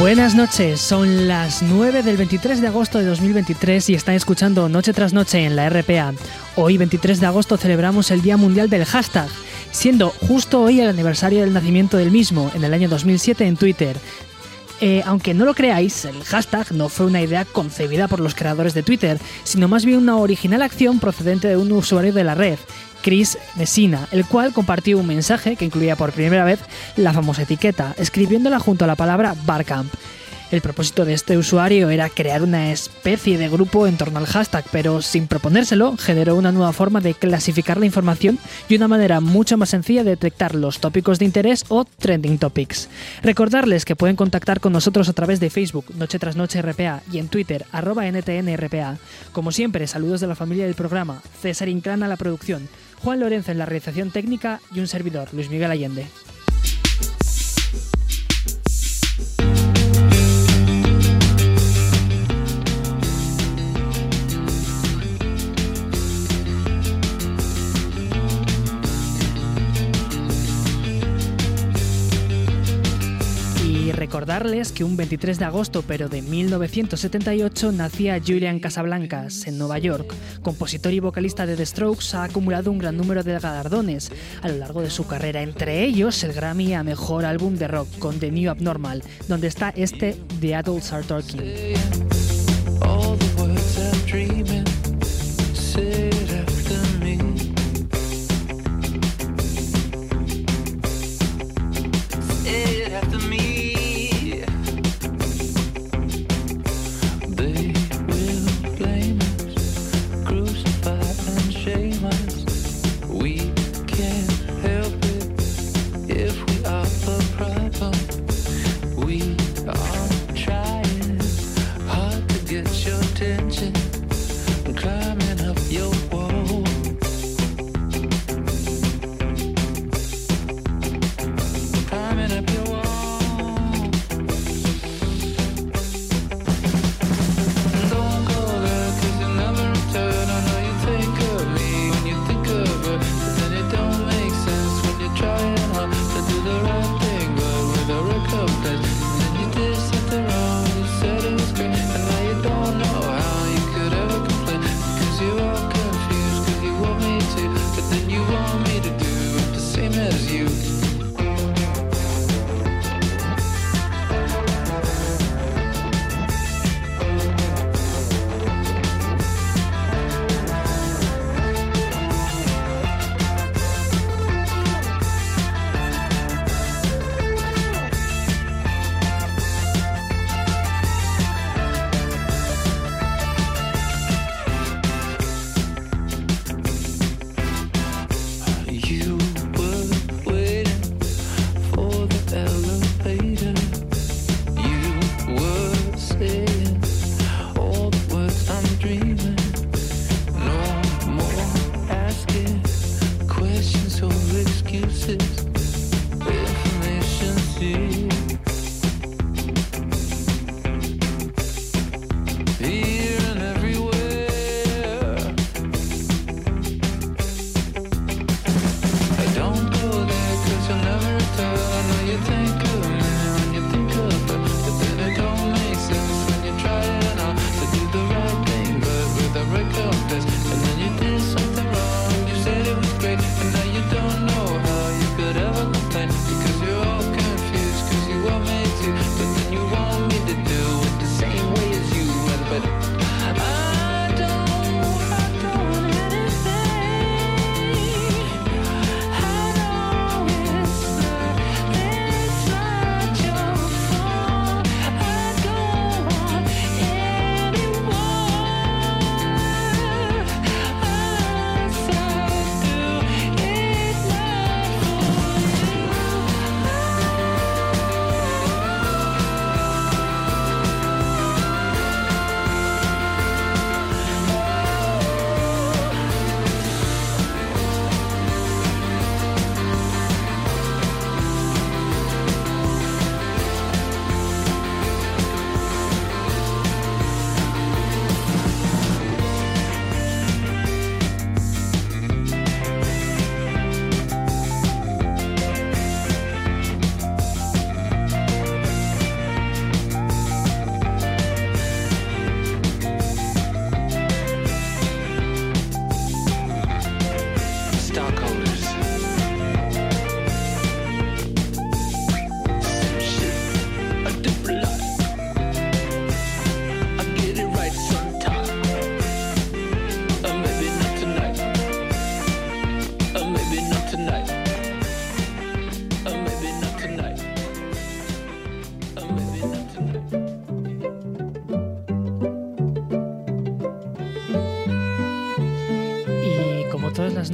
Buenas noches, son las 9 del 23 de agosto de 2023 y están escuchando Noche tras Noche en la RPA. Hoy 23 de agosto celebramos el Día Mundial del Hashtag, siendo justo hoy el aniversario del nacimiento del mismo, en el año 2007 en Twitter. Eh, aunque no lo creáis, el hashtag no fue una idea concebida por los creadores de Twitter, sino más bien una original acción procedente de un usuario de la red, Chris Messina, el cual compartió un mensaje que incluía por primera vez la famosa etiqueta, escribiéndola junto a la palabra Barcamp. El propósito de este usuario era crear una especie de grupo en torno al hashtag, pero sin proponérselo, generó una nueva forma de clasificar la información y una manera mucho más sencilla de detectar los tópicos de interés o trending topics. Recordarles que pueden contactar con nosotros a través de Facebook Noche tras Noche RPA y en Twitter arroba NTNRPA. Como siempre, saludos de la familia del programa, César Inclán a la producción, Juan Lorenzo en la realización técnica y un servidor, Luis Miguel Allende. Recordarles que un 23 de agosto, pero de 1978, nacía Julian Casablancas en Nueva York. Compositor y vocalista de The Strokes, ha acumulado un gran número de galardones a lo largo de su carrera, entre ellos el Grammy a Mejor Álbum de Rock con The New Abnormal, donde está este The Adults Are Talking.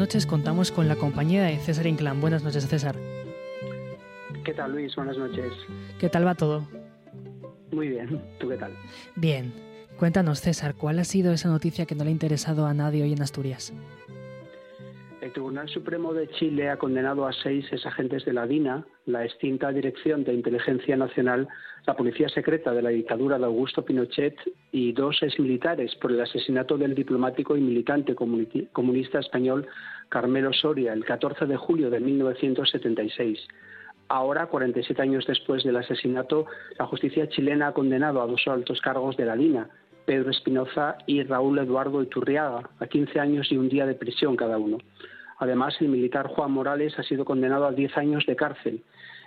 Noches contamos con la compañía de César Inclán. Buenas noches, César. ¿Qué tal, Luis? Buenas noches. ¿Qué tal va todo? Muy bien. ¿Tú qué tal? Bien. Cuéntanos, César, ¿cuál ha sido esa noticia que no le ha interesado a nadie hoy en Asturias? El Tribunal Supremo de Chile ha condenado a seis exagentes de la DINA, la extinta Dirección de Inteligencia Nacional, la Policía Secreta de la dictadura de Augusto Pinochet y dos exmilitares por el asesinato del diplomático y militante comunista español Carmelo Soria el 14 de julio de 1976. Ahora, 47 años después del asesinato, la justicia chilena ha condenado a dos altos cargos de la DINA, Pedro Espinoza y Raúl Eduardo Iturriaga, a 15 años y un día de prisión cada uno. Además, el militar Juan Morales ha sido condenado a 10 años de cárcel.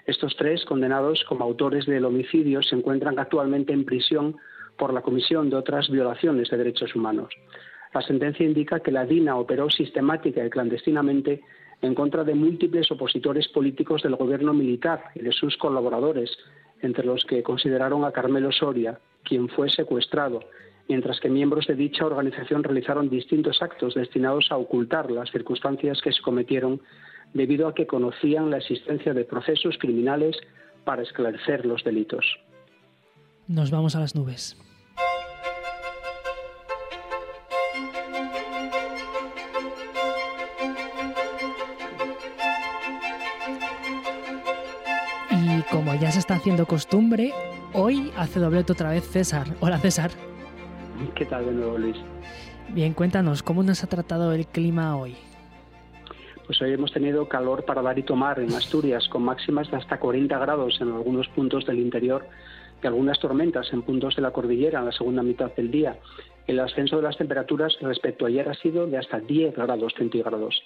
Estos tres, condenados como autores del homicidio, se encuentran actualmente en prisión por la comisión de otras violaciones de derechos humanos. La sentencia indica que la DINA operó sistemática y clandestinamente en contra de múltiples opositores políticos del gobierno militar y de sus colaboradores, entre los que consideraron a Carmelo Soria, quien fue secuestrado, mientras que miembros de dicha organización realizaron distintos actos destinados a ocultar las circunstancias que se cometieron debido a que conocían la existencia de procesos criminales para esclarecer los delitos. Nos vamos a las nubes. Como ya se está haciendo costumbre, hoy hace doblete otra vez César. Hola César. ¿Qué tal de nuevo, Luis? Bien, cuéntanos, ¿cómo nos ha tratado el clima hoy? Pues hoy hemos tenido calor para dar y tomar en Asturias, con máximas de hasta 40 grados en algunos puntos del interior y algunas tormentas en puntos de la cordillera en la segunda mitad del día. El ascenso de las temperaturas respecto a ayer ha sido de hasta 10 grados centígrados.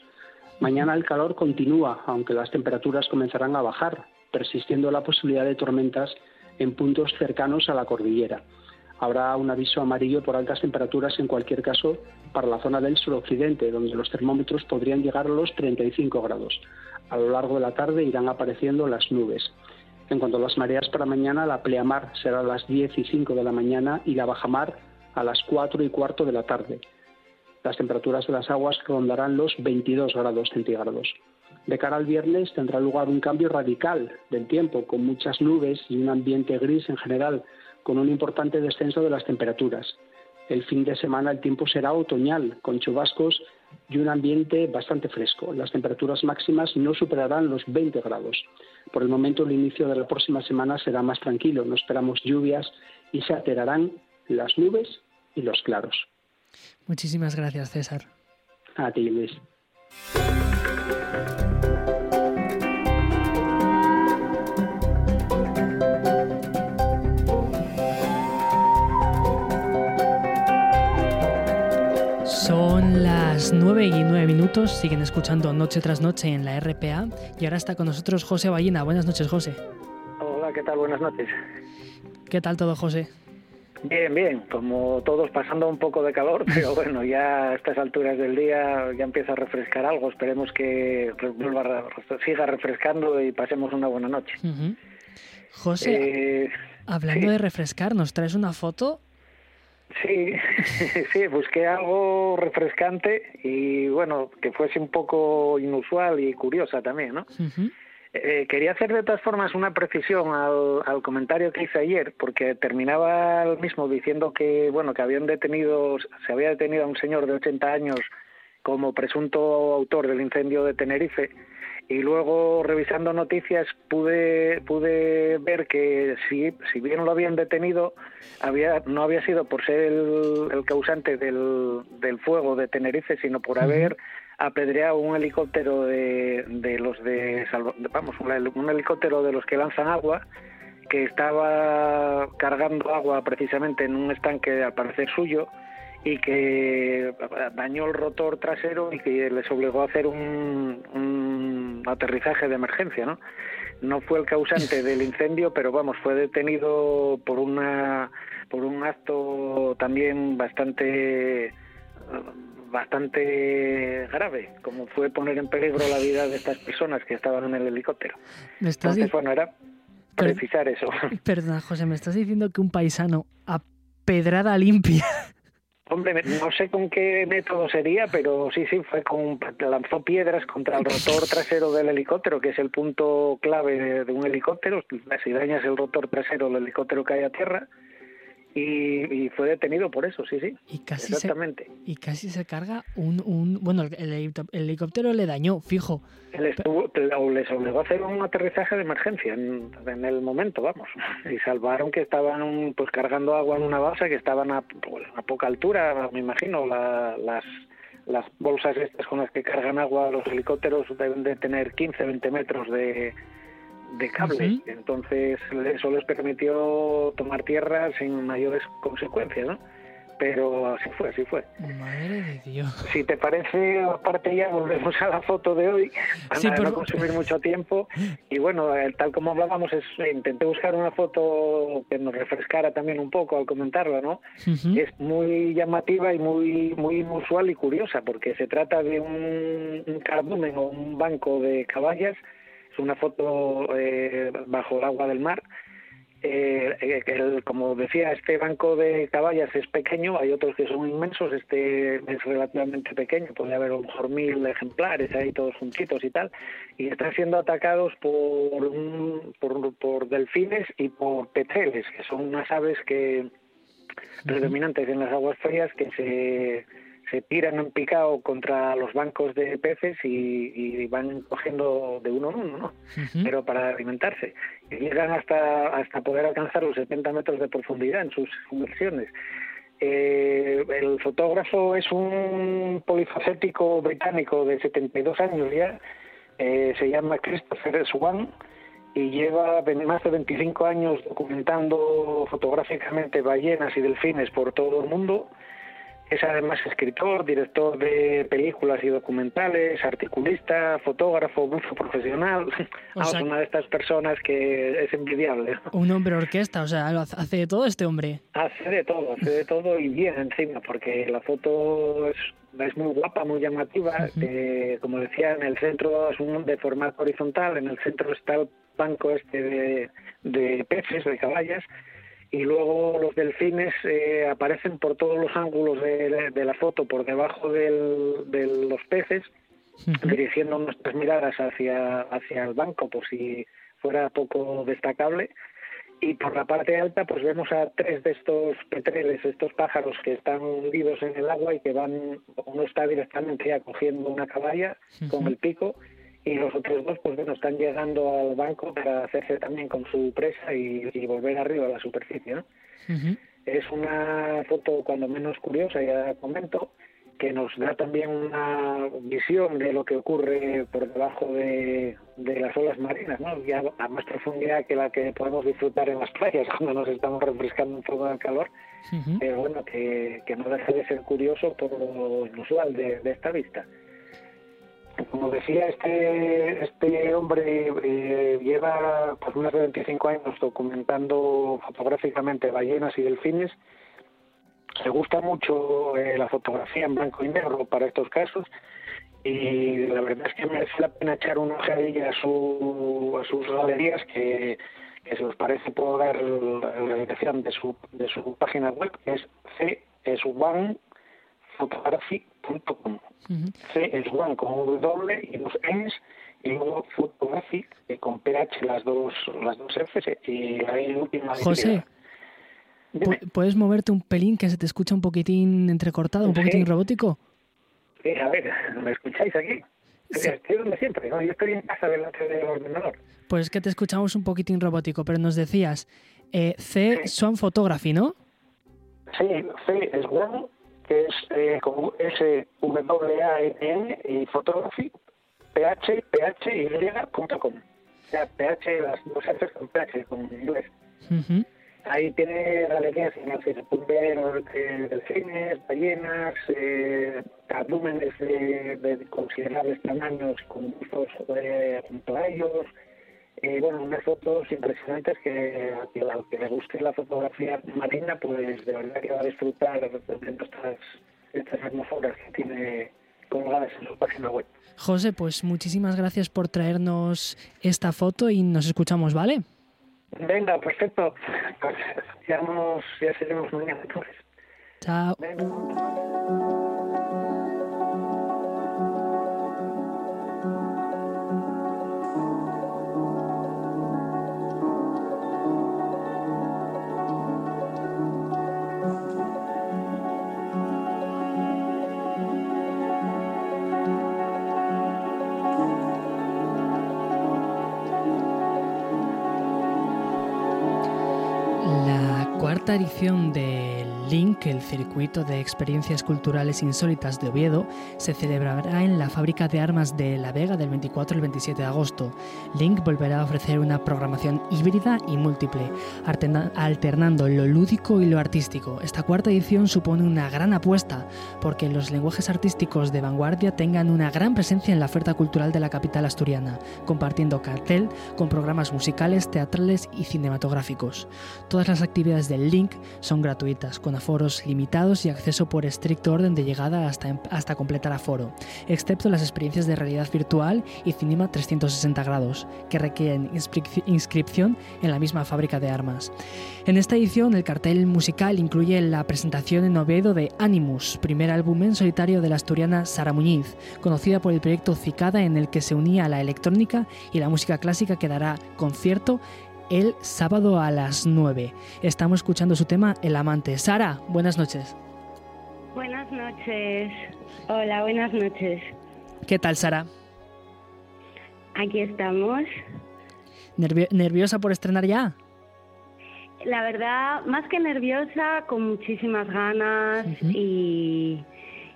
Mañana el calor continúa, aunque las temperaturas comenzarán a bajar, persistiendo la posibilidad de tormentas en puntos cercanos a la cordillera. Habrá un aviso amarillo por altas temperaturas en cualquier caso para la zona del suroccidente, donde los termómetros podrían llegar a los 35 grados. A lo largo de la tarde irán apareciendo las nubes. En cuanto a las mareas para mañana, la pleamar será a las 10 y 5 de la mañana y la bajamar a las 4 y cuarto de la tarde. Las temperaturas de las aguas rondarán los 22 grados centígrados. De cara al viernes tendrá lugar un cambio radical del tiempo, con muchas nubes y un ambiente gris en general, con un importante descenso de las temperaturas. El fin de semana el tiempo será otoñal, con chubascos y un ambiente bastante fresco. Las temperaturas máximas no superarán los 20 grados. Por el momento, el inicio de la próxima semana será más tranquilo. No esperamos lluvias y se alterarán las nubes y los claros. Muchísimas gracias, César. A ti, Luis. Las 9 y 9 minutos, siguen escuchando Noche tras Noche en la RPA y ahora está con nosotros José Ballina. Buenas noches, José. Hola, ¿qué tal? Buenas noches. ¿Qué tal todo, José? Bien, bien, como todos pasando un poco de calor, pero bueno, ya a estas alturas del día ya empieza a refrescar algo. Esperemos que vuelva siga refrescando y pasemos una buena noche. Ujú. José, Eh, hablando sí. de refrescar, ¿nos traes una foto? Sí, sí, busqué algo refrescante y bueno, que fuese un poco inusual y curiosa también, ¿no? Ujú. Eh, quería hacer de todas formas una precisión al, al comentario que hice ayer, porque terminaba el mismo diciendo que bueno que habían detenido, se había detenido a un señor de 80 años como presunto autor del incendio de Tenerife y luego revisando noticias pude pude ver que si, si bien lo habían detenido había no había sido por ser el, el causante del, del fuego de Tenerife sino por haber apedreado un helicóptero de, de los de vamos un helicóptero de los que lanzan agua que estaba cargando agua precisamente en un estanque al parecer suyo y que dañó el rotor trasero y que les obligó a hacer un, un aterrizaje de emergencia, ¿no? No fue el causante del incendio, pero vamos, fue detenido por una por un acto también bastante eh, bastante grave, como fue poner en peligro la vida de estas personas que estaban en el helicóptero. Me estás Entonces, bueno, era precisar eso. Perdona, José, me estás diciendo que un paisano a pedrada limpia Hombre, no sé con qué método sería, pero sí, sí, fue con lanzó piedras contra el rotor trasero del helicóptero, que es el punto clave de, un helicóptero. Si dañas el rotor trasero, el helicóptero cae a tierra. Y, y fue detenido por eso, sí, sí. Y casi se, Exactamente. y casi se carga un, un bueno, el, el helicóptero- el helicóptero le dañó, fijo. Él estuvo, o les obligó a hacer un aterrizaje de emergencia en, en el momento, vamos. Y salvaron que estaban pues cargando agua en una base que estaban a, pues, a poca altura, me imagino. La- las, las bolsas estas con las que cargan agua los helicópteros deben de tener 15, 20 metros de, de cable. Entonces eso les permitió tomar tierra sin mayores consecuencias, ¿no? Pero así fue, así fue. Madre de Dios. Si te parece, aparte ya volvemos a la foto de hoy, para Sí, por no consumir mucho tiempo. Y bueno, eh, tal como hablábamos, es, intenté buscar una foto que nos refrescara también un poco al comentarla, ¿no? Ujú. Es muy llamativa y muy muy inusual y curiosa, porque se trata de un, un cardumen o un banco de caballas. Es una foto eh, bajo el agua del mar. Eh, eh, el- como decía, este banco de caballas es pequeño, hay otros que son inmensos, este es relativamente pequeño, puede haber a lo mejor mil ejemplares ahí todos juntitos y tal, y están siendo atacados por, un- por, por delfines y por petreles, que son unas aves que predominantes en las aguas frías que se, se tiran en picado contra los bancos de peces y, y van cogiendo de uno en uno, ¿no? Pero para alimentarse. Y llegan hasta, hasta poder alcanzar los 70 metros de profundidad en sus sumersiones. Eh, el fotógrafo es un polifacético británico de 72 años ya, eh, se llama Christopher Swan y lleva más de 25 años documentando fotográficamente ballenas y delfines por todo el mundo. Es además escritor, director de películas y documentales, articulista, fotógrafo, buzo profesional. O sea- una de estas personas que es envidiable. Un hombre orquesta, o sea, hace de todo este hombre. Hace de todo, hace de todo y bien encima, porque la foto es, es muy guapa, muy llamativa. Eh, como decía, en el centro es un de formato horizontal, en el centro está el banco este de, de peces, de caballas, y luego los delfines eh, aparecen por todos los ángulos de, de- de la foto, por debajo del- de los peces, dirigiendo nuestras miradas hacia, hacia el banco, por si fuera poco destacable. Y por la parte alta, pues vemos a tres de estos petreles, estos pájaros que están hundidos en el agua y que van, uno está directamente ya cogiendo una caballa con el pico y los otros dos, pues bueno, están llegando al banco para hacerse también con su presa y, y volver arriba a la superficie, ¿no? Ujú. Es una foto cuando menos curiosa, ya comento, que nos da también una visión de lo que ocurre por debajo de, de las olas marinas, ¿no? ya a más profundidad que la que podemos disfrutar en las playas cuando nos estamos refrescando un poco del calor, Ujú. pero bueno, que, que no deja de ser curioso por lo inusual de, de esta vista. Como decía, este, este hombre eh, lleva pues, de 25 años documentando fotográficamente ballenas y delfines. Le gusta mucho eh, la fotografía en blanco y negro para estos casos y la verdad es que merece la pena echar una ojeadilla a, su, a sus galerías que, que si os parece puedo dar la dirección de su, de su página web que es Ujú. C es one con W y dos N's y luego photographic eh, con PH las dos las dos F's y la última José, Y. ¿pu- ¿puedes moverte un pelín que se te escucha un poquitín entrecortado, un Sí. poquitín robótico? Sí, a ver, ¿me escucháis aquí? Sí. Estoy donde siempre, ¿no? Yo estoy en casa delante del ordenador. Pues que te escuchamos un poquitín robótico, pero nos decías eh, C Sí. Swan Photography, ¿no? Sí, C es one, que es eh, como S W A N N y photography PH PH y punto com. O sea, PH las dos F's con PH con inglés. Ujú. Ahí tiene galerías se pueden ver eh, delfines, ballenas, eh, de, de considerables tamaños con buzos eh, junto a ellos. Eh, bueno, unas fotos impresionantes que a que le guste la fotografía marina, pues de verdad que va a disfrutar de estas, estas hermosuras que tiene colgadas en su página web. José, pues muchísimas gracias por traernos esta foto y nos escuchamos, ¿vale? Venga, perfecto. Pues ya, nos, ya seremos mañana entonces. Chao. La cuarta edición de Link, el circuito de experiencias culturales insólitas de Oviedo, se celebrará en la fábrica de armas de La Vega del 24 al 27 de agosto. Link volverá a ofrecer una programación híbrida y múltiple, alterna- alternando lo lúdico y lo artístico. Esta cuarta edición supone una gran apuesta porque los lenguajes artísticos de vanguardia tengan una gran presencia en la oferta cultural de la capital asturiana, compartiendo cartel con programas musicales, teatrales y cinematográficos. Todas las actividades del Link son gratuitas, aforos limitados y acceso por estricto orden de llegada hasta, hasta completar aforo, excepto las experiencias de realidad virtual y cinema 360 grados, que requieren inscrip- inscripción en la misma fábrica de armas. En esta edición, el cartel musical incluye la presentación en Oviedo de Animus, primer álbum en solitario de la asturiana Sara Muñiz, conocida por el proyecto Cicada en el que se unía la electrónica y la música clásica que dará concierto el sábado a las 9. Estamos escuchando su tema El amante. Sara, buenas noches. Buenas noches. Hola, buenas noches. ¿Qué tal, Sara? Aquí estamos. Nervio- ¿Nerviosa por estrenar ya? La verdad, más que nerviosa, con muchísimas ganas y,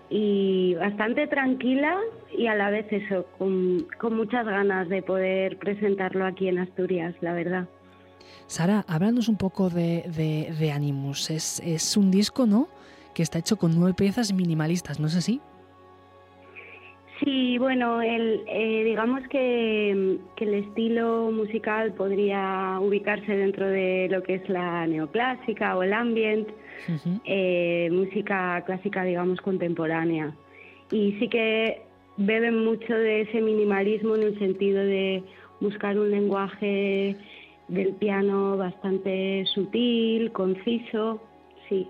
y bastante tranquila y a la vez eso, con, con muchas ganas de poder presentarlo aquí en Asturias, la verdad. Sara, háblanos un poco de, de, de Animus. Es, es un disco, ¿no? Que está hecho con nueve piezas minimalistas, ¿no es así? Sí, bueno, el, eh, digamos que, que el estilo musical podría ubicarse dentro de lo que es la neoclásica o el ambient, eh, música clásica, digamos, contemporánea. Y sí que beben mucho de ese minimalismo en el sentido de buscar un lenguaje del piano bastante sutil, conciso, sí.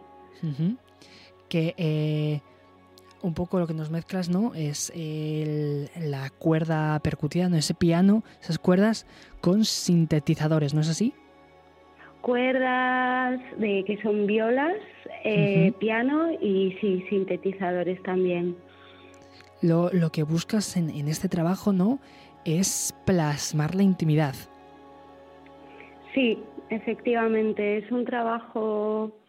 Que eh, un poco lo que nos mezclas, ¿no? Es el- la cuerda percutida, ¿no? Ese piano, esas cuerdas con sintetizadores, ¿no es así? Cuerdas de que son violas, eh, piano y sí, sintetizadores también. Lo, lo que buscas en, en este trabajo, ¿no? Es plasmar la intimidad. Sí, efectivamente, es un trabajo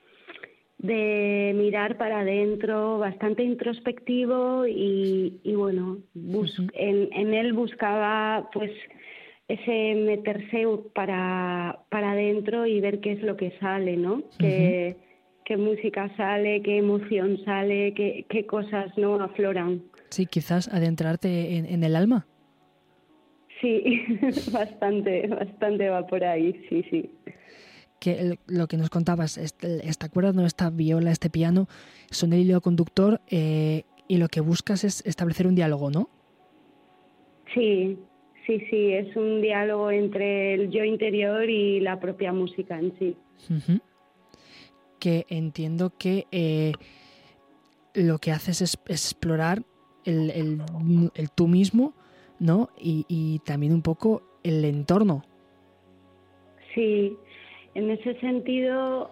de mirar para adentro, bastante introspectivo y, y bueno, bus- en, en él buscaba pues ese meterse para, para adentro y ver qué es lo que sale, ¿no? Qué, qué música sale, qué emoción sale, qué, qué cosas no afloran. Sí, quizás adentrarte en, en el alma. Sí, bastante, bastante va por ahí, sí, sí. que lo que nos contabas, este- esta cuerda, no esta viola, este piano, son el hilo conductor eh, y lo que buscas es establecer un diálogo, ¿no? Sí, sí, sí, es un diálogo entre el yo interior y la propia música en sí. Que entiendo que eh, lo que haces es explorar el, el- el tú mismo, ¿no? Y, y también un poco el entorno. Sí, en ese sentido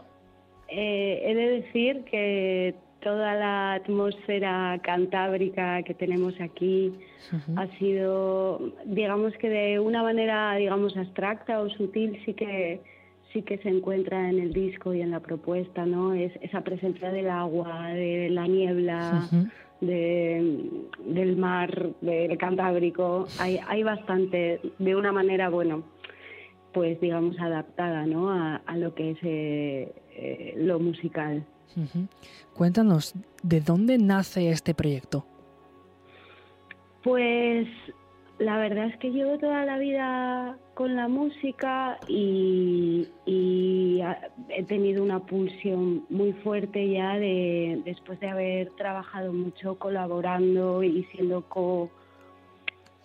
eh, he de decir que toda la atmósfera cantábrica que tenemos aquí ha sido, digamos que de una manera, digamos, abstracta o sutil, sí que sí que se encuentra en el disco y en la propuesta, ¿no? Es esa presencia del agua, de la niebla. De, del mar, del Cantábrico. Hay, hay bastante, de una manera, bueno, pues digamos adaptada, ¿no? A, a lo que es eh, eh, lo musical. Cuéntanos, ¿de dónde nace este proyecto? Pues la verdad es que llevo toda la vida con la música y, y he tenido una pulsión muy fuerte ya de después de haber trabajado mucho colaborando y siendo co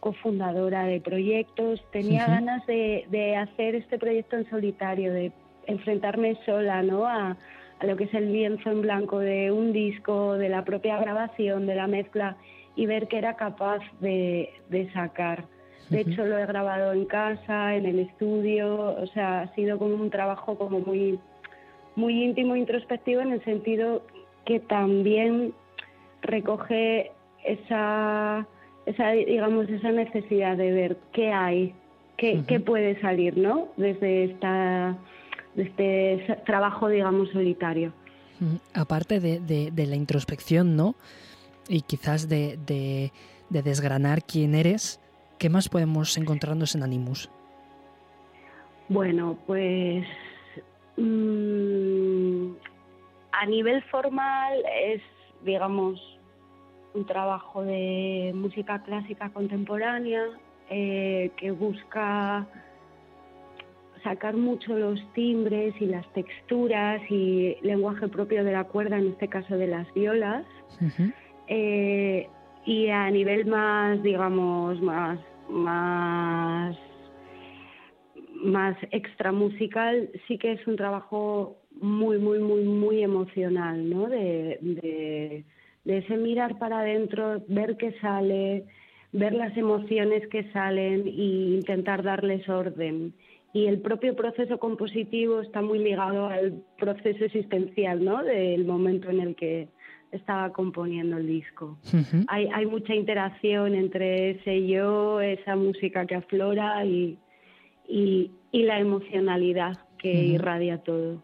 cofundadora de proyectos. Tenía ganas de, de hacer este proyecto en solitario, de enfrentarme sola, ¿no? A, a lo que es el lienzo en blanco de un disco, de la propia grabación, de la mezcla y ver qué era capaz de, de sacar. De hecho, lo he grabado en casa, en el estudio, o sea, ha sido como un trabajo como muy, muy íntimo, introspectivo, en el sentido que también recoge esa, esa digamos, esa necesidad de ver qué hay, qué, qué puede salir, ¿no? Desde esta, de este trabajo, digamos, solitario. Aparte de, de- de la introspección, ¿no? Y quizás de- de desgranar quién eres, ¿qué más podemos encontrarnos en Animus? Bueno, pues mm, a nivel formal es, digamos, un trabajo de música clásica contemporánea eh, que busca sacar mucho los timbres y las texturas y lenguaje propio de la cuerda, en este caso de las violas. Eh, y a nivel más, digamos, más, más, más extra musical, sí que es un trabajo muy, muy, muy, muy emocional, ¿no? De, de, de ese mirar para adentro, ver qué sale, ver las emociones que salen e intentar darles orden. Y el propio proceso compositivo está muy ligado al proceso existencial, ¿no? Del momento en el que estaba componiendo el disco. Hay, hay mucha interacción entre ese yo, esa música que aflora y, y, y la emocionalidad que irradia todo.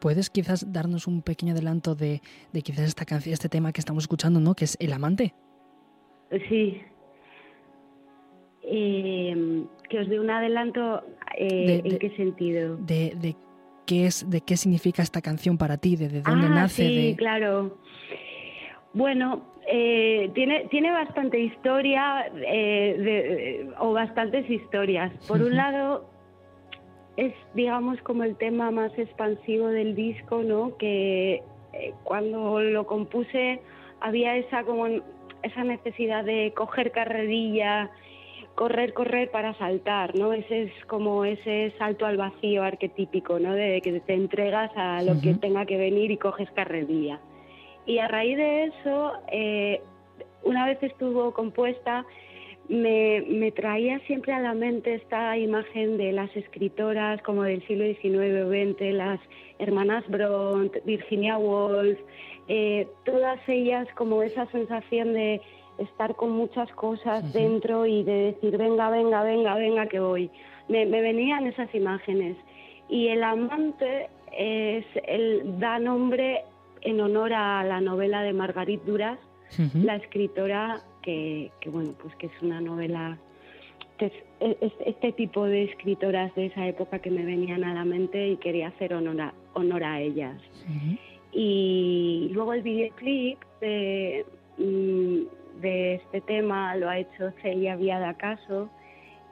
¿Puedes quizás darnos un pequeño adelanto de, de quizás esta canción, este tema que estamos escuchando, ¿no? Que es El Amante. Sí. Eh, que os dé un adelanto, eh, De- ¿en de- qué sentido? De, de qué es, de qué significa esta canción para ti, de, de dónde ah, nace, sí, claro. Bueno, eh, tiene, tiene bastante historia eh, de- o bastantes historias. Por un lado, es, digamos, como el tema más expansivo del disco, ¿no? Que eh, cuando lo compuse había esa como esa necesidad de coger carrerilla, correr, correr para saltar, ¿no? Ese es como ese salto al vacío arquetípico, ¿no? De que te entregas a lo que tenga que venir y coges carrerilla. Y a raíz de eso, eh, una vez estuvo compuesta, me, me traía siempre a la mente esta imagen de las escritoras como del siglo XIX o XX, las hermanas Bront, Virginia Woolf, eh, todas ellas como esa sensación de estar con muchas cosas dentro y de decir, venga, venga, venga, venga, que voy. Me, me venían esas imágenes. Y el amante es el, da nombre en honor a la novela de Margarit Duras, la escritora que, que, bueno pues que es una novela este tipo de escritoras de esa época que me venían a la mente y quería hacer honor a, honor a ellas. Y luego el videoclip de, mm, de este tema lo ha hecho Celia Viada Caso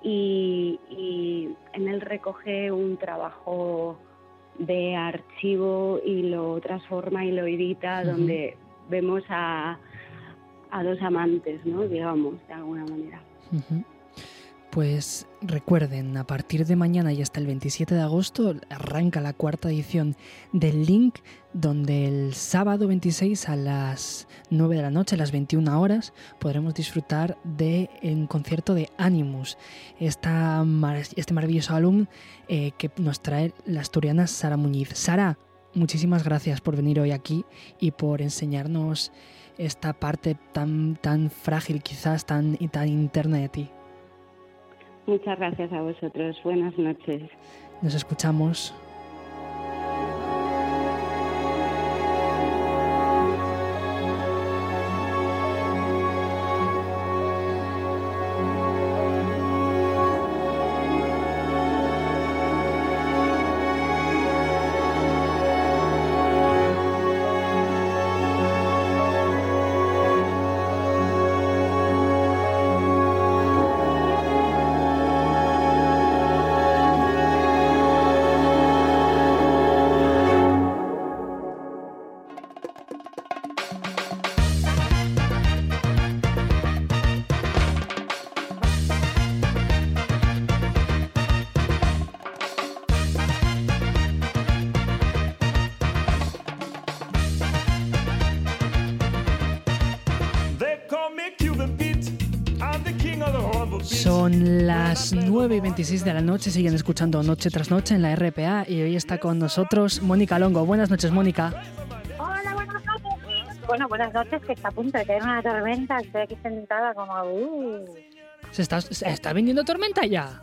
y, y en él recoge un trabajo de archivo y lo transforma y lo edita donde vemos a, a dos amantes, ¿no? digamos, de alguna manera. Pues recuerden, a partir de mañana y hasta el 27 de agosto arranca la cuarta edición del Link, donde el sábado 26 a las 9 de la noche, a las 21 horas, podremos disfrutar de un concierto de Animus, este maravilloso álbum eh, que nos trae la asturiana Sara Muñiz. Sara, muchísimas gracias por venir hoy aquí y por enseñarnos esta parte tan, tan frágil, quizás tan, tan interna de ti. Muchas gracias a vosotros. Buenas noches. Nos escuchamos. 9 y 26 de la noche, siguen escuchando Noche tras Noche en la RPA y hoy está con nosotros Mónica Longo. Buenas noches, Mónica. Hola, buenas noches. Bueno, buenas noches, que está a punto de caer una tormenta. Estoy aquí sentada como... Uh. ¿Se está, se está viniendo tormenta ya?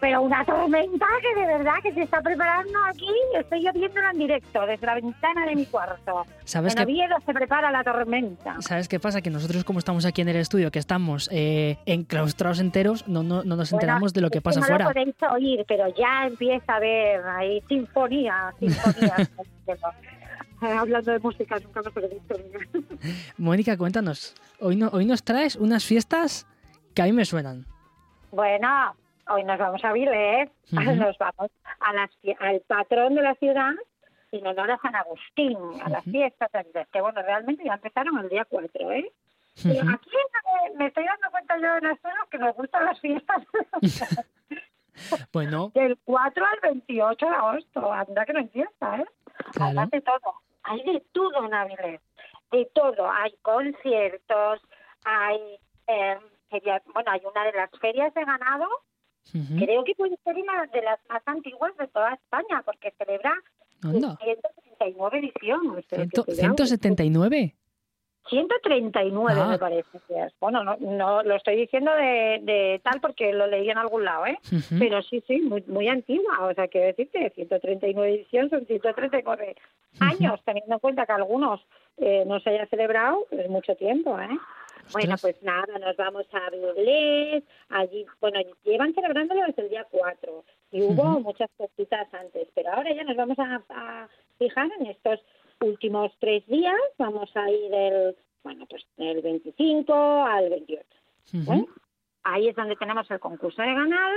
Pero una tormenta que de verdad que se está preparando aquí. Estoy yo viéndola en directo desde la ventana de mi cuarto. ¿Sabes en qué, Oviedo se prepara la tormenta. ¿Sabes qué pasa? Que nosotros como estamos aquí en el estudio, que estamos eh, enclaustrados enteros, no, no, no nos Bueno, enteramos de lo que pasa no afuera. lo podéis oír, pero ya empieza a haber ahí sinfonía, sinfonía. Hablando de música, nunca me he visto. Mónica, cuéntanos. Hoy, no, hoy nos traes unas fiestas que a mí me suenan. Bueno, hoy nos vamos a Vilés, nos vamos a las fie- al patrón de la ciudad en honor a San Agustín, a las Ujú. fiestas de Vilés, que bueno, realmente ya empezaron el día 4, ¿eh? Pero Ujú. aquí me estoy dando cuenta yo de las cosas que nos gustan las fiestas Bueno, del 4 al 28 de agosto, anda que no empieza, ¿eh? claro. Además de todo, hay de todo en Avilés, de todo, hay conciertos, hay, eh, bueno, hay una de las ferias de ganado Creo que puede ser una de las más antiguas de toda España, porque celebra su Anda. 139 edición. o sea, que Ciento- cuidado. 179. 139 Ah. me parece que es. Bueno, no, no lo estoy diciendo de, de tal porque lo leí en algún lado, ¿eh? Pero sí, sí, muy, muy antigua. O sea, quiero decirte, 139 edición son 139 años, teniendo en cuenta que algunos eh, no se haya celebrado, es mucho tiempo, ¿eh? Bueno, pues nada, nos vamos a Birlés, allí, bueno, llevan celebrándolo desde el día 4 y hubo muchas cositas antes, pero ahora ya nos vamos a, a fijar en estos últimos tres días, vamos a ir del, bueno, pues del 25 al 28. Ujú. ¿eh? Ahí es donde tenemos el concurso de ganado,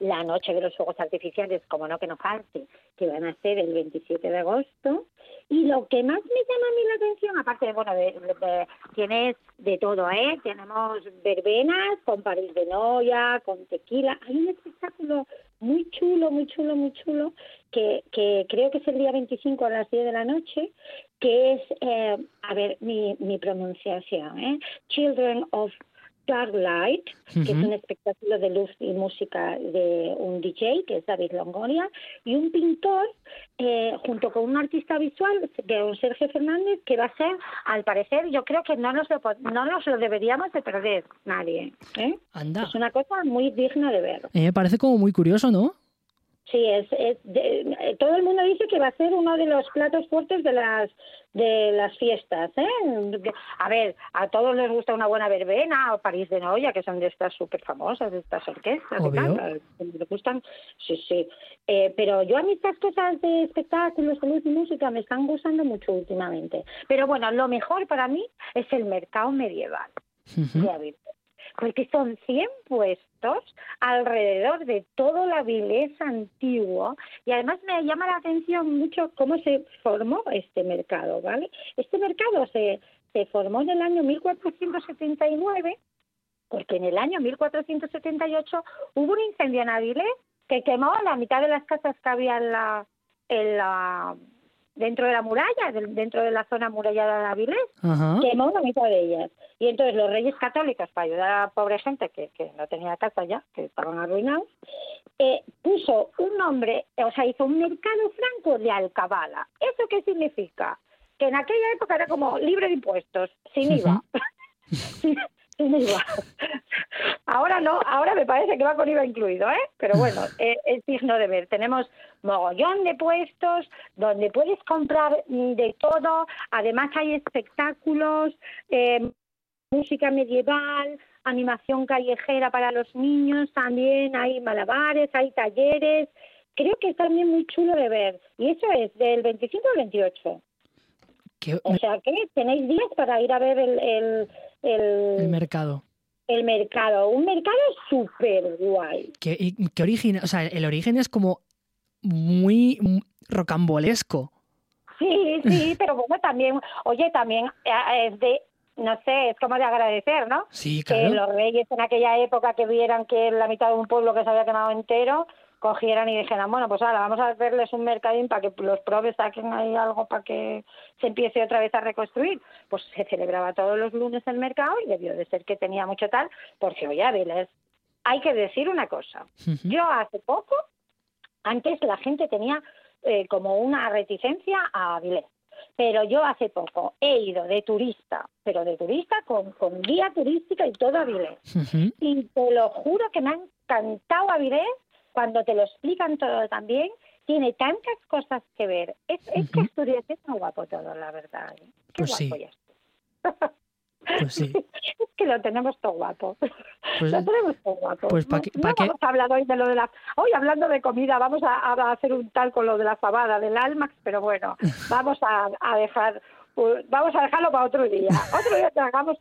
la noche de los fuegos artificiales, como no que no falte, que van a ser el 27 de agosto. Y lo que más me llama a mí la atención, aparte de, bueno, de, tienes de todo, ¿eh? Tenemos verbenas con París de Noia, con tequila. Hay un espectáculo muy chulo, muy chulo, muy chulo, que, que creo que es el día 25 a las 10 de la noche, que es, eh, a ver, mi, mi pronunciación, ¿eh? Children of Starlight, que es un espectáculo de luz y música de un DJ, que es David Longoria, y un pintor, eh, junto con un artista visual, de don Sergio Fernández, que va a ser, al parecer, yo creo que no nos lo, no nos lo deberíamos de perder nadie. ¿eh? Anda. Es una cosa muy digna de ver. Eh, me parece como muy curioso, ¿no? Sí, es, es de- eh, todo el mundo dice que va a ser uno de los platos fuertes de las de las fiestas. ¿eh? A ver, a todos les gusta una buena verbena o París de Noia, que son de estas súper famosas, de estas orquestas. Les gustan, sí, sí. Eh, pero yo a mí estas cosas de espectáculos, de luz y música me están gustando mucho últimamente. Pero bueno, lo mejor para mí es el mercado medieval de Avilés, porque son 100 puestos alrededor de todo el Avilés antiguo y además me llama la atención mucho cómo se formó este mercado, ¿vale? Este mercado se, se formó en el año 1479 porque en el año 1478 hubo un incendio en Avilés que quemó la mitad de las casas que había en la, en la dentro de la muralla, dentro de la zona amurallada de Avilés quemó la mitad de ellas. Y entonces los reyes católicos, para ayudar a la pobre gente que, que no tenía casa ya, que estaban arruinados, eh, puso un nombre, o sea, hizo un mercado franco de alcabala. ¿Eso qué significa? Que en aquella época era como libre de impuestos, sin IVA. sin, sin IVA. Ahora no, ahora me parece que va con IVA incluido, ¿eh? Pero bueno, eh, es digno de ver. Tenemos mogollón de puestos donde puedes comprar mm, de todo. Además hay espectáculos, eh, música medieval, animación callejera para los niños, también hay malabares, hay talleres. Creo que es también muy chulo de ver. Y eso es del 25 al 28. Que- O sea que tenéis días para ir a ver el, el, el, el mercado. el mercado. Un mercado súper guay. ¿Qué, qué origen? O sea, el origen es como muy rocambolesco. Sí, sí, pero bueno, también, oye, también eh, es de, no sé, es como de agradecer, ¿no? Sí, Que claro. los reyes en aquella época que vieran que la mitad de un pueblo que se había quemado entero, cogieran y dijeran, bueno, pues ahora vamos a hacerles un mercadín para que los probes saquen ahí algo para que se empiece otra vez a reconstruir. Pues se celebraba todos los lunes el mercado y debió de ser que tenía mucho tal, porque oye, Avilés hay que decir una cosa. Yo hace poco, antes la gente tenía eh, como una reticencia a Avilés. Pero yo hace poco he ido de turista, pero de turista con, con guía turística y todo a Avilés. Y te lo juro que me ha encantado Avilés cuando te lo explican todo también. Tiene tantas cosas que ver. Es, es que. Asturias es muy guapo todo, la verdad. ¿eh? Qué Pues sí. guapo ya está. Pues sí. Es que lo tenemos todo guapo. Pues, lo tenemos todo guapo. pues pa' qué- no qué- vamos a hablar hoy de lo de la... Hoy hablando de comida, vamos a, a hacer un tal con lo de la fabada del Almax, pero bueno, vamos a, a dejar... uh, Vamos a dejarlo para otro día. Otro día tragamos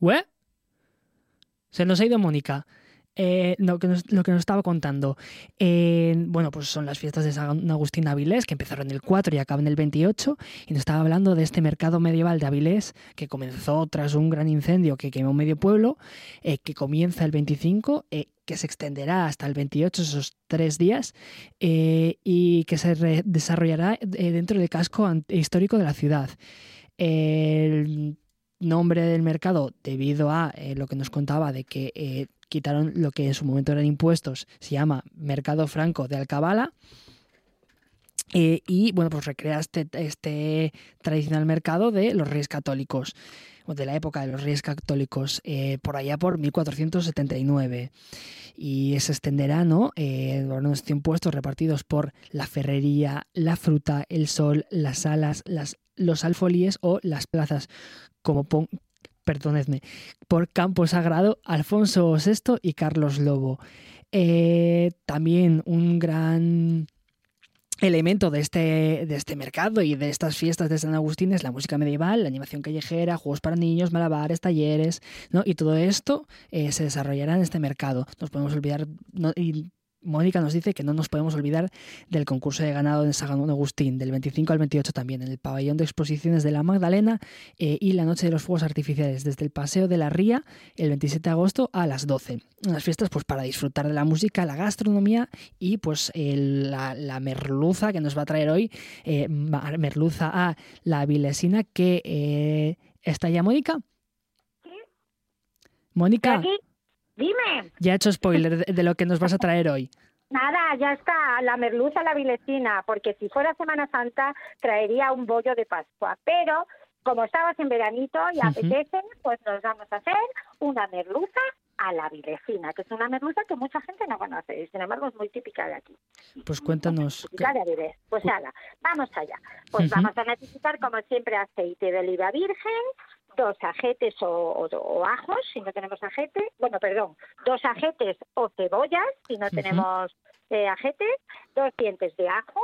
¿Ué? Se nos ha ido Mónica. Eh, lo, que nos, estaba contando. Bueno, pues son las fiestas de San Agustín Avilés, que empezaron el 4 y acaban el 28. Y nos estaba hablando de este mercado medieval de Avilés, que comenzó tras un gran incendio que quemó medio pueblo, eh, que comienza el 25, eh, que se extenderá hasta el 28, esos tres días, eh, y que se desarrollará dentro del casco histórico de la ciudad. El nombre del mercado debido a lo que nos contaba de que quitaron lo que en su momento eran impuestos, se llama Mercado Franco de Alcabala. Eh, y bueno, pues recrea este, este tradicional mercado de los reyes católicos, o de la época de los reyes católicos, eh, por allá por 1479. Y se extenderá, ¿no? Eh, impuestos repartidos por la ferrería, la fruta, el sol, las salas, las, los alfolíes o las plazas, como pon- perdonadme, por Campo Sagrado, Alfonso VI y Carlos Lobo. Eh, también un gran elemento de este, de este mercado y de estas fiestas de San Agustín es la música medieval, la animación callejera, juegos para niños, malabares, talleres, ¿no? Y todo esto eh, se desarrollará en este mercado. Nos podemos olvidar, Mónica nos dice que no nos podemos olvidar del concurso de ganado de San Agustín, del 25 al 28 también, en el pabellón de exposiciones de la Magdalena eh, y la noche de los fuegos artificiales, desde el Paseo de la Ría, el 27 de agosto a las 12. Unas fiestas pues para disfrutar de la música, la gastronomía y pues el- la, la merluza que nos va a traer hoy, eh, merluza a la vilesina que eh, está ya Mónica. Mónica, aquí. Dime. ya he hecho spoiler de, de lo que nos vas a traer hoy. Nada, ya está, la merluza, la vilecina, porque si fuera Semana Santa traería un bollo de Pascua, pero como estabas en veranito y apetece, pues nos vamos a hacer una merluza a la vilecina, que es una merluza que mucha gente no conoce y sin embargo es muy típica de aquí. Pues cuéntanos. Típica de Avilés. Pues nada, vamos allá. Pues vamos a necesitar, como siempre, aceite de oliva virgen, dos ajetes o, o- o ajos, si no tenemos ajete, bueno, perdón, dos ajetes o cebollas, si no Ujú. tenemos eh, ajetes, dos dientes de ajo,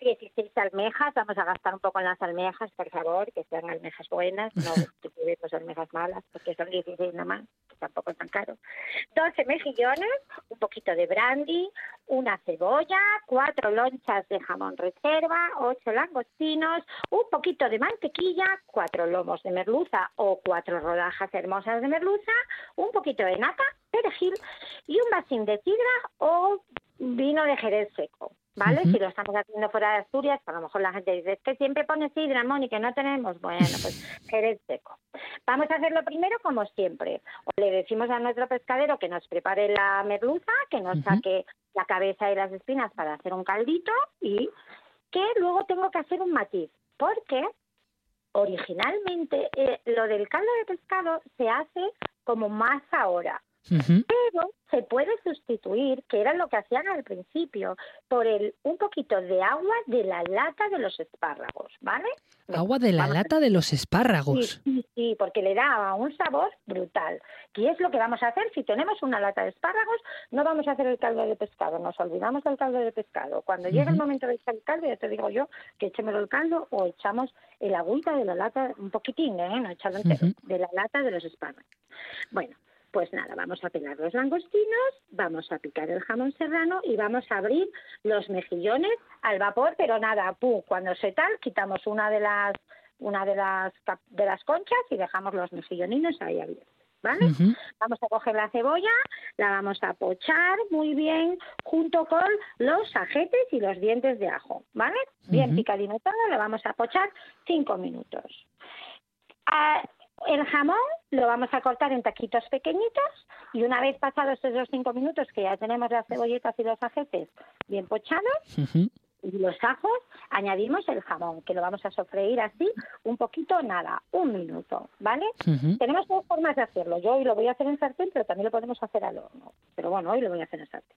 16 almejas, vamos a gastar un poco en las almejas, por favor, que sean almejas buenas, no que tuvimos almejas malas, porque son 16 nada más, que tampoco es tan caro. 12 mejillones, un poquito de brandy, una cebolla, cuatro lonchas de jamón reserva, ocho langostinos, un poquito de mantequilla, cuatro lomos de merluza o cuatro rodajas hermosas de merluza, un poquito de nata, perejil y un vasín de sidra o vino de jerez seco. ¿Vale? Si lo estamos haciendo fuera de Asturias, a lo mejor la gente dice, es que siempre pone sidra, Mónica, no tenemos. Bueno, pues jerez seco. Vamos a hacerlo primero como siempre. O le decimos a nuestro pescadero que nos prepare la merluza, que nos saque la cabeza y las espinas para hacer un caldito y que luego tengo que hacer un matiz, porque originalmente eh, lo del caldo de pescado se hace como más ahora, Pero se puede sustituir, que era lo que hacían al principio, por el un poquito de agua de la lata de los espárragos, ¿vale? Agua de la Vamos a- lata de los espárragos. sí, sí, porque le daba un sabor brutal. ¿Qué es lo que vamos a hacer? Si tenemos una lata de espárragos, no vamos a hacer el caldo de pescado, nos olvidamos del caldo de pescado. Cuando llegue el momento de echar el caldo, ya te digo yo que echemos el caldo o echamos el agüita de la lata, un poquitín, ¿eh? no echarlo entero, Ujú. de la lata de los espárragos. Bueno, pues nada, vamos a pelar los langostinos, vamos a picar el jamón serrano y vamos a abrir los mejillones al vapor, pero nada, cuando se tal, quitamos una de las una de las de las conchas y dejamos los mejilloninos ahí abiertos, ¿vale? Vamos a coger la cebolla, la vamos a pochar muy bien junto con los ajetes y los dientes de ajo, ¿vale? Bien picadino todo, la vamos a pochar cinco minutos. Ah, El jamón lo vamos a cortar en taquitos pequeñitos y una vez pasados esos cinco minutos que ya tenemos las cebolletas y los ajetes bien pochados y los ajos, añadimos el jamón, que lo vamos a sofreír así un poquito, nada, un minuto, ¿vale? Tenemos dos formas de hacerlo. Yo hoy lo voy a hacer en sartén, pero también lo podemos hacer al horno. Pero bueno, hoy lo voy a hacer en sartén.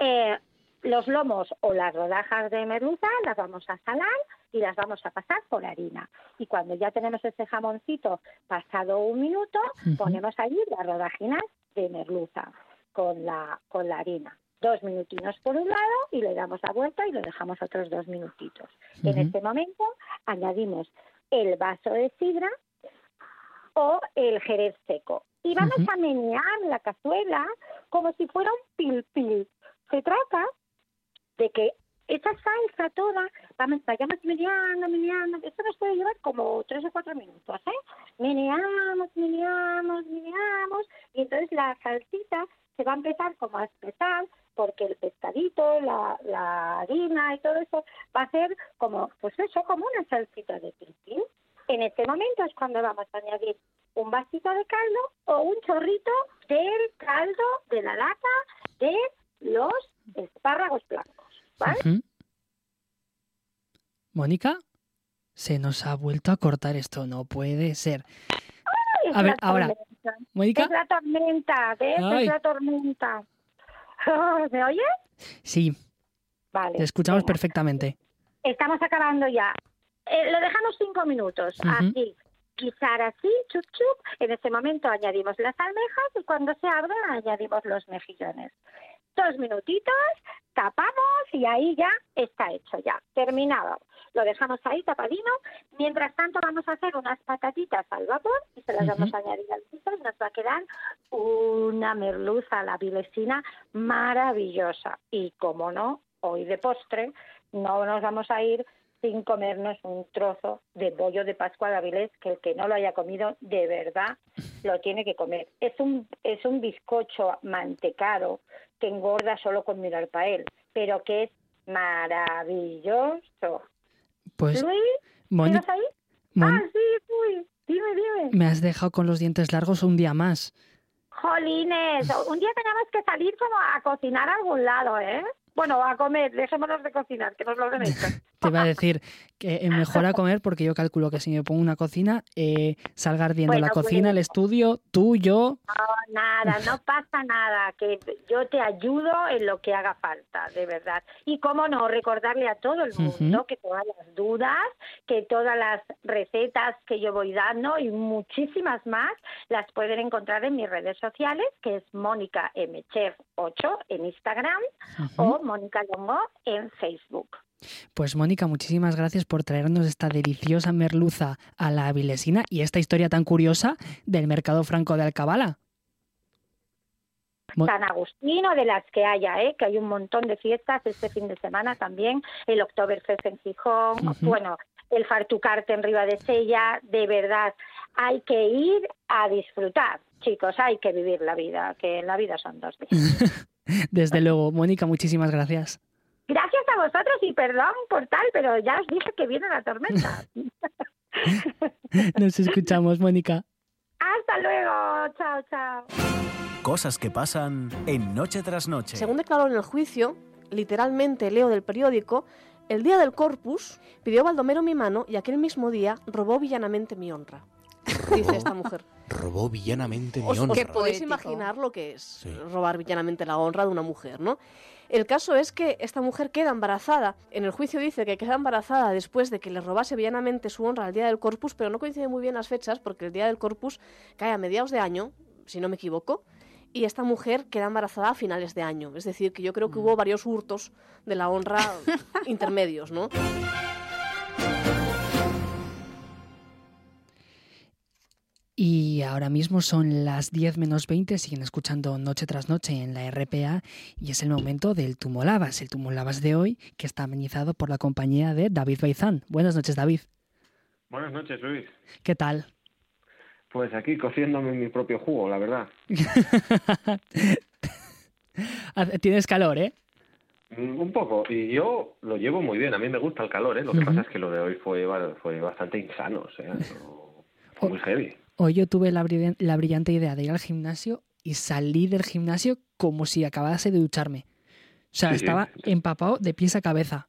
Eh, los lomos o las rodajas de merluza las vamos a salar y las vamos a pasar por harina. Y cuando ya tenemos ese jamoncito pasado un minuto, ponemos allí las rodajinas de merluza con la, con la harina. Dos minutinos por un lado y le damos la vuelta y lo dejamos otros dos minutitos. En este momento añadimos el vaso de sidra o el jerez seco. Y vamos a menear la cazuela como si fuera un pil pil. Se trata de que esa salsa toda, vamos, vayamos meneando, meneando, esto nos puede llevar como tres o cuatro minutos, ¿eh? Meneamos, meneamos, meneamos, y entonces la salsita se va a empezar como a espesar, porque el pescadito, la, la harina y todo eso va a ser como, pues eso, como una salsita de pilpil. En este momento es cuando vamos a añadir un vasito de caldo o un chorrito del caldo de la lata de los espárragos blancos. ¿Vale? Mónica, se nos ha vuelto a cortar esto, no puede ser. A ver, ahora, tormenta. Mónica, Es la tormenta, ¿ves? Ay. Es la tormenta. ¿Me oyes? sí, Vale. te escuchamos perfectamente. Estamos acabando ya. Eh, lo dejamos cinco minutos, así. Guisar así, chup chup. En este momento añadimos las almejas y cuando se abran añadimos los mejillones. Dos minutitos, tapamos y ahí ya está hecho, ya, terminado. Lo dejamos ahí tapadino. Mientras tanto vamos a hacer unas patatitas al vapor y se las vamos a añadir al guiso y nos va a quedar una merluza a la vilesina maravillosa. Y como no, hoy de postre no nos vamos a ir sin comernos un trozo de bollo de Pascua de Avilés, que el que no lo haya comido de verdad lo tiene que comer. Es un, es un bizcocho mantecado que engorda solo con mirar para él, pero que es maravilloso. Pues, Luis, Mónica, ¿estás ahí? Ah, sí, Luis, dime, dime. me has dejado con los dientes largos un día más. Jolines, un día tenemos que salir como a cocinar a algún lado, ¿eh? Bueno, a comer, dejémonos de cocinar, que nos lo hecho. Te iba a decir que mejor a comer porque yo calculo que si me pongo una cocina, eh, salga ardiendo Bueno, la cocina, el estudio, tú, yo. No, nada, no pasa nada, que yo te ayudo en lo que haga falta, de verdad. Y cómo no, recordarle a todo el mundo que todas las dudas, que todas las recetas que yo voy dando y muchísimas más las pueden encontrar en mis redes sociales, que es Mónica M. Chef 8 en Instagram Ujú. o Mónica Longo en Facebook. Pues Mónica, muchísimas gracias por traernos esta deliciosa merluza a la avilesina y esta historia tan curiosa del mercado franco de Alcabala. San Agustín o de las que haya, ¿eh? que hay un montón de fiestas este fin de semana también, el Oktoberfest en Gijón, bueno, el Fartucarte en Riva de Sella, de verdad, hay que ir a disfrutar, chicos, hay que vivir la vida, que la vida son dos días. Desde luego, Mónica, muchísimas gracias. Gracias a vosotros y perdón por tal, pero ya os dije que viene la tormenta. Nos escuchamos, Mónica. Hasta luego, chao, chao. Cosas que pasan en Noche tras Noche. Según declaró en el juicio, literalmente leo del periódico, el día del Corpus pidió Baldomero mi mano y aquel mismo día robó villanamente mi honra. Dice esta mujer. Robó villanamente mi Os, honra. os podéis imaginar lo que es Sí. robar villanamente la honra de una mujer, ¿no? El caso es que esta mujer queda embarazada. En el juicio dice que queda embarazada después de que le robase villanamente su honra al día del Corpus, pero no coincide muy bien las fechas porque el día del Corpus cae a mediados de año, si no me equivoco, y esta mujer queda embarazada a finales de año. Es decir, que yo creo que hubo varios hurtos de la honra intermedios, ¿no? Y ahora mismo son las 10 menos 20, siguen escuchando noche tras noche en la RPA y es el momento del Tumolabas, el Tumolabas de hoy que está amenizado por la compañía de David Baizán. Buenas noches, David. Buenas noches, Luis. ¿Qué tal? Pues aquí cociéndome mi propio jugo, la verdad. Tienes calor, ¿eh? Mm, Un poco, y yo lo llevo muy bien. A mí me gusta el calor, ¿eh? Lo que pasa es que lo de hoy fue, ba- fue bastante insano, o sea, no- fue muy heavy. Hoy yo tuve la, brillan- la brillante idea de ir al gimnasio y salí del gimnasio como si acabase de ducharme. O sea, Sí, sí. estaba empapado de pies a cabeza.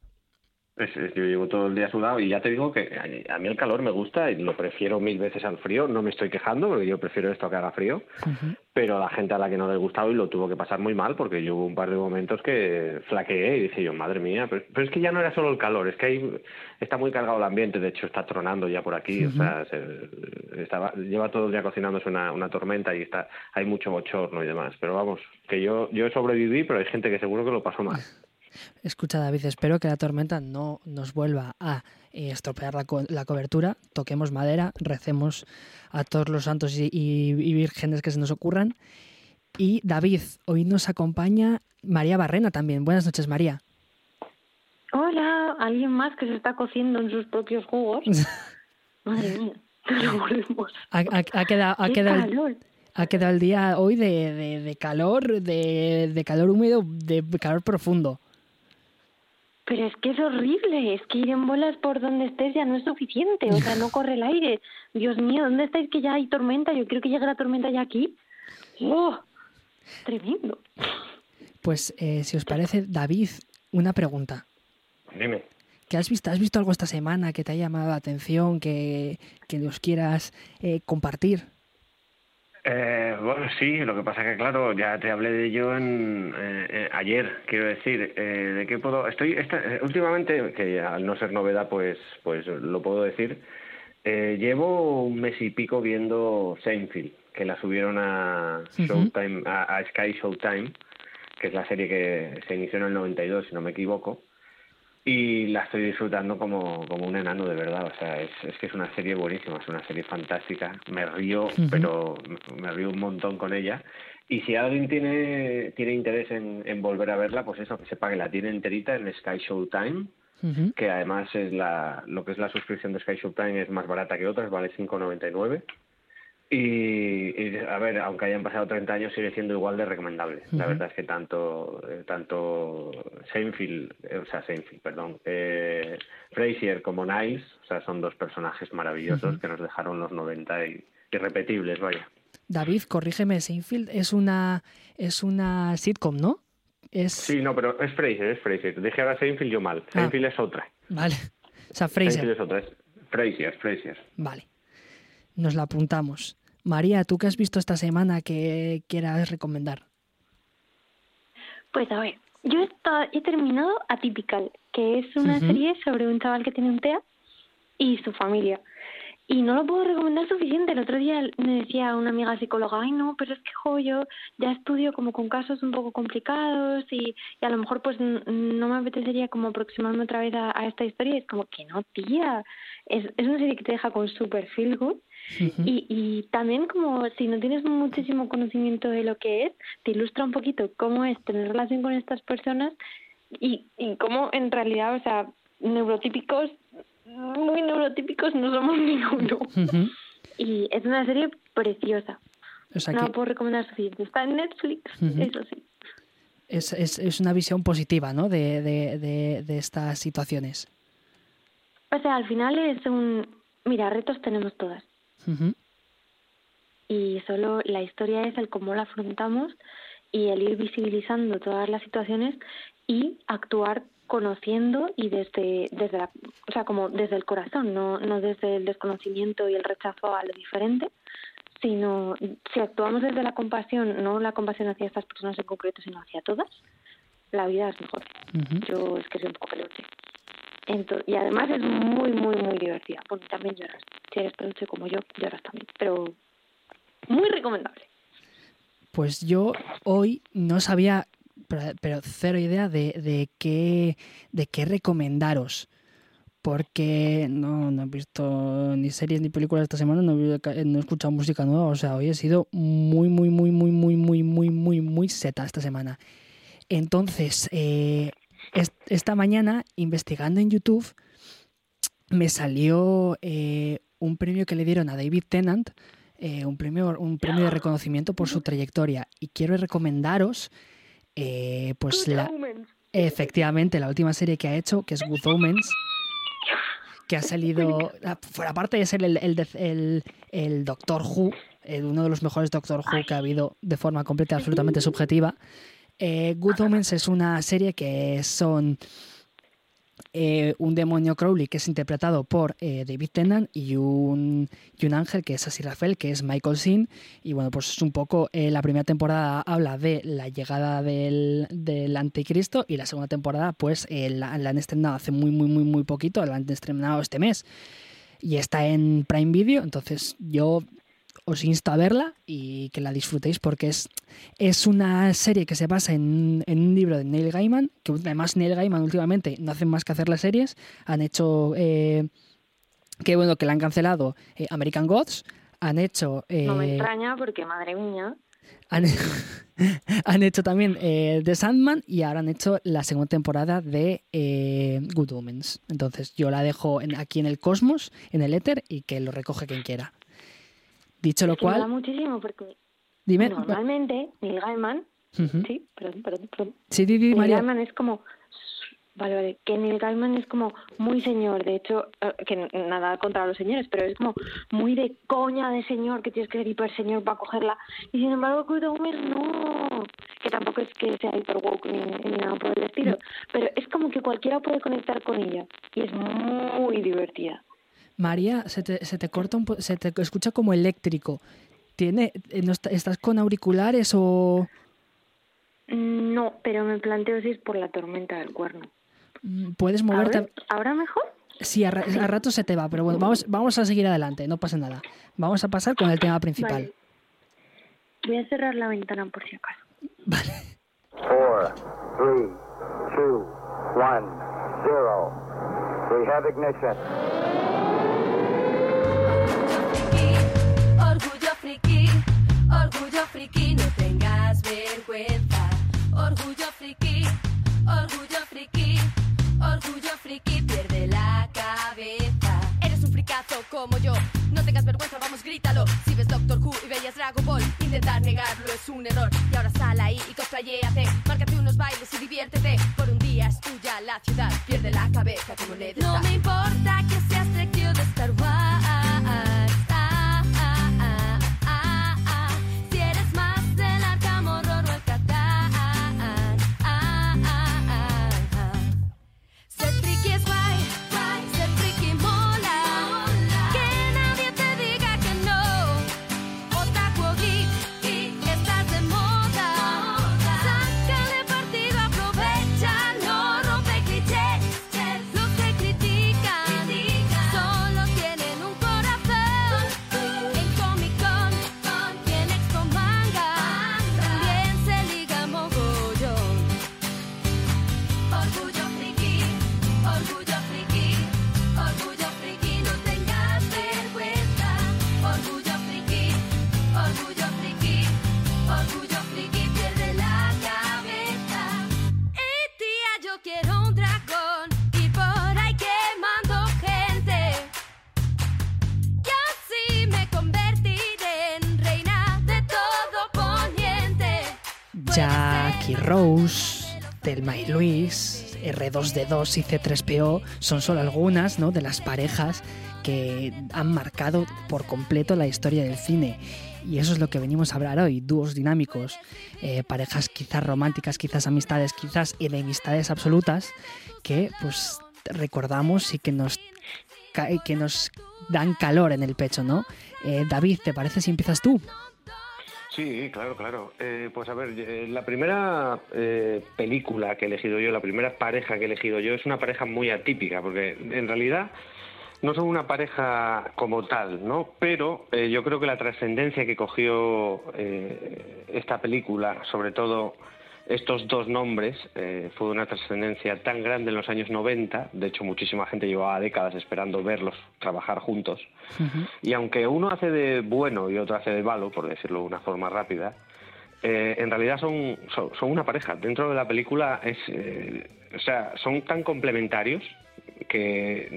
Es- es- yo llevo todo el día sudado y ya te digo que a, a mí el calor me gusta y lo prefiero mil veces al frío. No me estoy quejando porque yo prefiero esto a que haga frío. Ujú. Pero a la gente a la que no le gustaba y lo tuvo que pasar muy mal porque yo hubo un par de momentos que flaqueé y dije yo, madre mía, pero, pero es que ya no era solo el calor, es que ahí está muy cargado el ambiente, de hecho está tronando ya por aquí, o sea, se- estaba, lleva todo el día cocinándose una, una tormenta y está hay mucho bochorno y demás. Pero vamos, que yo, yo sobreviví, pero hay gente que seguro que lo pasó mal. Escucha, David, espero que la tormenta no nos vuelva a eh, estropear la, co- la cobertura. Toquemos madera, recemos a todos los santos y, y- y vírgenes que se nos ocurran. Y David, hoy nos acompaña María Barrena también. Buenas noches, María. Hola, alguien más que se está cociendo en sus propios jugos. Madre mía. Ha, ha- ha quedado, ha, ¡Qué quedado, calor! ha quedado el día hoy de, de- de calor, de, de calor húmedo, de calor profundo. Pero es que es horrible, es que ir en bolas por donde estés ya no es suficiente, o sea, no corre el aire. Dios mío, ¿dónde estáis que ya hay tormenta? Yo quiero que llegue la tormenta ya aquí. ¡Oh! Tremendo. Pues, eh, si os parece, David, una pregunta. Dime. ¿Qué has visto? ¿Has visto algo esta semana que te haya llamado la atención, que, que nos quieras eh, compartir? Eh, bueno, sí, lo que pasa que claro, ya te hablé de ello en, eh, eh, ayer, quiero decir, eh, de qué puedo, estoy, esta- eh, últimamente, que al no ser novedad, pues, pues lo puedo decir, llevo un mes y pico viendo Seinfeld, que la subieron a. Showtime, a, a Sky Showtime, que es la serie que se inició en el 92, si no me equivoco, y la estoy disfrutando como, como un enano de verdad. O sea, es, es que es una serie buenísima, es una serie fantástica. Me río, pero me río un montón con ella. Y si alguien tiene, tiene interés en, en volver a verla, pues eso, que sepa que la tiene enterita en Sky Showtime, Ujú. que además es la, lo que es la suscripción de Sky Showtime es más barata que otras, vale 5,99. Y, y, a ver, aunque hayan pasado 30 años, sigue siendo igual de recomendable. La verdad es que tanto eh, tanto Seinfeld, eh, o sea, Seinfeld, perdón, eh, Frasier como Niles, o sea, son dos personajes maravillosos que nos dejaron los 90 y irrepetibles, vaya. David, corrígeme, Seinfeld es una, es una sitcom, ¿no? Es... Sí, no, pero es Frasier, es Frasier. Dije ahora Seinfeld yo mal. Ah. Seinfeld es otra. Vale. O sea, Seinfeld Fraser. es otra, es Frasier, Frasier. Vale. Nos la apuntamos. María, ¿tú qué has visto esta semana que quieras recomendar? Pues a ver, yo he, terminado Atypical, que es una serie sobre un chaval que tiene un TEA y su familia. Y no lo puedo recomendar suficiente. El otro día me decía una amiga psicóloga, ay no, pero es que jo, yo ya estudio como con casos un poco complicados y, y a lo mejor pues no me apetecería como aproximarme otra vez a, a esta historia. Y es como que no, tía. Es, es una serie que te deja con super feel good Y, y también como si no tienes muchísimo conocimiento de lo que es, te ilustra un poquito cómo es tener relación con estas personas y, y cómo en realidad, o sea, neurotípicos, muy neurotípicos no somos ninguno. Y es una serie preciosa. O sea no que puedo recomendar suficiente. Está en Netflix, eso sí. es, es, es una visión positiva, ¿no? De, de, de, de estas situaciones. O sea, al final es un... Mira, retos tenemos todas. Ujú. y solo la historia es el cómo la afrontamos y el ir visibilizando todas las situaciones y actuar conociendo y desde desde la, o sea como desde el corazón no no desde el desconocimiento y el rechazo a lo diferente sino si actuamos desde la compasión no la compasión hacia estas personas en concreto sino hacia todas la vida es mejor. Yo es que soy un poco peluche Y además es muy muy muy divertida y también lloras si eres peluche como yo lloras también pero muy recomendable Pues yo hoy no sabía, pero, cero idea de, de qué de qué recomendaros. Porque no, no he visto ni series ni películas esta semana, no he, no he escuchado música nueva. O sea, hoy he sido muy, muy, muy, muy, muy, muy, muy, muy, muy seta esta semana. Entonces, eh, esta mañana, investigando en YouTube, me salió eh, un premio que le dieron a David Tennant, eh, un, premio, un premio de reconocimiento por su trayectoria. Y quiero recomendaros, eh, pues, la, efectivamente, la última serie que ha hecho, que es Good Omens, que ha salido, fuera aparte de ser el, el, el- el Doctor Who, uno de los mejores Doctor Who que ha habido de forma completa y absolutamente subjetiva, eh, Good Omens es una serie que son eh, un demonio Crowley que es interpretado por eh, David Tennant y un, y un ángel que es así Rafael, que es Michael Sin. Y bueno, pues es un poco, la primera temporada habla de la llegada del, del anticristo y la segunda temporada pues la, la han estrenado hace muy, muy, muy, muy poquito, la han estrenado este mes. Y está en Prime Video, entonces yo os insto a verla y que la disfrutéis porque es, es una serie que se basa en, en un libro de Neil Gaiman, que además Neil Gaiman últimamente no hacen más que hacer las series, han hecho, eh, que bueno, que la han cancelado eh, American Gods, han hecho... No me eh, extraña porque, madre mía, han, han hecho también eh, The Sandman y ahora han hecho la segunda temporada de eh, Good Omens. Entonces yo la dejo en- aquí en el cosmos, en el éter, y que lo recoge quien quiera. Dicho lo me cual, muchísimo porque dime... normalmente Neil Gaiman, sí, perdón, perdón, perdón. Sí, di, di, Neil María. Gaiman es como, vale, vale, que Neil Gaiman es como muy señor, de hecho, eh, que nada contra los señores, pero es como muy de coña de señor, que tienes que ser hiper señor para cogerla, y sin embargo Good Omens no, que tampoco es que sea hiper woke ni, ni nada por el estilo, pero es como que cualquiera puede conectar con ella, y es muy divertida. María, se te, se te corta un po- se te escucha como eléctrico. ¿Tiene, eh, no está- ¿Estás con auriculares o...? Mm, No, pero me planteo si es por la tormenta del cuerno. mm, ¿Puedes moverte? ¿Ahora, ¿ahora mejor? Sí, a, ra- a rato se te va, pero bueno, vamos, vamos a seguir adelante, no pasa nada. Vamos a pasar con el tema principal. Vale. Voy a cerrar la ventana por si acaso. Four, three, two, one, zero. We have ignition. Friki, no tengas vergüenza. Orgullo friki, orgullo friki, orgullo friki, pierde la cabeza. Eres un fricazo como yo, no tengas vergüenza, vamos, grítalo. Si ves Doctor Who y veías Dragon Ball, intentar negarlo es un error. Y ahora sal ahí y cosplayéate, márcate unos bailes y diviértete. Por un día es tuya la ciudad, pierde la cabeza como le des. No me importa que seas R2D2 y C3PO son solo algunas ¿no? de las parejas que han marcado por completo la historia del cine. Y eso es lo que venimos a hablar hoy, dúos dinámicos, eh, parejas quizás románticas, quizás amistades, quizás enemistades absolutas, que pues recordamos y que nos, que nos dan calor en el pecho, ¿no? Eh, David, ¿te parece si empiezas tú? Sí, claro, claro. Eh, pues a ver, eh, la primera eh, película que he elegido yo, la primera pareja que he elegido yo, es una pareja muy atípica, porque en realidad no son una pareja como tal, ¿no? Pero eh, yo creo que la trascendencia que cogió eh, esta película, sobre todo estos dos nombres, eh, fue una trascendencia tan grande en los años 90, de hecho muchísima gente llevaba décadas esperando verlos trabajar juntos, y aunque uno hace de bueno y otro hace de malo, por decirlo de una forma rápida, eh, en realidad son, son, son una pareja. Dentro de la película es, eh, o sea, son tan complementarios que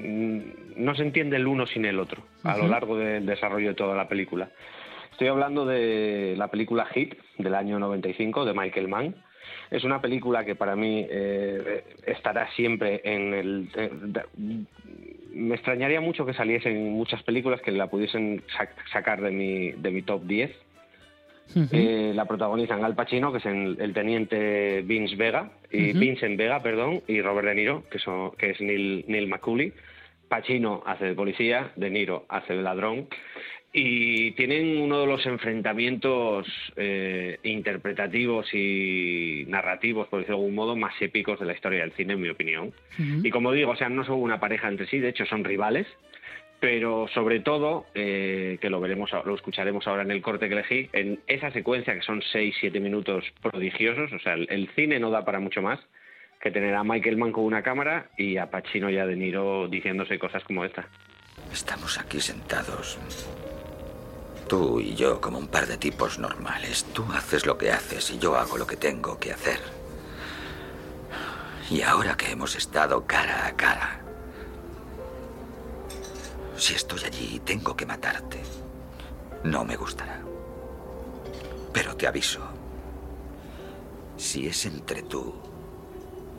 no se entiende el uno sin el otro a lo largo del desarrollo de toda la película. Estoy hablando de la película Hit del año 95 de Michael Mann. Es una película que para mí eh, estará siempre en el, eh, me extrañaría mucho que saliesen muchas películas que la pudiesen sac- sacar de mi, de mi top 10. Eh, la protagonizan Al Pacino, que es el, el teniente Vince Vega, y Ujú. Vincent Vega, perdón, y Robert De Niro, que, son, que es Neil, Neil McCauley. Pacino hace de policía, De Niro hace de ladrón. Y tienen uno de los enfrentamientos eh, interpretativos y narrativos, por decirlo de algún modo, más épicos de la historia del cine, en mi opinión. Y como digo, o sea, no son una pareja entre sí, de hecho son rivales, pero sobre todo, eh, que lo veremos, lo escucharemos ahora en el corte que elegí, en esa secuencia que son 6-7 minutos prodigiosos, o sea, el, el cine no da para mucho más que tener a Michael Mann con una cámara y a Pacino y a De Niro diciéndose cosas como esta. Estamos aquí sentados. Tú y yo como un par de tipos normales. Tú haces lo que haces y yo hago lo que tengo que hacer. Y ahora que hemos estado cara a cara, si estoy allí y tengo que matarte, no me gustará. Pero te aviso, si es entre tú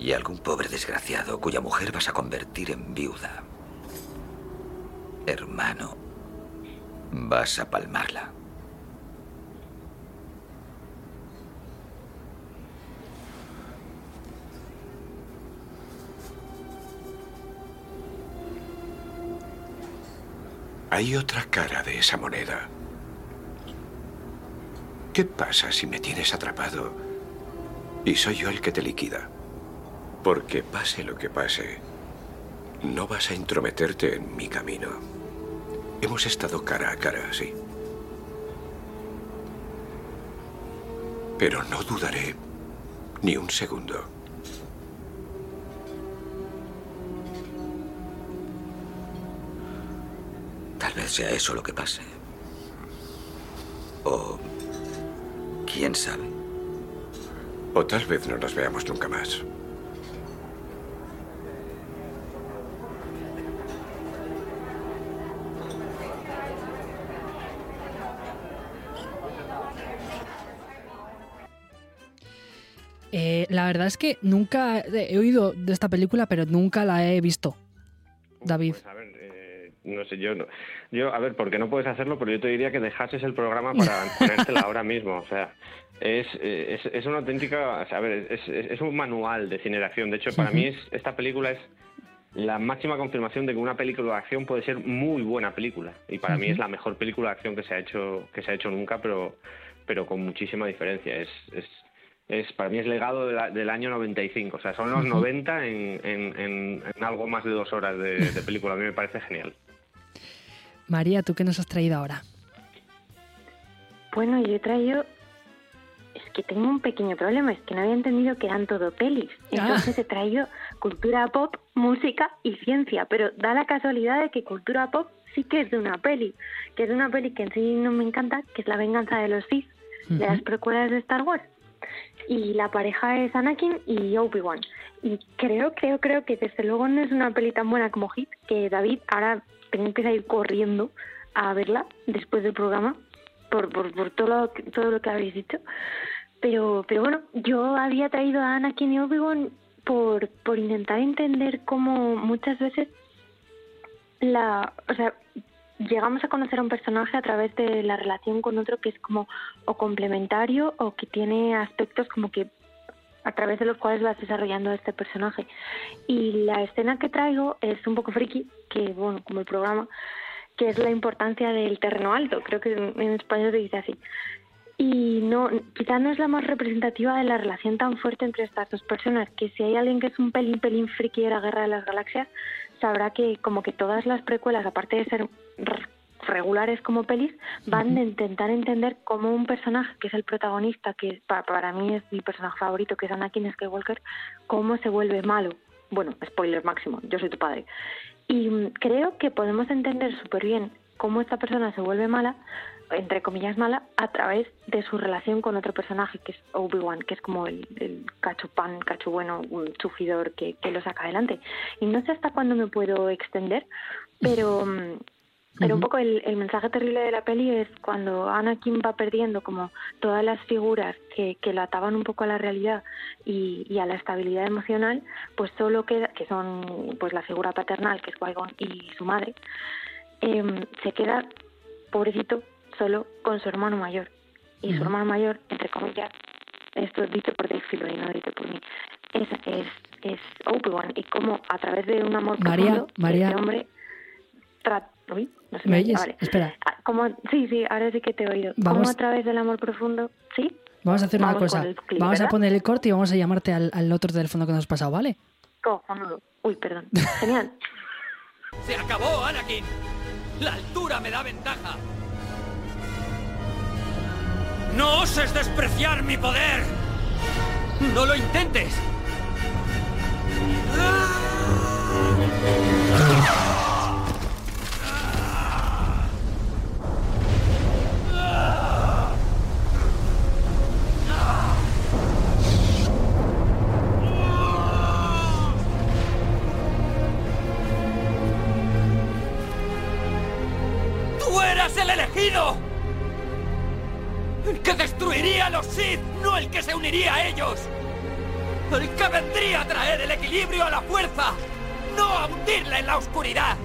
y algún pobre desgraciado cuya mujer vas a convertir en viuda, hermano, vas a palmarla. Hay otra cara de esa moneda. ¿Qué pasa si me tienes atrapado y soy yo el que te liquida? Porque pase lo que pase, no vas a intrometerte en mi camino. Hemos estado cara a cara, sí. Pero no dudaré ni un segundo. Tal vez sea eso lo que pase. O... ¿Quién sabe? O tal vez no nos veamos nunca más. La verdad es que nunca he oído de esta película, pero nunca la he visto. David. Pues a ver, eh, no sé, yo, no- yo, a ver, porque no puedes hacerlo, pero yo te diría que dejases el programa para ponértela ahora mismo. O sea, es, eh, es, es una auténtica, o sea, a ver, es, es- es un manual de cine de acción. De hecho, para mí es, esta película es la máxima confirmación de que una película de acción puede ser muy buena película. Y para mí es la mejor película de acción que se ha hecho, que se ha hecho nunca, pero, pero con muchísima diferencia. Es, es, es para mí es legado de la- del año 95. O sea, son los Ujú. 90 en, en, en- en algo más de dos horas de, de película. A mí me parece genial. María, ¿tú qué nos has traído ahora? Bueno, yo he traído... Es que tengo un pequeño problema, es que no había entendido que eran todo pelis. Entonces he traído cultura pop, música y ciencia, pero da la casualidad de que cultura pop sí que es de una peli, que es de una peli que en sí no me encanta, que es La venganza de los Sith, de las precuelas de Star Wars. Y la pareja es Anakin y Obi-Wan. Y creo, creo, creo que desde luego no es una peli tan buena como Hit, que David ahora tengo que ir corriendo a verla después del programa por, por, por todo, lo, todo lo que habéis dicho. Pero, pero bueno, yo había traído a Anakin y Obi-Wan por, por intentar entender cómo muchas veces la, llegamos a conocer a un personaje a través de la relación con otro que es como o complementario o que tiene aspectos como que a través de los cuales vas desarrollando este personaje. Y la escena que traigo es un poco friki, que bueno, como el programa, que es la importancia del terreno alto, creo que en español se dice así. Y no, quizás no es la más representativa de la relación tan fuerte entre estas dos personas, que si hay alguien que es un pelín, pelín friki de la Guerra de las Galaxias, sabrá que como que todas las precuelas, aparte de ser regulares como pelis, van de intentar entender cómo un personaje que es el protagonista, que pa- para mí es mi personaje favorito, que es Anakin Skywalker, cómo se vuelve malo. Bueno, spoiler máximo, yo soy tu padre. Y mm, creo que podemos entender súper bien cómo esta persona se vuelve mala, entre comillas mala, a través de su relación con otro personaje, que es Obi-Wan, que es como el, el cacho pan, cacho bueno, un sufridor que, que lo saca adelante. Y no sé hasta cuándo me puedo extender, pero, mm, Pero un poco el, el mensaje terrible de la peli es cuando Anakin va perdiendo como todas las figuras que, que lo ataban un poco a la realidad y, y a la estabilidad emocional, pues solo queda, que son pues la figura paternal, que es Qui-Gon, y su madre, em, se queda, pobrecito, solo con su hermano mayor. Y su Ujú. hermano mayor, entre comillas, esto es dicho por Dave Filoni, no dicho por mí, es, es, es Obi-Wan. Y como a través de un amor María, profundo, María. este hombre tra- Uy, no se ¿Me oye, oyes? vale. Espera. Ah, Como, sí, sí, ahora sí que te he oído. Vamos- Como a través del amor profundo, ¿sí? Vamos a hacer una Vamos cosa. con el clip, vamos a ¿verdad? poner el corte y vamos a llamarte al, al otro teléfono que nos has pasado, ¿vale? Cojonudo. Uy, perdón. Genial. ¡Se acabó, Anakin! ¡La altura me da ventaja! ¡No oses despreciar mi poder! ¡No lo intentes! ¡Tú eras el elegido! Que destruiría a los Sith, no el que se uniría a ellos. El que vendría a traer el equilibrio a la fuerza, no a hundirla en la oscuridad.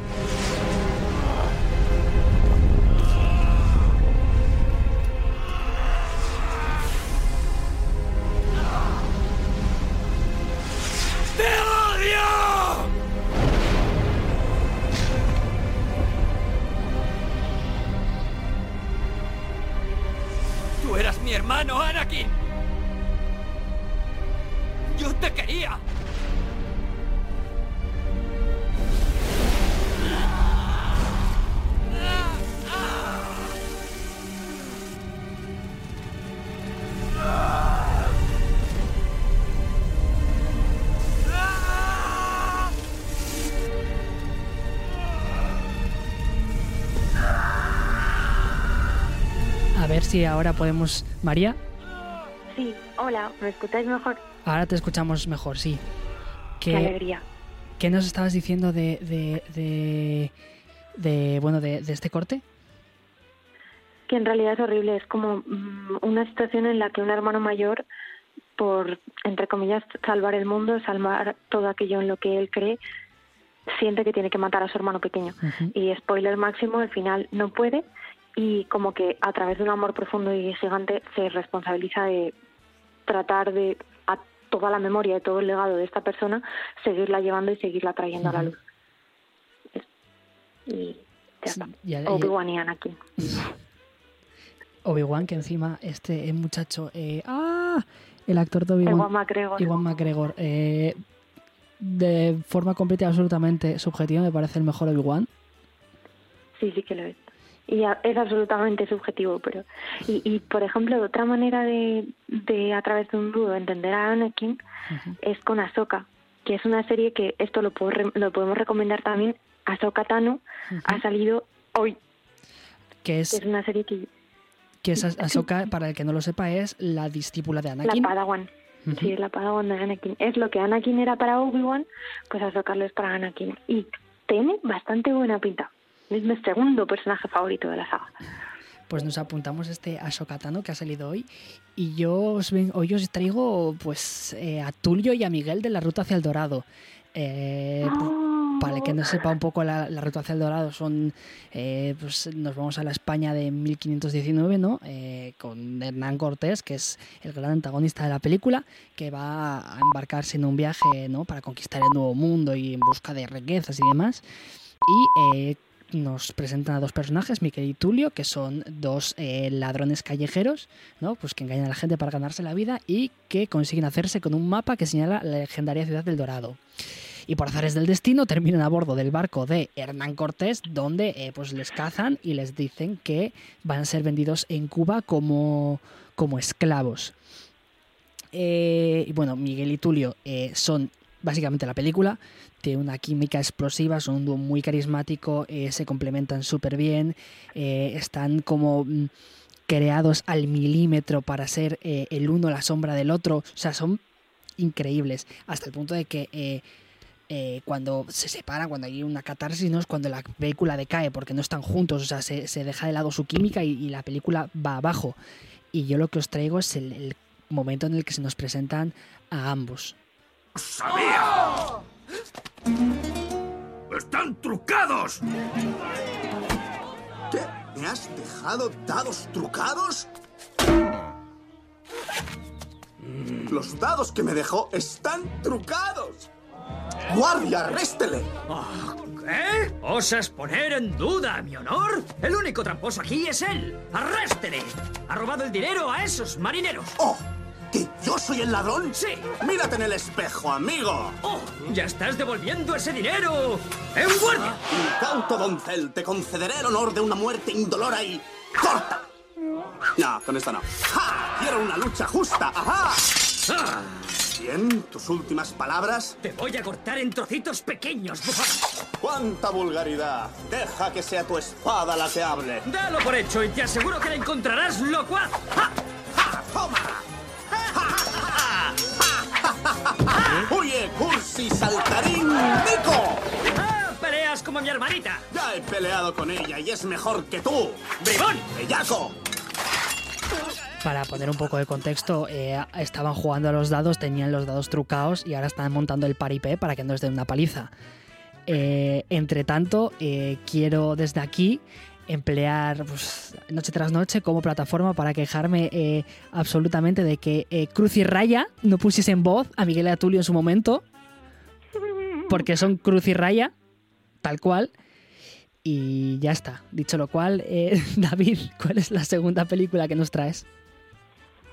Mi hermano, Anakin. Yo te quería. Si ahora podemos... María, Sí, hola, ¿me escucháis mejor? ahora te escuchamos mejor, sí. Qué ¿Qué, alegría. qué nos estabas diciendo de... de, de, de, bueno, de, de este corte? Que en realidad es horrible, es como mm, una situación en la que un hermano mayor, por, entre comillas, salvar el mundo, salvar todo aquello en lo que él cree, siente que tiene que matar a su hermano pequeño. Y spoiler máximo, al final no puede y como que a través de un amor profundo y gigante se responsabiliza de tratar de a toda la memoria y todo el legado de esta persona seguirla llevando y seguirla trayendo a la luz. Y ya está. Obi-Wan Anakin. Obi-Wan, que encima este muchacho... eh, ¡Ah! El actor de Obi-Wan. McGregor. Ewan McGregor. eh, de forma completa y absolutamente subjetiva me parece el mejor Obi-Wan. Sí, sí que lo es. Y es absolutamente subjetivo, pero... Y, y por ejemplo, otra manera de, de a través de un dúo entender a Anakin es con Ahsoka, que es una serie que esto lo, puedo re- lo podemos recomendar también. Ahsoka Tano ha salido hoy, Que que es, es una serie que... que es Ah- Ahsoka, para el que no lo sepa, es la discípula de La Anakin. Padawan. Ujú. Sí, es la Padawan de Anakin. Es lo que Anakin era para Obi-Wan, pues Ahsoka lo es para Anakin. Y tiene bastante buena pinta. Es mi segundo personaje favorito de la saga. Pues nos apuntamos este Ahsoka Tano que ha salido hoy. Y yo os ven- hoy os traigo pues eh, a Tulio y a Miguel de la Ruta hacia el Dorado. Eh, Para el que no sepa un poco la, la ruta hacia el Dorado, son eh, pues nos vamos a la España de 1519, ¿no? Eh, con Hernán Cortés, que es el gran antagonista de la película, que va a embarcarse en un viaje, ¿no? Para conquistar el nuevo mundo y en busca de riquezas y demás. Y eh, nos presentan a dos personajes, Miquel y Tulio, que son dos eh, ladrones callejeros, ¿no? Pues que engañan a la gente para ganarse la vida y que consiguen hacerse con un mapa que señala la legendaria ciudad del Dorado y por azares del destino terminan a bordo del barco de Hernán Cortés donde eh, pues les cazan y les dicen que van a ser vendidos en Cuba como, como esclavos. Eh, y bueno, Miguel y Tulio son básicamente la película, tiene una química explosiva, son un dúo muy carismático, eh, se complementan súper bien, eh, están como mm, creados al milímetro para ser eh, el uno la sombra del otro, o sea, son increíbles, hasta el punto de que cuando se separan, cuando hay una catarsis, ¿no? es cuando la película decae, porque no están juntos, o sea, se, se deja de lado su química y, la película va abajo. Y yo lo que os traigo es el momento en el que se nos presentan a ambos. ¡Sabía! ¡Están trucados! ¿Qué? ¿Me has dejado dados trucados? Los dados que me dejó están trucados. ¡Guardia, arréstele! ¿Qué? ¿Osas poner en duda mi honor? El único tramposo aquí es él. ¡Arréstele! Ha robado el dinero a esos marineros. ¡Oh! ¿Que yo soy el ladrón? Sí. Mírate en el espejo, amigo. ¡Oh! ¡Ya estás devolviendo ese dinero! ¡En guardia! Incauto doncel, te concederé el honor de una muerte indolora y corta. No, con esto no. ¡Ja! Quiero una lucha justa. ¡Ajá! Ah. Bien, tus últimas palabras. Te voy a cortar en trocitos pequeños, bufón. ¡Cuánta vulgaridad! Deja que sea tu espada la que hable. Dalo por hecho y te aseguro que la encontrarás locuaz. ¡Ja! ¡Toma! ¡Huye, cursi, saltarín, Nico! ¡Ah! ¡Peleas como mi hermanita! Ya he peleado con ella y es mejor que tú. ¡Bribón! ¡Bellaco! Para poner un poco de contexto, eh, estaban jugando a los dados, tenían los dados trucados y ahora están montando el paripé para que no les den una paliza. Eh, entre tanto, eh, quiero desde aquí emplear pues, noche tras noche como plataforma para quejarme eh, absolutamente de que eh, Cruz y Raya no pusiesen voz a Miguel y a Tulio en su momento, porque son Cruz y Raya, tal cual. Y ya está. Dicho lo cual, eh, David, ¿cuál es la segunda película que nos traes?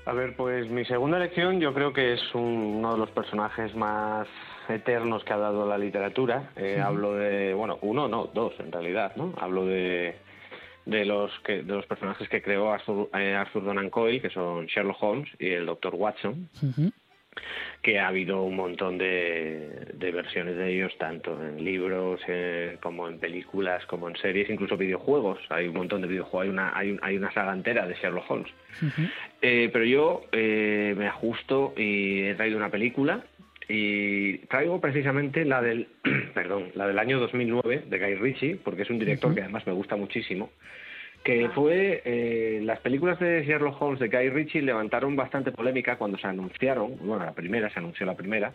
A ver, pues mi segunda elección yo creo que es un- uno de los personajes más eternos que ha dado la literatura. Eh. Hablo de, bueno, uno, no, dos en realidad, ¿no? Hablo de, de los que de los personajes que creó Arthur, eh, Arthur Conan Coyle, que son Sherlock Holmes y el Dr. Watson, que ha habido un montón de, de versiones de ellos, tanto en libros eh, como en películas, como en series, incluso videojuegos. Hay un montón de videojuegos, hay una, hay, un- hay una saga entera de Sherlock Holmes. Eh, pero yo eh, me ajusto y he traído una película y traigo precisamente la del, perdón, la del año 2009 de Guy Ritchie, porque es un director que además me gusta muchísimo, que fue eh, las películas de Sherlock Holmes de Guy Ritchie levantaron bastante polémica cuando se anunciaron, bueno, la primera, se anunció la primera,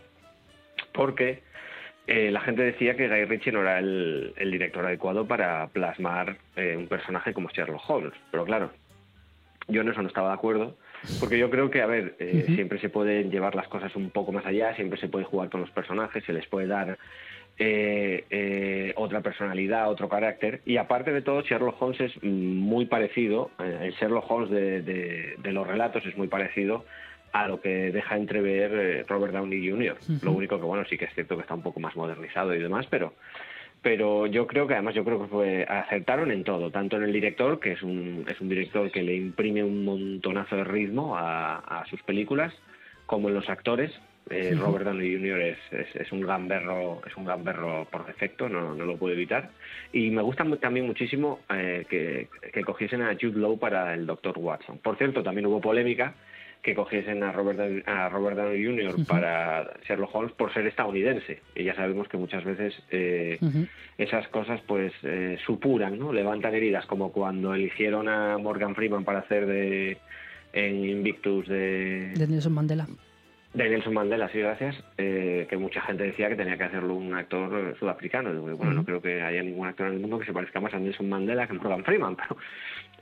porque eh, la gente decía que Guy Ritchie no era el, el director adecuado para plasmar eh, un personaje como Sherlock Holmes, pero claro, yo en eso no estaba de acuerdo, porque yo creo que, a ver, eh, siempre se pueden llevar las cosas un poco más allá, siempre se puede jugar con los personajes, se les puede dar eh, eh, otra personalidad, otro carácter, y aparte de todo, Sherlock Holmes es muy parecido, eh, el Sherlock Holmes de, de- de los relatos es muy parecido a lo que deja entrever eh, Robert Downey Jr. Lo único que, bueno, sí que es cierto que está un poco más modernizado y demás, pero pero yo creo que además yo creo que fue acertaron en todo tanto en el director que es un es un director que le imprime un montonazo de ritmo a, a sus películas como en los actores Eh. Robert Downey Jr. Es, es, es un gamberro es un gamberro por defecto no, no lo puedo evitar y me gusta también muchísimo eh, que, que cogiesen a Jude Law para el Dr. Watson por cierto también hubo polémica que cogiesen a Robert, a Robert Downey Jr. Para Sherlock Holmes por ser estadounidense. Y ya sabemos que muchas veces eh, esas cosas pues eh, supuran, ¿no? Levantan heridas, como cuando eligieron a Morgan Freeman para hacer de en Invictus de, De Nelson Mandela. de Nelson Mandela, sí, gracias, eh, que mucha gente decía que tenía que hacerlo un actor sudafricano. Digo, bueno, no creo que haya ningún actor en el mundo que se parezca más a Nelson Mandela que a Morgan Freeman, pero...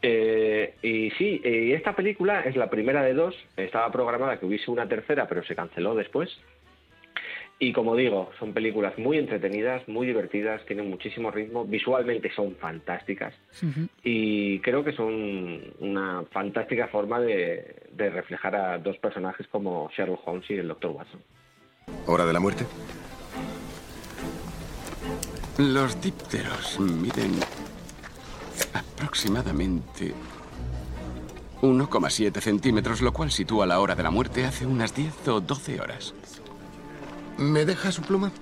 eh, y sí, eh, esta película es la primera de dos, estaba programada que hubiese una tercera, pero se canceló después. Y como digo, son películas muy entretenidas, muy divertidas, tienen muchísimo ritmo, visualmente son fantásticas y creo que son una fantástica forma de, de reflejar a dos personajes como Sherlock Holmes y el Dr. Watson. ¿Hora de la muerte? Los dípteros miden aproximadamente 1,7 centímetros, lo cual sitúa la hora de la muerte hace unas 10 o 12 horas. ¿Me deja su pluma?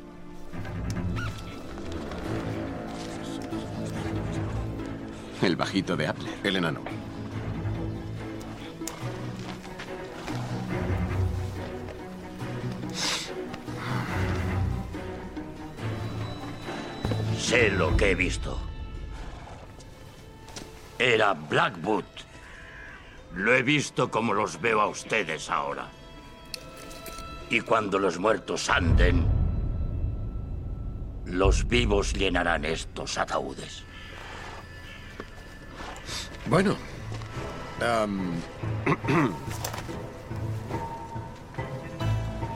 El bajito de Apple. El enano. Sé lo que he visto. Era Blackwood. Lo he visto como los veo a ustedes ahora. Y cuando los muertos anden, los vivos llenarán estos ataúdes. Bueno.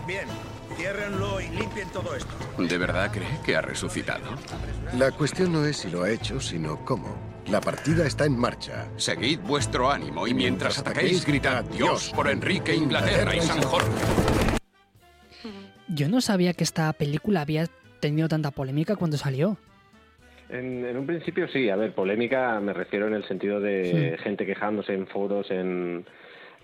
Bien, ciérrenlo y limpien todo esto. ¿De verdad cree que ha resucitado? la cuestión no es si lo ha hecho, sino cómo. La partida está en marcha. Seguid vuestro ánimo y mientras ataquéis, gritad Dios por Enrique, Inglaterra y San Jorge. Yo no sabía que esta película había tenido tanta polémica cuando salió. En, en un principio sí, a ver, polémica me refiero en el sentido de Sí. gente quejándose en foros, en,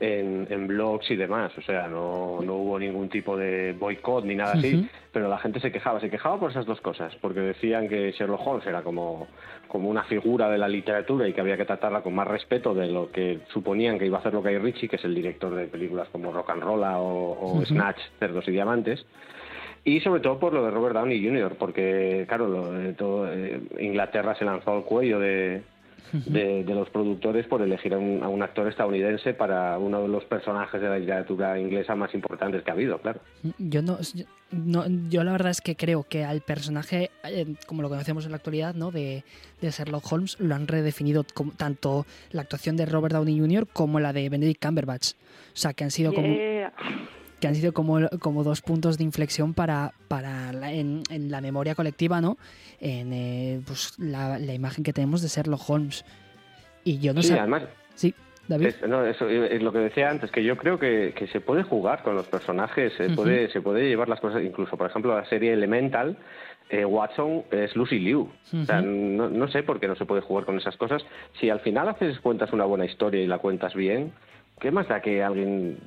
en, en blogs y demás. O sea, no, no hubo ningún tipo de boicot ni nada así, pero la gente se quejaba. Se quejaba por esas dos cosas, porque decían que Sherlock Holmes era como, como una figura de la literatura y que había que tratarla con más respeto de lo que suponían que iba a hacer lo Guy Ritchie, que es el director de películas como Rock and Roll o. Snatch, Cerdos y Diamantes. Y sobre todo por lo de Robert Downey Jr., porque, claro, lo todo, eh, Inglaterra se lanzó al cuello de, de, de los productores por elegir a un, a un actor estadounidense para uno de los personajes de la literatura inglesa más importantes que ha habido, claro. Yo no, yo, no- yo la verdad es que creo que al personaje, eh, como lo conocemos en la actualidad, ¿no? de, de Sherlock Holmes, lo han redefinido como, tanto la actuación de Robert Downey Jr. como la de Benedict Cumberbatch. O sea, que han sido como Yeah. Que han sido como, como dos puntos de inflexión para, para la- en, en la memoria colectiva, ¿no? En eh, pues, la, la imagen que tenemos de Sherlock Holmes. Y yo no sí, sé. además, Sí, David. Es, no, eso es lo que decía antes, que yo creo que, que se puede jugar con los personajes, se, puede, se puede llevar las cosas, incluso, por ejemplo, la serie Elemental, eh, Watson es Lucy Liu. O sea, no, no sé por qué no se puede jugar con esas cosas. Si al final haces cuentas una buena historia y la cuentas bien, ¿qué más da que alguien...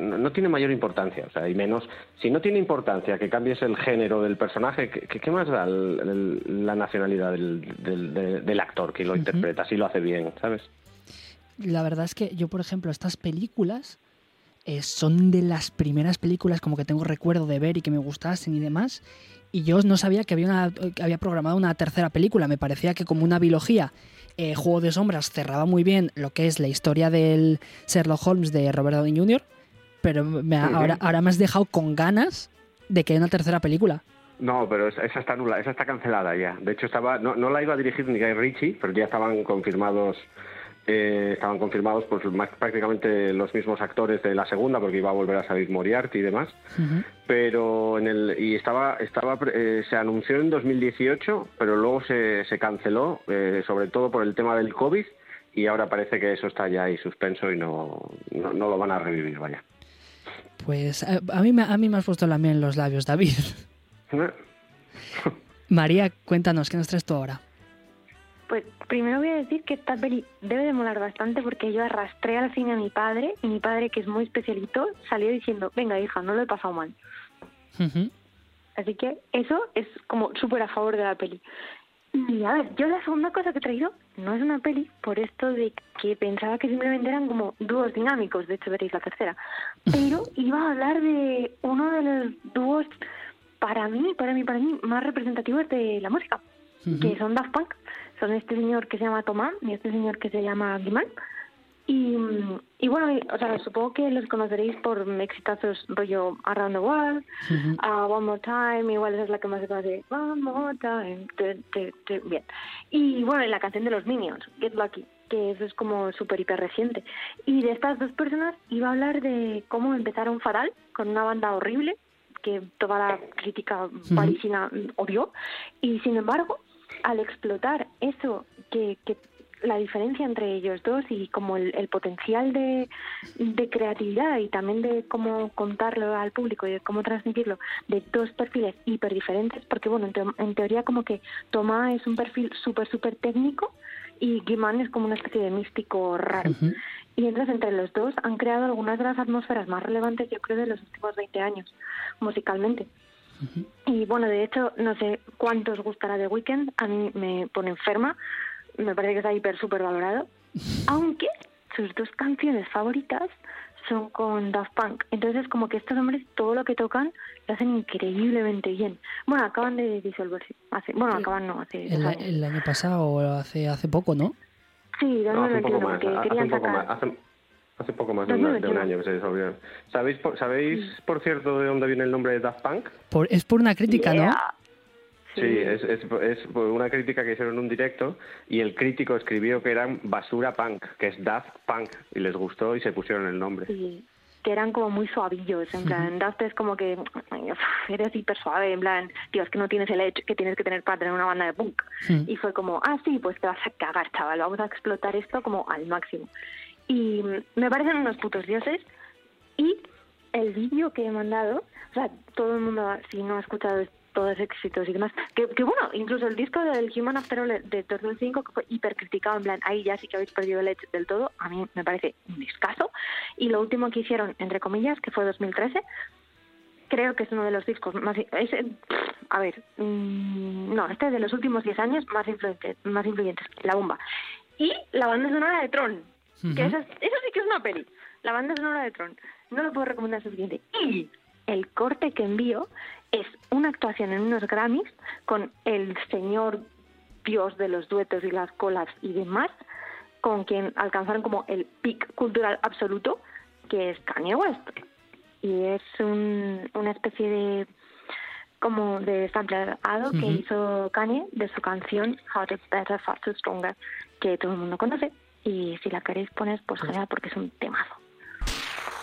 No tiene mayor importancia, o sea, y menos... Si no tiene importancia que cambies el género del personaje, ¿qué, qué- más da el- el- la nacionalidad del, del- del- actor que lo interpreta, si lo hace bien, ¿sabes? La verdad es que yo, por ejemplo, estas películas eh, son de las primeras películas como que tengo recuerdo de ver y que me gustasen y demás. Y yo no sabía que había, una, que había programado una tercera película. Me parecía que como una biología, eh, Juego de Sombras cerraba muy bien lo que es la historia del Sherlock Holmes de Robert Downey Jr. Pero me ha- ahora, ahora me has dejado con ganas de que haya una tercera película. No, pero esa, esa está nula, esa está cancelada ya. De hecho, estaba no, no la iba a dirigir ni Guy Ritchie, pero ya estaban confirmados eh, estaban confirmados pues prácticamente los mismos actores de la segunda, porque iba a volver a salir Moriarty y demás. Pero en el y estaba estaba eh, se anunció en 2018, pero luego se, se canceló, eh, sobre todo por el tema del COVID. Y ahora parece que eso está ya ahí suspenso y no, no, no lo van a revivir, vaya. Pues eh, a mí, a mí me has puesto la miel en los labios, David. María, cuéntanos, ¿qué nos traes tú ahora? Pues primero voy a decir que esta peli debe de molar bastante porque yo arrastré al cine a mi padre y mi padre, que es muy especialito, salió diciendo, venga hija, no lo he pasado mal. Así que eso es como súper a favor de la peli. Y a ver, yo la segunda cosa que he traído no es una peli, por esto de que pensaba que simplemente eran como dúos dinámicos, de hecho veréis la tercera, pero iba a hablar de uno de los dúos para mí, para mí, para mí, más representativos de la música, que son Daft Punk. Son este señor que se llama Tomás y este señor que se llama Guimán. Y, y bueno, o sea, supongo que los conoceréis por exitazos rollo Around the World, a One More Time, igual esa es la que más se conoce. One More Time. te- te- te- bien. Y bueno, la canción de los Minions, Get Lucky, que eso es como súper hiper reciente. Y de estas dos personas iba a hablar de cómo empezaron fatal, con una banda horrible, que toda la crítica parisina odió. Y sin embargo, al explotar eso que, que la diferencia entre ellos dos y como el, el potencial de, de creatividad y también de cómo contarlo al público y de cómo transmitirlo de dos perfiles hiper diferentes, porque bueno, en, teo- en teoría como que Tomás es un perfil súper, súper técnico y Guimán es como una especie de místico raro. Y entonces entre los dos han creado algunas de las atmósferas más relevantes, yo creo, de los últimos 20 años, musicalmente. Y bueno, de hecho, no sé cuánto os gustará The Weeknd, a mí me pone enferma, me parece que está hiper súper valorado, aunque sus dos canciones favoritas son con Daft Punk. Entonces, como que estos hombres todo lo que tocan lo hacen increíblemente bien. Bueno, acaban de disolverse. Hace, bueno, acaban no, hace El, año pasado o hace, hace poco, ¿no? Sí, No, hace un poco 2021, más, porque hace querían un poco sacar... más, hace, hace poco más de, una- de un 2021. año que se disolvieron. ¿Sabéis, por, ¿Sabéis, por cierto, de dónde viene el nombre de Daft Punk? Por- es por una crítica, ¿no? Sí, es, es, es por una crítica que hicieron en un directo y el crítico escribió que eran basura punk, que es Daft Punk, y les gustó y se pusieron el nombre. Sí, que eran como muy suavillos, en plan, Daft es como que eres hiper suave, en plan, tío, es que no tienes el edge que tienes que tener para tener una banda de punk. Y fue como, ah, sí, pues te vas a cagar, chaval, vamos a explotar esto como al máximo. Y me parecen unos putos dioses. Y el vídeo que he mandado, o sea, todo el mundo, si no ha escuchado todos éxitos y demás, que, bueno, incluso el disco del Human After All de 2005, que fue hiper criticado, en plan, ahí ya sí que habéis perdido el edge del todo, a mí me parece un discazo. Y lo último que hicieron, entre comillas, que fue 2013, creo que es uno de los discos más... es, a ver, mm, no, este es de los últimos 10 años más, influyente- más influyentes, La Bomba. Y la banda sonora de Tron, que eso, eso sí que es una peli, la banda sonora de Tron. No lo puedo recomendar suficiente. Y el corte que envío es una actuación en unos Grammys con el señor dios de los duetos y las collabs y demás, con quien alcanzaron como el peak cultural absoluto, que es Kanye West. Y es un, una especie de como de sampleado que hizo Kanye de su canción Harder, Better, Faster, Stronger, que todo el mundo conoce. Y si la queréis poner, pues genial, porque es un temazo.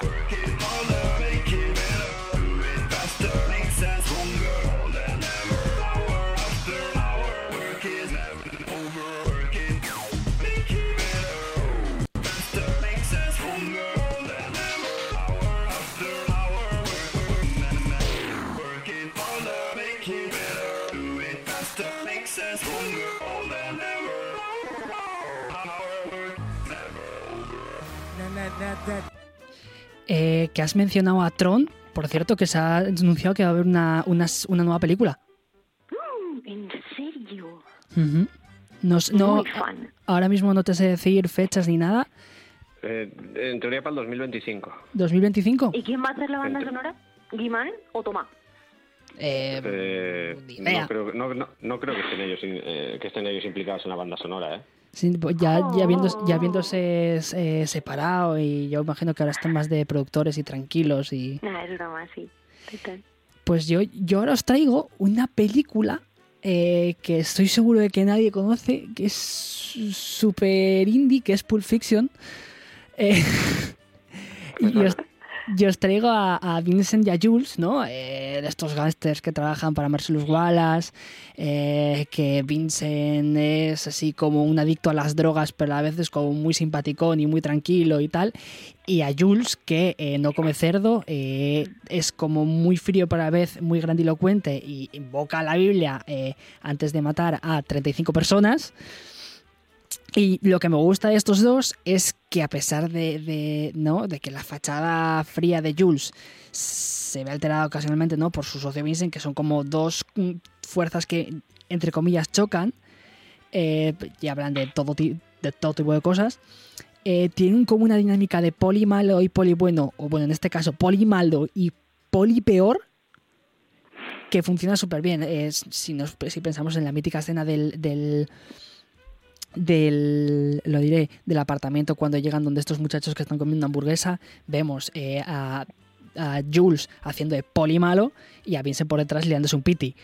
Eh, que has mencionado a Tron, por cierto, que se ha anunciado que va a haber una, una, una nueva película. Mm, ¿En serio? Nos- no, Muy fan. ahora mismo no te sé decir fechas ni nada. Eh, en teoría para el 2025. ¿2025? ¿Y quién va a hacer la banda sonora? ¿Guimán o Tomás? Eh, Eh, no, creo, no, no, no creo que estén, ellos, eh, que estén ellos implicados en la banda sonora, ¿eh? Sí, ya, ya, viéndose eh, separado y yo imagino que ahora están más de productores y tranquilos y es broma, sí. Total. pues yo, yo ahora os traigo una película eh, que estoy seguro de que nadie conoce, que es super indie, que es Pulp Fiction. Eh, y os, y os traigo a, a Vincent y a Jules, ¿no? Eh, estos gángsters que trabajan para Marcellus Wallace, eh, que Vincent es así como un adicto a las drogas, pero a veces como muy simpaticón y muy tranquilo y tal. Y a Jules, que eh, no come cerdo, eh, es como muy frío pero a la vez muy grandilocuente y invoca la Biblia eh, antes de matar a 35 personas. Y lo que me gusta de estos dos es que a pesar de, ¿no? de que la fachada fría de Jules se ve alterada ocasionalmente ¿no? por su socio Vincent, que son como dos mm, fuerzas que, entre comillas, chocan, eh, y hablan de todo, tipo de cosas, eh, tienen como una dinámica de poli malo y poli bueno, o bueno, en este caso, poli malo y poli peor, que funciona súper bien. Si, pensamos en la mítica escena del, del, lo diré, del apartamento cuando llegan donde estos muchachos que están comiendo hamburguesa, vemos eh, a, a Jules haciendo de poli malo y a Vincent por detrás liándose un piti.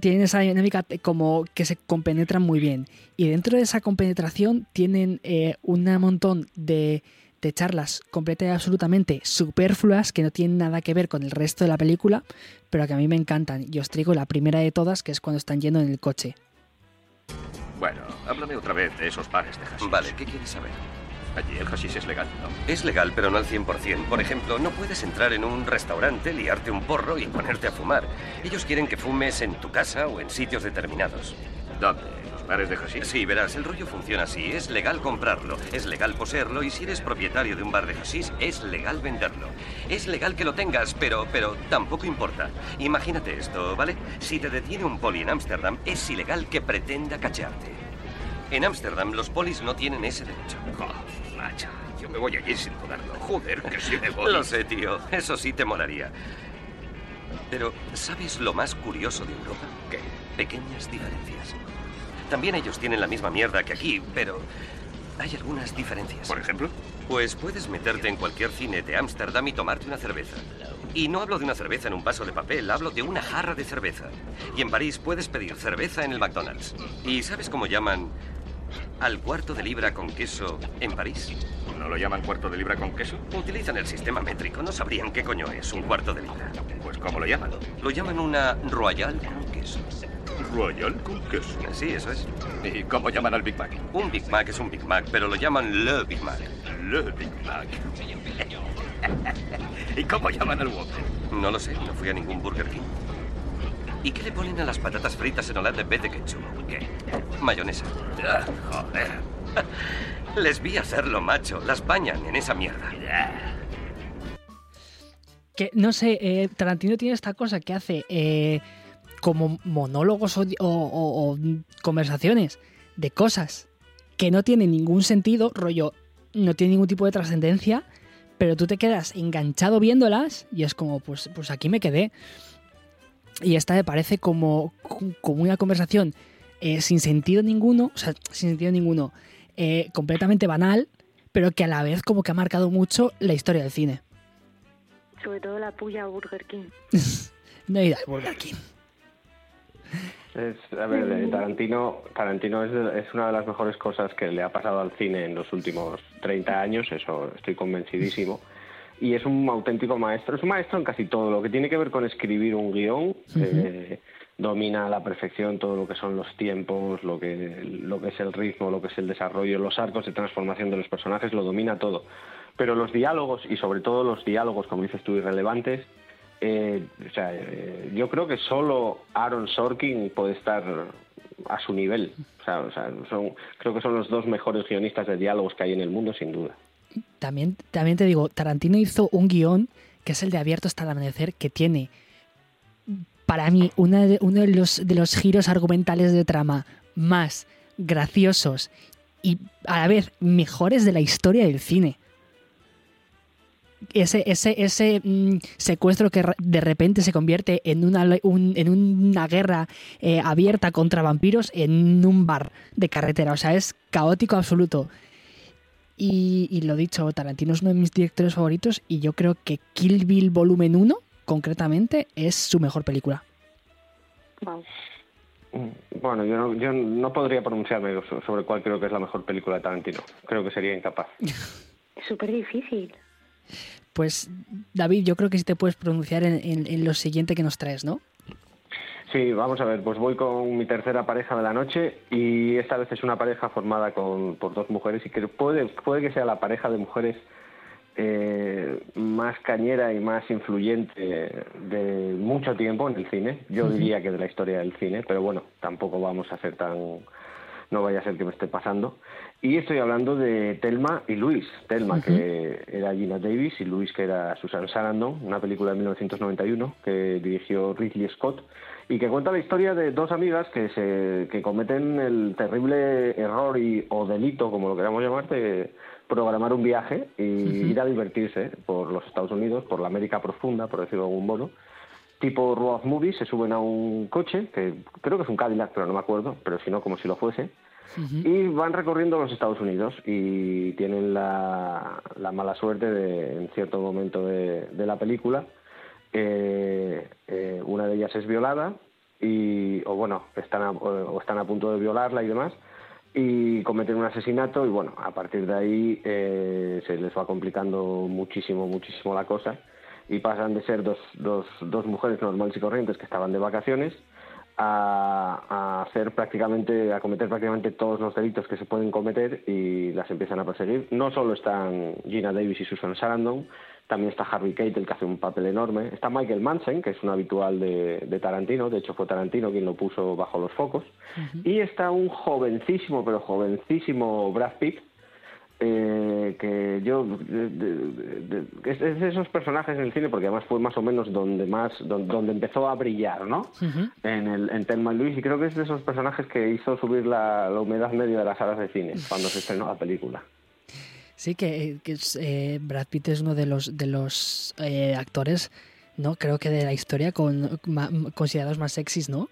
Tienen esa dinámica como que se compenetran muy bien. Y dentro de esa compenetración tienen eh, un montón de, de charlas completas absolutamente superfluas que no tienen nada que ver con el resto de la película, pero que a mí me encantan. Y os traigo la primera de todas, que es cuando están yendo en el coche. Bueno, háblame otra vez de esos pares de hashish. Vale, ¿qué quieres saber? Allí el hashish es legal, ¿no? Es legal, pero no al 100%. Por ejemplo, no puedes entrar en un restaurante, liarte un porro y ponerte a fumar. Ellos quieren que fumes en tu casa o en sitios determinados. ¿Dónde? ¿Los bares de hashish? Sí, verás, el rollo funciona así. Es legal comprarlo, es legal poseerlo y si eres propietario de un bar de hashish, es legal venderlo. Es legal que lo tengas, pero, pero tampoco importa. Imagínate esto, ¿vale? Si te detiene un poli en Ámsterdam, es ilegal que pretenda cachearte. En Ámsterdam los polis no tienen ese derecho. Oh, macho, yo me voy allí sin dudarlo. Joder, que sí me voy. Lo sé, tío. Eso sí te molaría. Pero, ¿sabes lo más curioso de Europa? ¿Qué? Pequeñas diferencias. También ellos tienen la misma mierda que aquí, pero hay algunas diferencias. ¿Por ejemplo? Pues puedes meterte en cualquier cine de Ámsterdam y tomarte una cerveza. Y no hablo de una cerveza en un vaso de papel, hablo de una jarra de cerveza. Y en París puedes pedir cerveza en el McDonald's. ¿Y sabes cómo llaman al cuarto de libra con queso en París? ¿No lo llaman cuarto de libra con queso? Utilizan el sistema métrico, no sabrían qué coño es un cuarto de libra. Pues ¿cómo lo llaman? Lo llaman una royal con queso. Royal con queso. Sí, eso es. ¿Y cómo llaman al Big Mac? Un Big Mac es un Big Mac, pero lo llaman Le Big Mac. Le Big Mac. ¿Y cómo llaman al Whopper? No lo sé, no fui a ningún Burger King. ¿Y qué le ponen a las patatas fritas en Holanda en vez de ketchup? ¿Qué? Mayonesa. Ah, joder. Les vi hacerlo, macho. Las bañan en esa mierda. Que no sé, eh, Tarantino tiene esta cosa que hace eh, como monólogos o, o- o- o conversaciones de cosas que no tienen ningún sentido, rollo, no tiene ningún tipo de trascendencia, pero tú te quedas enganchado viéndolas y es como, pues, pues aquí me quedé. Y esta me parece como, como una conversación eh, sin sentido ninguno, o sea, sin sentido ninguno, eh, completamente banal, pero que a la vez como que ha marcado mucho la historia del cine. Sobre todo la puya Burger King. No al Burger King. Es, a ver, eh, Tarantino, Tarantino es, de- es una de las mejores cosas que le ha pasado al cine en los últimos 30 años, eso estoy convencidísimo. Y es un auténtico maestro, es un maestro en casi todo. Lo que tiene que ver con escribir un guion, eh, domina a la perfección todo lo que son los tiempos, lo que, lo que es el ritmo, lo que es el desarrollo, los arcos de transformación de los personajes, lo domina todo. Pero los diálogos, y sobre todo los diálogos, como dices tú, irrelevantes, eh, o sea, eh, yo creo que solo Aaron Sorkin puede estar a su nivel. O sea, son, creo que son los dos mejores guionistas de diálogos que hay en el mundo, sin duda. También, también te digo, Tarantino hizo un guion que es el de Abierto hasta el amanecer, que tiene, para mí, una de- uno de los, de los giros argumentales de trama más graciosos y a la vez mejores de la historia del cine. Ese, ese, ese mm, secuestro que de repente se convierte en una, un- en una guerra eh, abierta contra vampiros en un bar de carretera. O sea, es caótico absoluto. Y, y lo dicho, Tarantino es uno de mis directores favoritos y yo creo que Kill Bill Volumen 1, concretamente, es su mejor película. Bueno, yo no, yo no podría pronunciarme so- sobre cuál creo que es la mejor película de Tarantino. Creo que sería incapaz. Es súper difícil. Pues, David, yo creo que sí te puedes pronunciar en, en- en lo siguiente que nos traes, ¿no? Sí, vamos a ver, pues voy con mi tercera pareja de la noche y esta vez es una pareja formada con, por dos mujeres y que puede, puede que sea la pareja de mujeres eh, más cañera y más influyente de mucho tiempo en el cine. Yo diría que de la historia del cine, pero bueno, tampoco vamos a ser tan... no vaya a ser que me esté pasando. Y estoy hablando de Telma y Luis. Telma, que era Gina Davis, y Luis, que era Susan Sarandon, una película de 1991 que dirigió Ridley Scott y que cuenta la historia de dos amigas que se que cometen el terrible error y, o delito, como lo queramos llamar, de programar un viaje y ir a divertirse por los Estados Unidos, por la América profunda, por decirlo de algún modo. Tipo road movie, se suben a un coche, que creo que es un Cadillac, pero no me acuerdo, pero si no, como si lo fuese, y van recorriendo los Estados Unidos y tienen la, la mala suerte de, en cierto momento de, de la película, eh, eh, una de ellas es violada y o bueno están a, o están a punto de violarla y demás y cometen un asesinato y bueno a partir de ahí eh, se les va complicando muchísimo muchísimo la cosa y pasan de ser dos, dos, dos mujeres normales y corrientes que estaban de vacaciones a, a hacer prácticamente a cometer prácticamente todos los delitos que se pueden cometer y las empiezan a perseguir no solo están Gina Davis y Susan Sarandon también está Harvey Keitel, que hace un papel enorme. Está Michael Manson, que es un habitual de, de Tarantino. De hecho, fue Tarantino quien lo puso bajo los focos. Y está un jovencísimo, pero jovencísimo Brad Pitt, eh, que yo de- de- de- de- es de esos personajes en el cine porque además fue más o menos donde más don- donde, empezó a brillar no en el en Thelma y Luis y creo que es de esos personajes que hizo subir la, la humedad media de las salas de cine cuando se estrenó la película Sí, que, eh, Brad Pitt es uno de los de los eh, actores, ¿no? Creo que de la historia con ma- considerados más sexys, ¿no?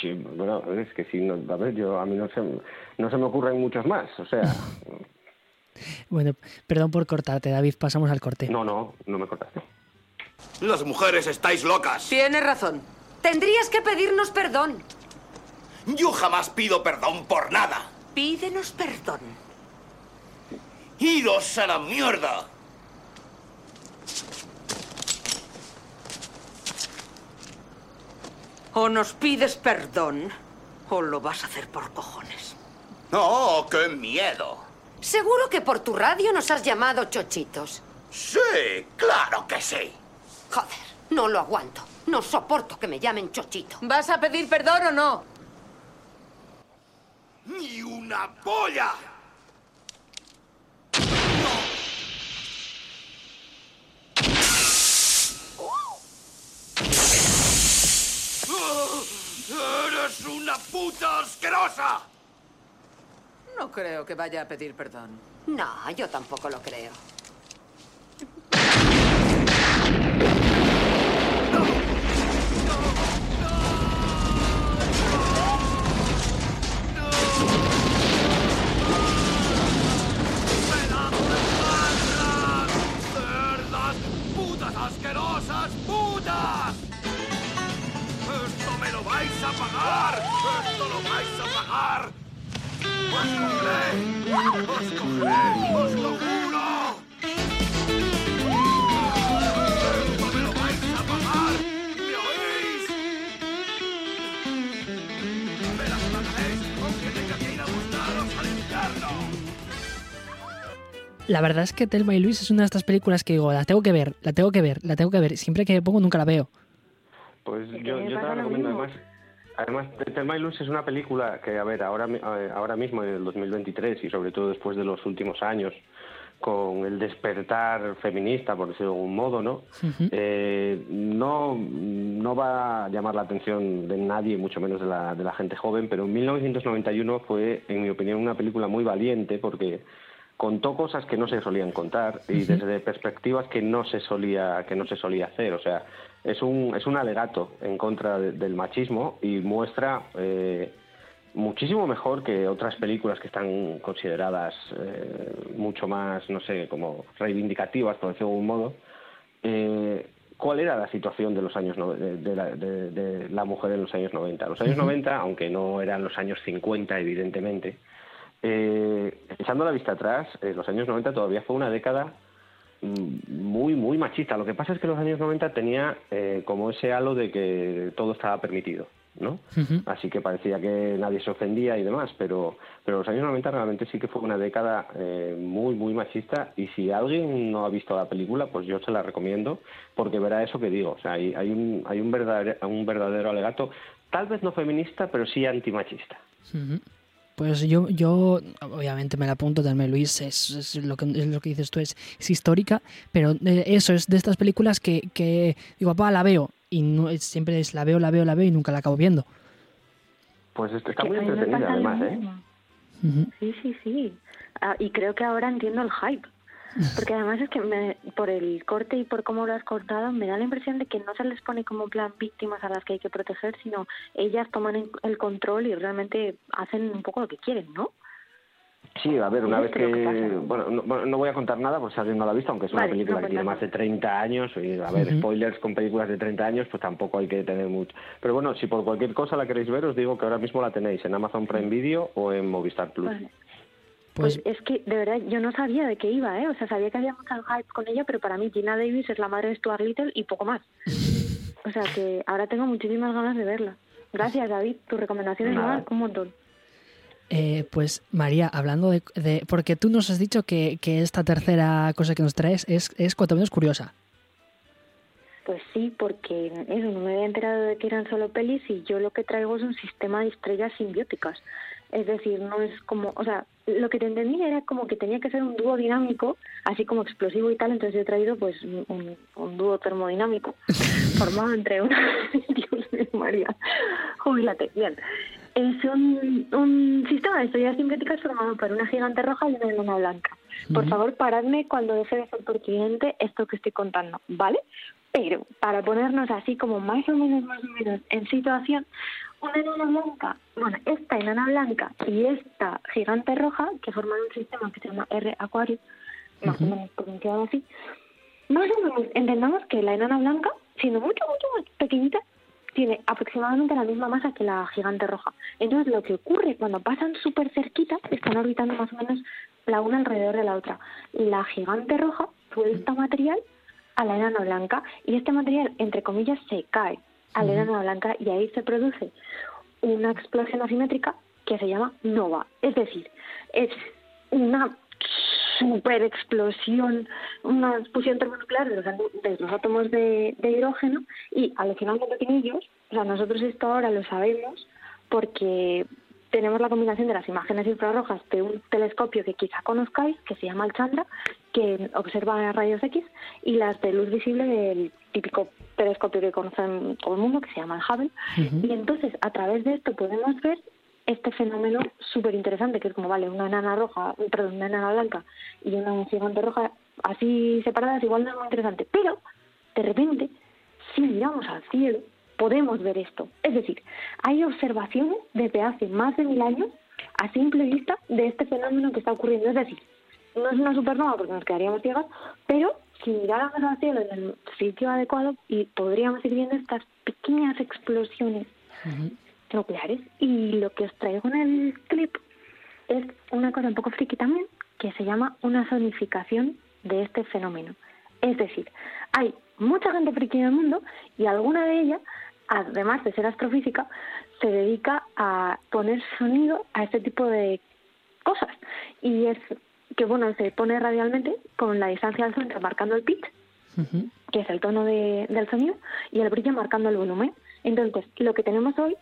sí bueno es que sí no, a ver yo a mí no se no se me ocurren muchos más o sea Bueno, perdón por cortarte, David, pasamos al corte. no no no me cortaste Las mujeres estáis locas. Tienes razón. Tendrías que pedirnos perdón. Yo jamás pido perdón por nada. Pídenos perdón. ¡Iros a la mierda! O nos pides perdón, o lo vas a hacer por cojones. ¡Oh, qué miedo! Seguro que por tu radio nos has llamado chochitos. Sí, claro que sí. Joder, no lo aguanto. No soporto que me llamen chochito. ¿Vas a pedir perdón o no? ¡Ni una polla! ¡Eres una puta asquerosa! No creo que vaya a pedir perdón. No, yo tampoco lo creo. ¡Cerdas! ¡Putas asquerosas! ¡Putas! ¡Esto me lo vais a pagar! ¡Esto lo vais a pagar! ¡Os cogeré! ¡Os cogeré! ¡Os lo juro! ¡Esto me lo vais a pagar! ¿Me oís? ¡Me las pagaréis! ¡Aunque tenga que ir a buscaros al infierno! La verdad es que Telma y Luis es una de estas películas que digo, la tengo que ver, la tengo que ver, la tengo que ver. Siempre que me pongo nunca la veo. Pues yo, yo te la recomiendo además. Además, Thelma y Luis es una película que, a ver, ahora, eh, ahora mismo en el 2023 y sobre todo después de los últimos años, con el despertar feminista, por decirlo de algún modo, ¿no? Eh, no, no va a llamar la atención de nadie, mucho menos de la, de la gente joven, pero en 1991 fue, en mi opinión, una película muy valiente porque contó cosas que no se solían contar y desde perspectivas que no se solía que no se solía hacer. O sea es un es un alegato en contra de- del machismo y muestra eh, muchísimo mejor que otras películas que están consideradas eh, mucho más no sé como reivindicativas por decirlo de algún modo eh, cuál era la situación de los años no- de, de la, de- la mujer en los años 90 los años Ujú. 90 aunque no eran los años 50 evidentemente echando la vista atrás, los años 90 todavía fue una década muy, muy machista. Lo que pasa es que los años 90 tenía eh, como ese halo de que todo estaba permitido, ¿no? Así que parecía que nadie se ofendía y demás, pero, pero los años 90 realmente sí que fue una década eh, muy, muy machista y si alguien no ha visto la película, pues yo se la recomiendo porque verá eso que digo. O sea, hay, hay, un, hay un, verdadero, un verdadero alegato, tal vez no feminista, pero sí antimachista. Pues yo, yo obviamente me la apunto, y Luis, es, es lo, que, es lo que dices tú, es, es histórica, pero eh, eso es de estas películas que, que digo, papá, la veo, y no, es- siempre es la veo, la veo, la veo y nunca la acabo viendo. Pues está Que muy entretenida además, ¿eh? Sí, sí, sí. Ah, y creo que ahora entiendo el hype. Porque además es que me- por el corte y por cómo lo has cortado, me da la impresión de que no se les pone como en plan víctimas a las que hay que proteger, sino ellas toman en- el control y realmente hacen un poco lo que quieren, ¿no? Sí, a ver, una vez que. Bueno no, no voy a contar nada por si alguien no la ha visto, aunque es una Vale, película no que tiene cuentas más de 30 años y, a ver, spoilers con películas de 30 años, pues tampoco hay que tener mucho. Pero bueno, si por cualquier cosa la queréis ver, os digo que ahora mismo la tenéis en Amazon Prime Video o en Movistar Plus. Vale. Pues, es que de verdad yo no sabía de qué iba, ¿eh? O sea, sabía que había mucho hype con ella, pero para mí Gina Davis es la madre de Stuart Little y poco más. O sea que ahora tengo muchísimas ganas de verla. Gracias, David. Tu recomendación es Nada. un montón. Eh, pues María, hablando de, de- Porque tú nos has dicho que, que esta tercera cosa que nos traes es, es cuanto menos curiosa. Pues sí, porque eso, no me había enterado de que eran solo pelis y yo lo que traigo es un sistema de estrellas simbióticas. Es decir, no es como, o sea, lo que te entendí era como que tenía que ser un dúo dinámico, así como explosivo y tal, entonces yo he traído pues un, un dúo termodinámico formado entre una... Dios mío, María, jubílate. Bien. Es un, un sistema de estrellas sintéticas formado por una gigante roja y una enana blanca. Por favor, paradme cuando deje de ser pertinente esto que estoy contando, ¿vale? Pero para ponernos así como más o menos, más o menos en situación, una enana blanca, bueno, esta enana blanca y esta gigante roja, que forman un sistema que se llama R Aquarius, más o menos pronunciado así, más o menos entendamos que la enana blanca, siendo mucho, mucho más pequeñita, tiene aproximadamente la misma masa que la gigante roja. Entonces lo que ocurre cuando pasan súper cerquita, están orbitando más o menos la una alrededor de la otra. La gigante roja suelta material a la enana blanca y este material, entre comillas, se cae a la enana blanca y ahí se produce una explosión asimétrica que se llama nova. Es decir, es una super explosión, una fusión termonuclear de los, de los átomos de, de hidrógeno y alucinantemente pequeñillos. O sea, nosotros esto ahora lo sabemos porque tenemos la combinación de las imágenes infrarrojas de un telescopio que quizá conozcáis, que se llama el Chandra, que observa rayos X, y las de luz visible del típico telescopio que conocen todo el mundo, que se llama el Hubble. Y entonces, a través de esto podemos ver este fenómeno súper interesante, que es como, vale, una enana roja, perdón, una enana blanca y una gigante roja, así separadas, igual no es muy interesante. Pero, de repente, si miramos al cielo, podemos ver esto. Es decir, hay observaciones desde hace más de mil años, a simple vista, de este fenómeno que está ocurriendo. Es decir, no es una supernova porque nos quedaríamos ciegas, pero si miráramos al cielo en el sitio adecuado y podríamos ir viendo estas pequeñas explosiones nucleares. Y lo que os traigo en el clip es una cosa un poco friki también, que se llama una zonificación de este fenómeno. Es decir, hay mucha gente friki en el mundo y alguna de ellas, además de ser astrofísica, se dedica a poner sonido a este tipo de cosas. Y es que, bueno, se pone radialmente con la distancia del sonido marcando el pitch, que es el tono de- del sonido, y el brillo marcando el volumen. Entonces, lo que tenemos hoy,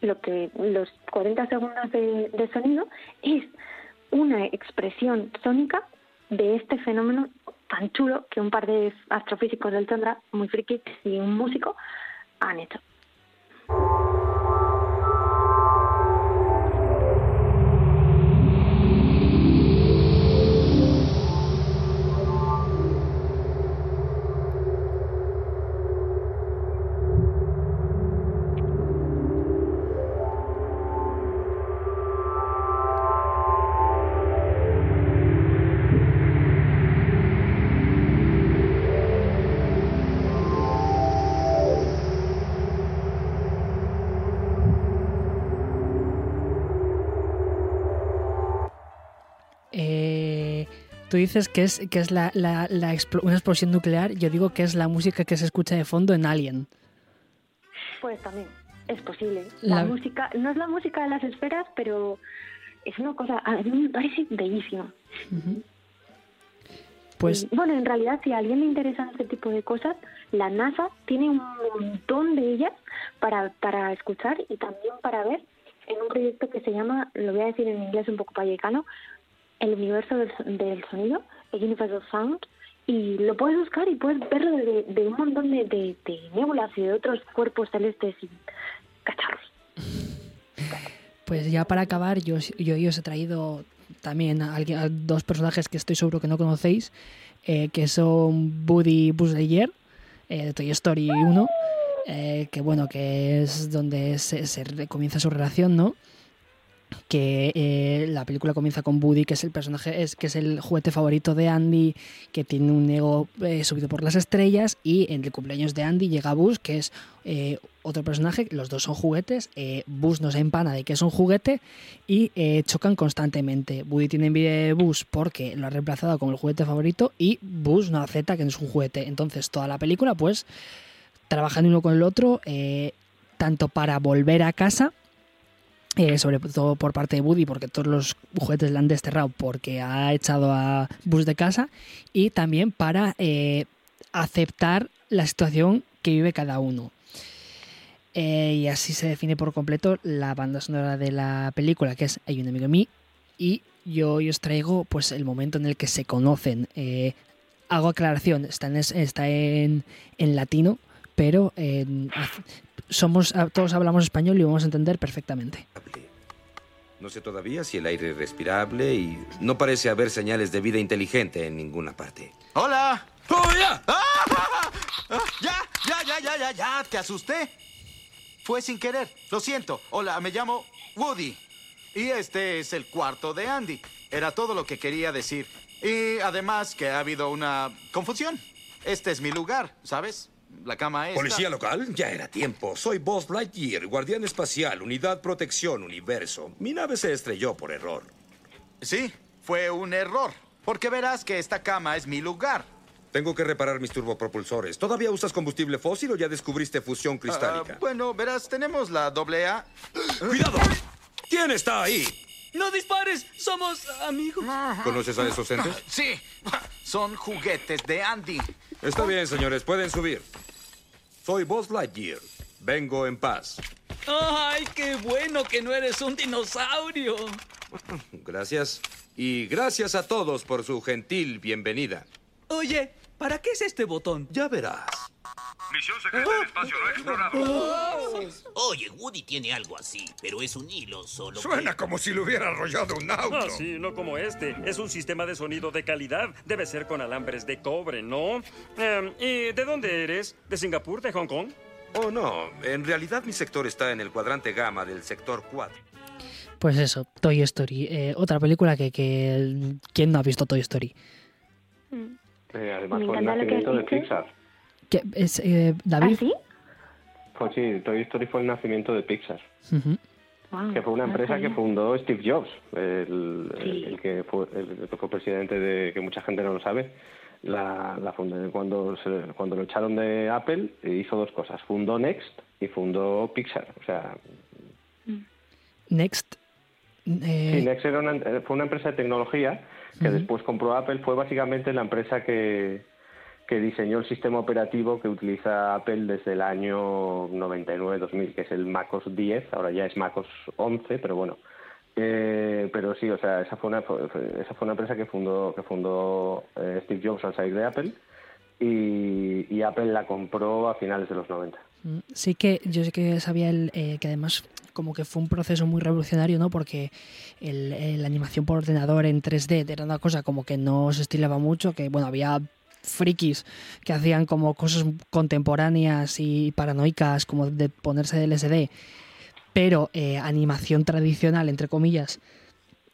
lo que los 40 segundos de, de sonido, es una expresión sónica de este fenómeno tan chulo que un par de astrofísicos del Chandra, muy frikis, y un músico han hecho. Tú dices que es, que es la, la- la explo- una explosión nuclear, yo digo que es la música que se escucha de fondo en Alien. Pues también es posible. La, La- música, no es la música de las esferas, pero es una cosa, a mí me parece bellísima. Pues bueno, en realidad, si a alguien le interesan este tipo de cosas, la NASA tiene un montón de ellas para, para escuchar y también para ver en un proyecto que se llama, lo voy a decir en inglés un poco payecano, el universo del, del sonido, el Universal Sound, y lo puedes buscar y puedes verlo de, un montón de, de, de nébulas y de otros cuerpos celestes y cacharros. Pues ya para acabar, yo, yo, yo os he traído también a, a dos personajes que estoy seguro que no conocéis, eh, que son Buddy Buzz eh, de Toy Story 1, eh, que bueno, que es donde se, se comienza su relación, ¿no? Que eh, la película comienza con Buddy, que es el personaje, es, que es el juguete favorito de Andy, que tiene un ego eh, subido por las estrellas, y en el cumpleaños de Andy llega Buzz, que es eh, otro personaje, los dos son juguetes, Buzz no se empana de que es un juguete y chocan constantemente. Buddy tiene envidia de Buzz porque lo ha reemplazado como el juguete favorito y Buzz no acepta que no es un juguete. Entonces toda la película pues trabajan uno con el otro, tanto para volver a casa, eh, sobre todo por parte de Woody, porque todos los juguetes le han desterrado porque ha echado a Buzz de casa, y también para eh, aceptar la situación que vive cada uno. Eh, y así se define por completo la banda sonora de la película, que es Hay un amigo mí. Y yo os traigo pues el momento en el que se conocen. Hago aclaración, está en, es- está en, en latino, pero en- somos todos hablamos español y vamos a entender perfectamente. No sé todavía si el aire es respirable y no parece haber señales de vida inteligente en ninguna parte. ¡Hola! ¡Oh, ya! ¡Ah! ¡Ya, ya, ya, ya, ya, ya! ¡Te asusté! Fue sin querer. Lo siento. Hola, me llamo Woody. Y este es el cuarto de Andy. Era todo lo que quería decir. Y además que ha habido una confusión. Este es mi lugar, ¿sabes? La cama es... Policía local, ya era tiempo. Soy Buzz Lightyear, guardián espacial, unidad protección, universo. Mi nave se estrelló por error. Sí, fue un error. Porque verás que esta cama es mi lugar. Tengo que reparar mis turbopropulsores. ¿Todavía usas combustible fósil o ya descubriste fusión cristálica? Ah, bueno, verás, tenemos la doble A. ¡Cuidado! ¿Quién está ahí? ¡No dispares! ¡Somos amigos! ¿Conoces a esos entes? Sí, son juguetes de Andy. Está bien, señores, pueden subir. Soy Buzz Lightyear. Vengo en paz. ¡Ay, qué bueno que no eres un dinosaurio! Gracias. Y gracias a todos por su gentil bienvenida. Oye, ¿para qué es este botón? Ya verás. Misión secreta del espacio no explorado. Oye, Woody tiene algo así, pero es un hilo solo. Suena como si le hubiera arrollado un auto. Ah, sí, no como este. Es un sistema de sonido de calidad. Debe ser con alambres de cobre, ¿no? Em, ¿Y de dónde eres? ¿De Singapur? ¿De Hong Kong? Oh, no. En realidad mi sector está en el cuadrante gamma del sector 4. Pues eso, Toy Story. Eh, otra película que, que... ¿Quién no ha visto Toy Story? Eh, además Me fue lo que nacimiento de. Pixar. ¿Qué, es, eh, ¿David? Pues sí, Toy Story fue el nacimiento de Pixar. Ujú. que fue una no empresa que fundó Steve Jobs, el, Sí. el que fue el que fue presidente de que mucha gente no lo sabe. La, la fundó cuando se- cuando lo echaron de Apple hizo dos cosas, fundó Next y fundó Pixar, o sea, Next. eh, Sí, Next era una, eh, fue una empresa de tecnología que después compró Apple. Fue básicamente la empresa que, que diseñó el sistema operativo que utiliza Apple desde el año 99-2000, que es el MacOS 10. Ahora ya es MacOS 11, pero bueno. Eh, pero sí, o sea, esa fue una, esa fue una empresa que fundó, que fundó eh, Steve Jobs al salir de Apple y, Apple la compró a finales de los 90. Mm, Sí que yo sé que sabía el, eh, que además como que fue un proceso muy revolucionario, ¿no? Porque el- la animación por ordenador en 3D era una cosa como que no se estilaba mucho, que bueno, había frikis que hacían como cosas contemporáneas y paranoicas como de ponerse del SD, pero eh, animación tradicional, entre comillas,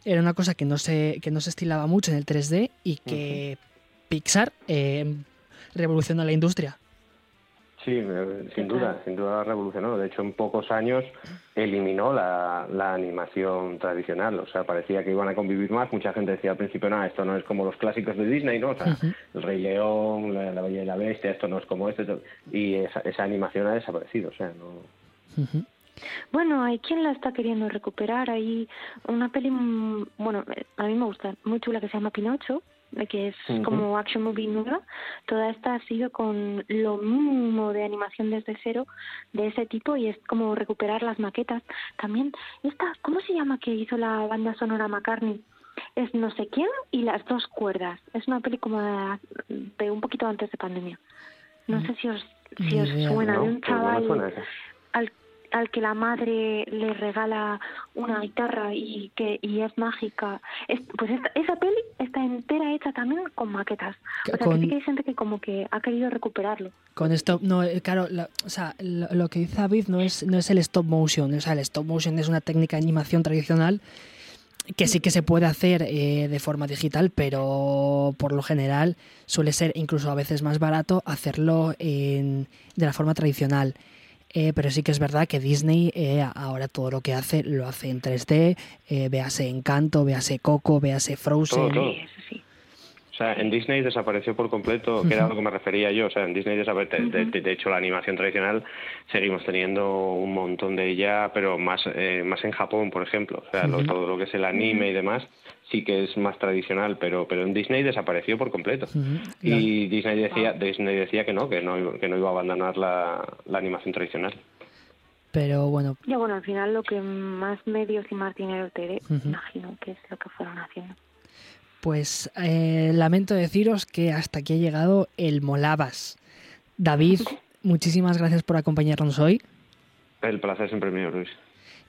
era una cosa que no se, que no se estilaba mucho en el 3D y que Pixar eh, revolucionó la industria. Sí, eh, sin duda, sin duda revolucionó. De hecho, en pocos años eliminó la, la animación tradicional. O sea, parecía que iban a convivir más. Mucha gente decía al principio, no, esto no es como los clásicos de Disney, ¿no? O sea, El Rey León, la, la Bella y la Bestia, esto no es como esto. Y esa, esa animación ha desaparecido. O sea, no... Bueno, hay quien la está queriendo recuperar. Hay una peli, mm, bueno, eh, a mí me gusta, muy chula que se llama Pinocho, que es como action movie nueva. Toda esta ha sido con lo mínimo de animación desde cero de ese tipo y es como recuperar las maquetas. También, esta, ¿cómo se llama que hizo la banda sonora McCartney? Es no sé quién y las dos cuerdas. Es una peli como de, un poquito antes de pandemia. No sé si os, si os suena de un chaval. Al, que la madre le regala una guitarra y que y es mágica. Es- pues esta, esa peli está entera hecha también con maquetas. O sea, Con- que sí que hay gente que como que ha querido recuperarlo. Con esto, no, eh, claro, la- o sea, lo, lo que dice David no es, no es el stop motion, o sea, el stop motion es una técnica de animación tradicional que sí que se puede hacer eh, de forma digital, pero por lo general suele ser incluso a veces más barato hacerlo en- de la forma tradicional. Eh, pero sí que es verdad que Disney eh, ahora todo lo que hace lo hace en 3D, eh, véase Encanto, véase Coco, véase Frozen. Todo, todo. O sea, en Disney desapareció por completo, que era a lo que me refería yo. O sea, en Disney desapareció. De, de- de hecho, la animación tradicional seguimos teniendo un montón de ella, pero más, eh, más en Japón, por ejemplo. O sea, lo- todo lo que es el anime y demás sí que es más tradicional, pero, pero en Disney desapareció por completo. Y Disney decía, Disney decía que no, que no, iba- que no iba a abandonar la, la animación tradicional. Pero bueno, Ya bueno, al final lo que más medios y más dinero te dé, imagino que es lo que fueron haciendo. pues eh, lamento deciros que hasta aquí ha llegado el Molabas. David, muchísimas gracias por acompañarnos hoy. El placer siempre mío, Luis.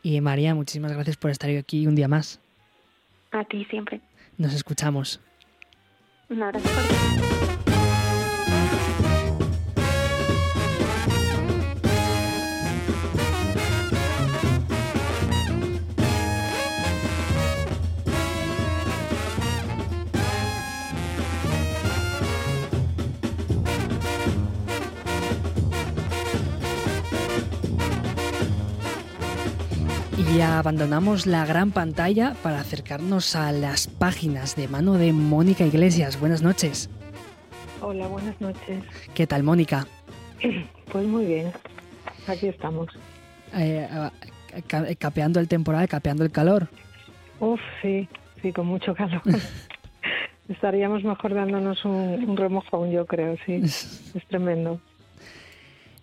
Y María, muchísimas gracias por estar hoy aquí un día más. A ti siempre. Nos escuchamos. Un abrazo Y abandonamos la gran pantalla para acercarnos a las páginas de mano de Mónica Iglesias. Buenas noches. Hola, buenas noches. ¿Qué tal, Mónica? Pues muy bien, aquí estamos. Eh, ca- capeando el temporal, capeando el calor. Uf, sí, sí, con mucho calor. Estaríamos mejor dándonos un, un remojón, yo creo, sí. Es tremendo.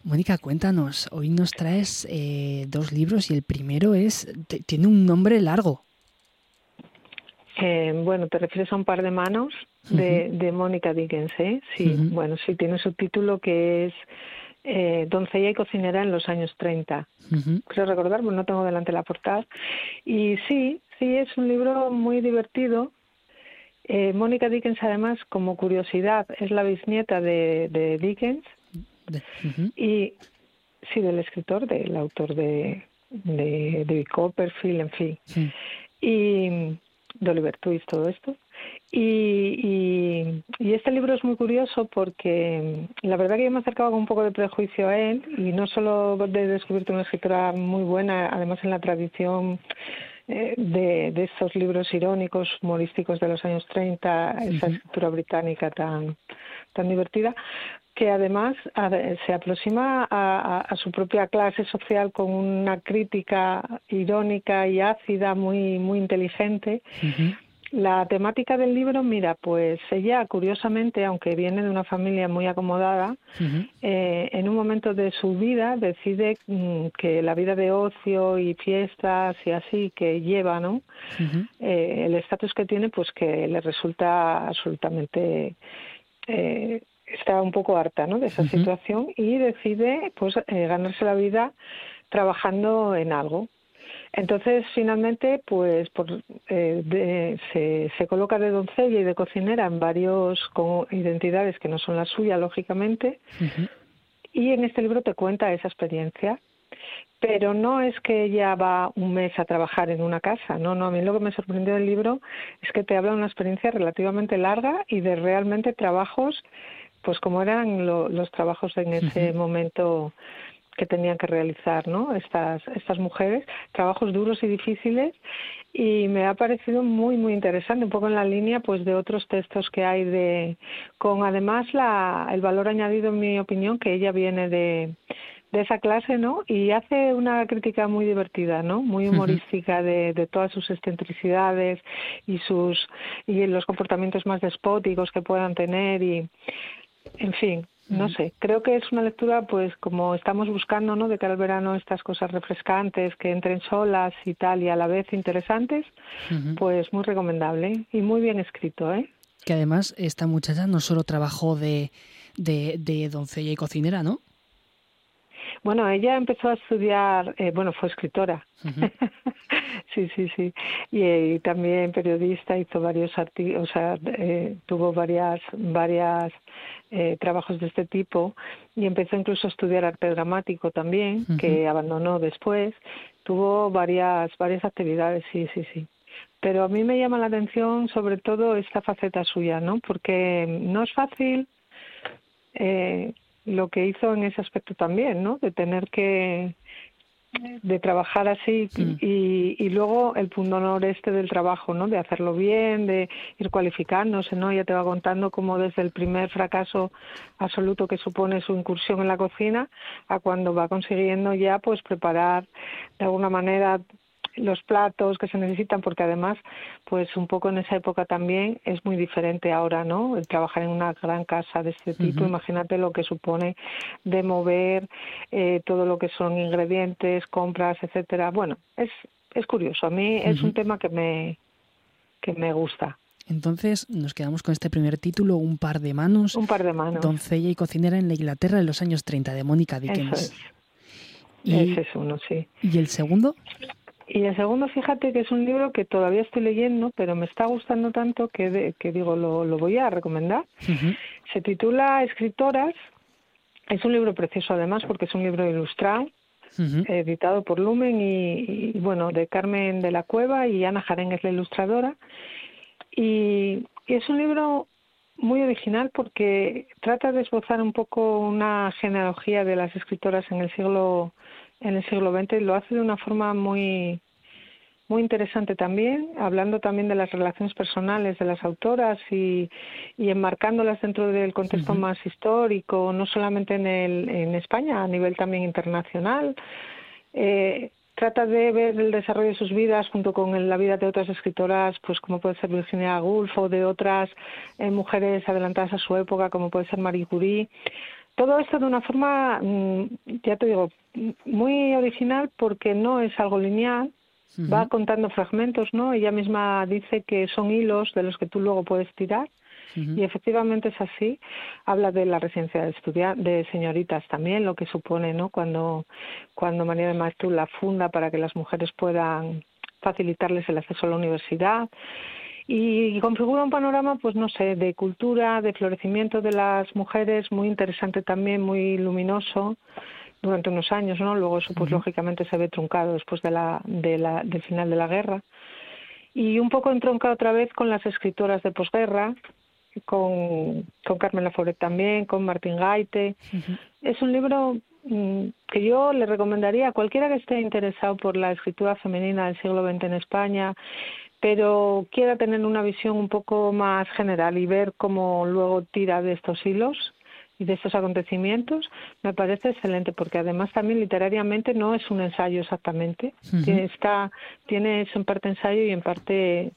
Mónica, cuéntanos. Hoy nos traes eh, dos libros y el primero es tiene un nombre largo. Eh, bueno, te refieres a un par de manos de, de Mónica Dickens, ¿eh? Sí, bueno, sí, tiene su título que es eh, Doncella y cocinera en los años 30. creo recordar, pues no tengo delante la portada. Y sí, sí, es un libro muy divertido. Eh, Mónica Dickens, además, como curiosidad, es la bisnieta de, de Dickens y sí, del escritor, del autor de, de David Copperfield, en fin, y de Oliver Twist, todo esto. Y, y, y este libro es muy curioso porque la verdad que yo me acercaba con un poco de prejuicio a él y no solo de descubrirte una escritora muy buena, además en la tradición eh, de, de estos libros irónicos, humorísticos de los años 30, esa escritura británica tan, tan divertida, que además se aproxima a, a- a su propia clase social con una crítica irónica y ácida muy, muy inteligente. La temática del libro, mira, pues ella, curiosamente, aunque viene de una familia muy acomodada, eh, en un momento de su vida decide mm, que la vida de ocio y fiestas y así que lleva, ¿no? Eh, el estatus que tiene, pues que le resulta absolutamente eh, está un poco harta, ¿no? De esa situación y decide, pues, eh, ganarse la vida trabajando en algo. Entonces, finalmente, pues por, eh, de- se, se coloca de doncella y de cocinera en varios con identidades que no son las suyas, lógicamente, y en este libro te cuenta esa experiencia. Pero no es que ella va un mes a trabajar en una casa, no, no, a mí lo que me sorprendió del libro es que te habla de una experiencia relativamente larga y de realmente trabajos, pues como eran lo- los trabajos en ese momento que tenían que realizar ¿no? estas, estas mujeres, trabajos duros y difíciles, y me ha parecido muy, muy interesante, un poco en la línea pues de otros textos que hay de, con además la, el valor añadido, en mi opinión, que ella viene de, de esa clase, ¿no? Y hace una crítica muy divertida, ¿no? Muy humorística de, de todas sus excentricidades y sus y los comportamientos más despóticos que puedan tener y en fin, no Ujú. sé, creo que es una lectura pues como estamos buscando, ¿no? De cara al verano estas cosas refrescantes que entren solas y tal y a la vez interesantes, pues muy recomendable y muy bien escrito, ¿eh? Que además esta muchacha no solo trabajó de, de, de doncella y cocinera, ¿no? Bueno, ella empezó a estudiar, eh, bueno, fue escritora. sí, sí, sí. Y, y también periodista, hizo varios artículos, o sea, eh, tuvo varias, varias eh, trabajos de este tipo y empezó incluso a estudiar arte dramático también, que abandonó después. Tuvo varias, varias actividades, sí, sí, sí. Pero a mí me llama la atención sobre todo esta faceta suya, ¿no? Porque no es fácil eh, lo que hizo en ese aspecto también, ¿no? De tener que de trabajar así y, y luego el punto noreste del trabajo, ¿no? De hacerlo bien, de ir cualificándose, ¿no? Ya te va contando cómo desde el primer fracaso absoluto que supone su incursión en la cocina a cuando va consiguiendo ya pues preparar de alguna manera los platos que se necesitan, porque además, pues un poco en esa época también es muy diferente ahora, ¿no? El trabajar en una gran casa de este tipo, imagínate lo que supone de mover eh, todo lo que son ingredientes, compras, etcétera. Bueno, es, es curioso. A mí es un tema que me, que me gusta. Entonces nos quedamos con este primer título, Un par de manos. Un par de manos. Doncella y cocinera en la Inglaterra de los años 30, de Mónica Dickens. Eso es. Y, Ese es uno, sí. ¿Y el segundo? Y el segundo, fíjate que es un libro que todavía estoy leyendo, pero me está gustando tanto que, de- que digo, lo, lo voy a recomendar. Se titula Escritoras. Es un libro precioso además porque es un libro ilustrado, editado por Lumen y, y, bueno, de Carmen de la Cueva y Ana Jaren es la ilustradora. Y, y es un libro muy original porque trata de esbozar un poco una genealogía de las escritoras en el siglo en el siglo XX y lo hace de una forma muy muy interesante también, hablando también de las relaciones personales de las autoras y, y enmarcándolas dentro del contexto más histórico, no solamente en, el, en España, a nivel también internacional. Eh, trata de ver el desarrollo de sus vidas junto con la vida de otras escritoras, pues como puede ser Virginia Woolf o de otras eh, mujeres adelantadas a su época, como puede ser Marie Curie. Todo esto de una forma, mm, ya te digo, muy original porque no es algo lineal, va contando fragmentos, ¿no? Ella misma dice que son hilos de los que tú luego puedes tirar. Y efectivamente es así. Habla de la residencia de de señoritas también, lo que supone, ¿no? Cuando, cuando María de Maeztu la funda para que las mujeres puedan facilitarles el acceso a la universidad. Y configura un panorama, pues no sé, de cultura, de florecimiento de las mujeres, muy interesante también, muy luminoso durante unos años, ¿no? Luego eso, pues lógicamente se ve truncado después de la, de la, del final de la guerra. Y un poco entronca otra vez con las escritoras de posguerra, con, con Carmen Laforet también, con Martín Gaite. Es un libro mm, que yo le recomendaría a cualquiera que esté interesado por la escritura femenina del siglo XX en España, pero quiera tener una visión un poco más general y ver cómo luego tira de estos hilos y de estos acontecimientos, me parece excelente, porque además también literariamente no es un ensayo exactamente. Tiene, está, tiene eso en parte ensayo y en parte eh,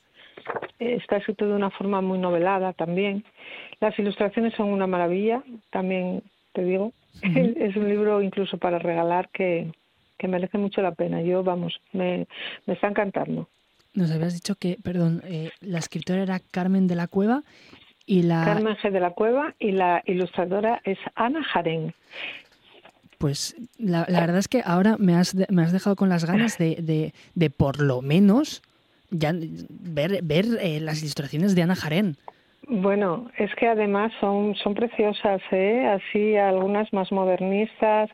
está escrito de una forma muy novelada también. Las ilustraciones son una maravilla, también te digo. Es un libro incluso para regalar que, que merece mucho la pena. Yo, vamos, me, me está encantando. Nos habías dicho que, perdón, eh, la escritora era Carmen de la Cueva y la... Carmen G. de la Cueva y la ilustradora es Ana Jaren. Pues la, la verdad es que ahora me has, de- me has dejado con las ganas de, de, de por lo menos ya ver, ver eh, las ilustraciones de Ana Jarén. Bueno, es que además son, son preciosas, ¿eh? Así algunas más modernistas.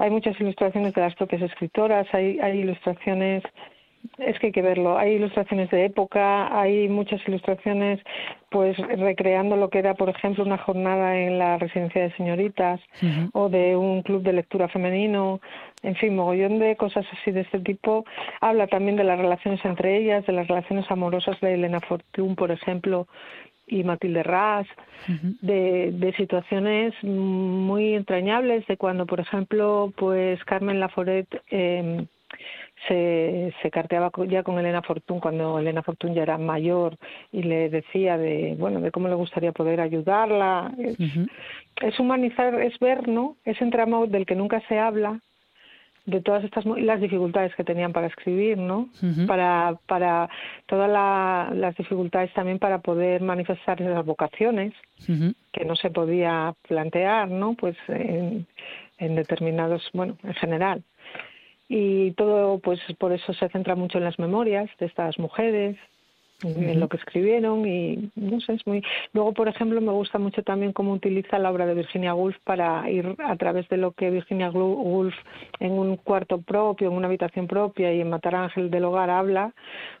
Hay muchas ilustraciones de las propias escritoras, hay, hay ilustraciones, es que hay que verlo, hay ilustraciones de época, hay muchas ilustraciones pues recreando lo que era, por ejemplo, una jornada en la residencia de señoritas o de un club de lectura femenino, en fin, mogollón de cosas así de este tipo. Habla también de las relaciones entre ellas, de las relaciones amorosas de Elena Fortune, por ejemplo, y Matilde Ras, de, de situaciones muy entrañables, de cuando, por ejemplo, pues Carmen Laforet eh, se, se carteaba ya con Elena Fortún cuando Elena Fortún ya era mayor y le decía de bueno de cómo le gustaría poder ayudarla. Es, es humanizar es ver no ese entramado del que nunca se habla de todas estas las dificultades que tenían para escribir no para para todas la- las dificultades también para poder manifestar esas vocaciones que no se podía plantear, ¿no? Pues en, en determinados, bueno, en general. Y todo, pues por eso se centra mucho en las memorias de estas mujeres, en Ujú. lo que escribieron y no sé, es muy... Luego, por ejemplo, me gusta mucho también cómo utiliza la obra de Virginia Woolf para ir a través de lo que Virginia Woolf en un cuarto propio, en una habitación propia y en Matar a Ángel del Hogar habla,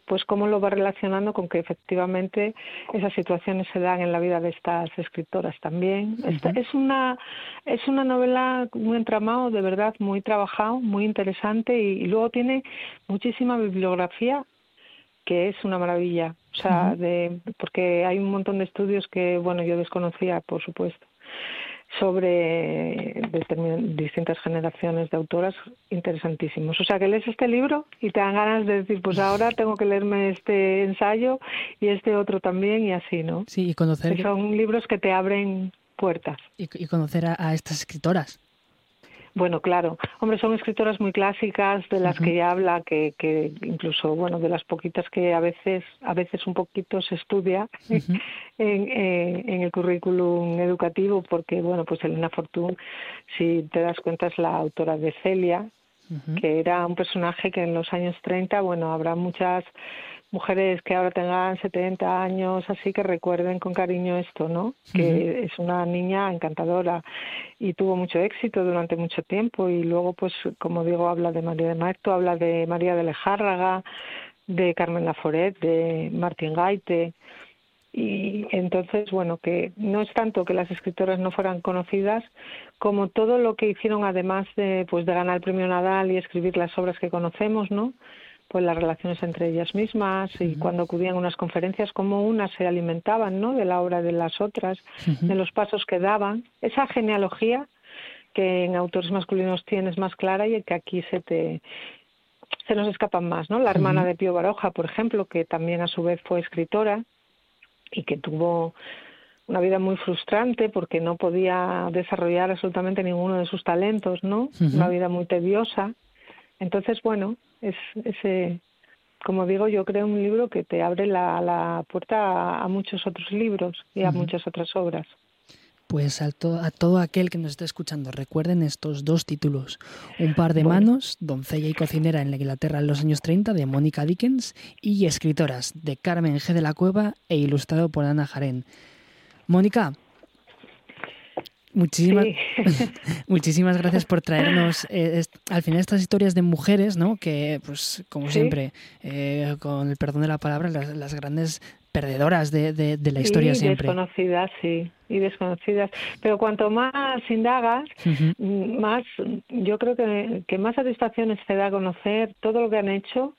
pues cómo lo va relacionando con que efectivamente esas situaciones se dan en la vida de estas escritoras también. Esta- es una es una novela un entramado de verdad muy trabajado, muy interesante y, y luego tiene muchísima bibliografía que es una maravilla, o sea, de, porque hay un montón de estudios que, bueno, yo desconocía, por supuesto. sobre distintas generaciones de autoras interesantísimos. O sea, que lees este libro y te dan ganas de decir, pues ahora tengo que leerme este ensayo y este otro también y así, ¿no? Sí, y conocer, Que son libros que te abren puertas. y, y conocer a, a estas escritoras. Bueno, claro. Hombre, son escritoras muy clásicas de las que ya habla, que, que incluso, bueno, de las poquitas que a veces, a veces un poquito se estudia en, eh, en el currículum educativo, porque, bueno, pues Elena Fortún, si te das cuenta, es la autora de Celia, que era un personaje que en los años 30, bueno, habrá muchas mujeres que ahora tengan 70 años, así que recuerden con cariño esto, ¿no? Que es una niña encantadora y tuvo mucho éxito durante mucho tiempo y luego, pues, como digo, habla de María de Maeztu, habla de María de Lejárraga, de Carmen Laforet, de Martín Gaite y entonces, bueno, que no es tanto que las escritoras no fueran conocidas, como todo lo que hicieron además de, pues, de ganar el premio Nadal y escribir las obras que conocemos, ¿no? Pues las relaciones entre ellas mismas y cuando acudían a unas conferencias, cómo unas se alimentaban, ¿no? De la obra de las otras, de los pasos que daban. Esa genealogía que en autores masculinos tienes más clara y que aquí se te se nos escapan más, ¿no? La hermana de Pío Baroja, por ejemplo, que también a su vez fue escritora y que tuvo una vida muy frustrante porque no podía desarrollar absolutamente ninguno de sus talentos, ¿no? Una vida muy tediosa. Entonces, bueno, es ese, como digo, yo creo un libro que te abre la, la puerta a, a muchos otros libros y a muchas otras obras. Pues a, to- a todo aquel que nos esté escuchando, recuerden estos dos títulos. Un par de manos, doncella y cocinera en la Inglaterra en los años 30, de Mónica Dickens, y escritoras, de Carmen G. de la Cueva e ilustrado por Ana Jarén. Mónica, muchísimas, muchísimas gracias por traernos eh, al final estas historias de mujeres, ¿no? Que, pues, como Sí. siempre, eh, con el perdón de la palabra, las, las grandes perdedoras de, de- de la historia siempre. desconocidas, sí, y desconocidas. Pero cuanto más indagas, más, yo creo que, que más satisfacciones te da conocer todo lo que han hecho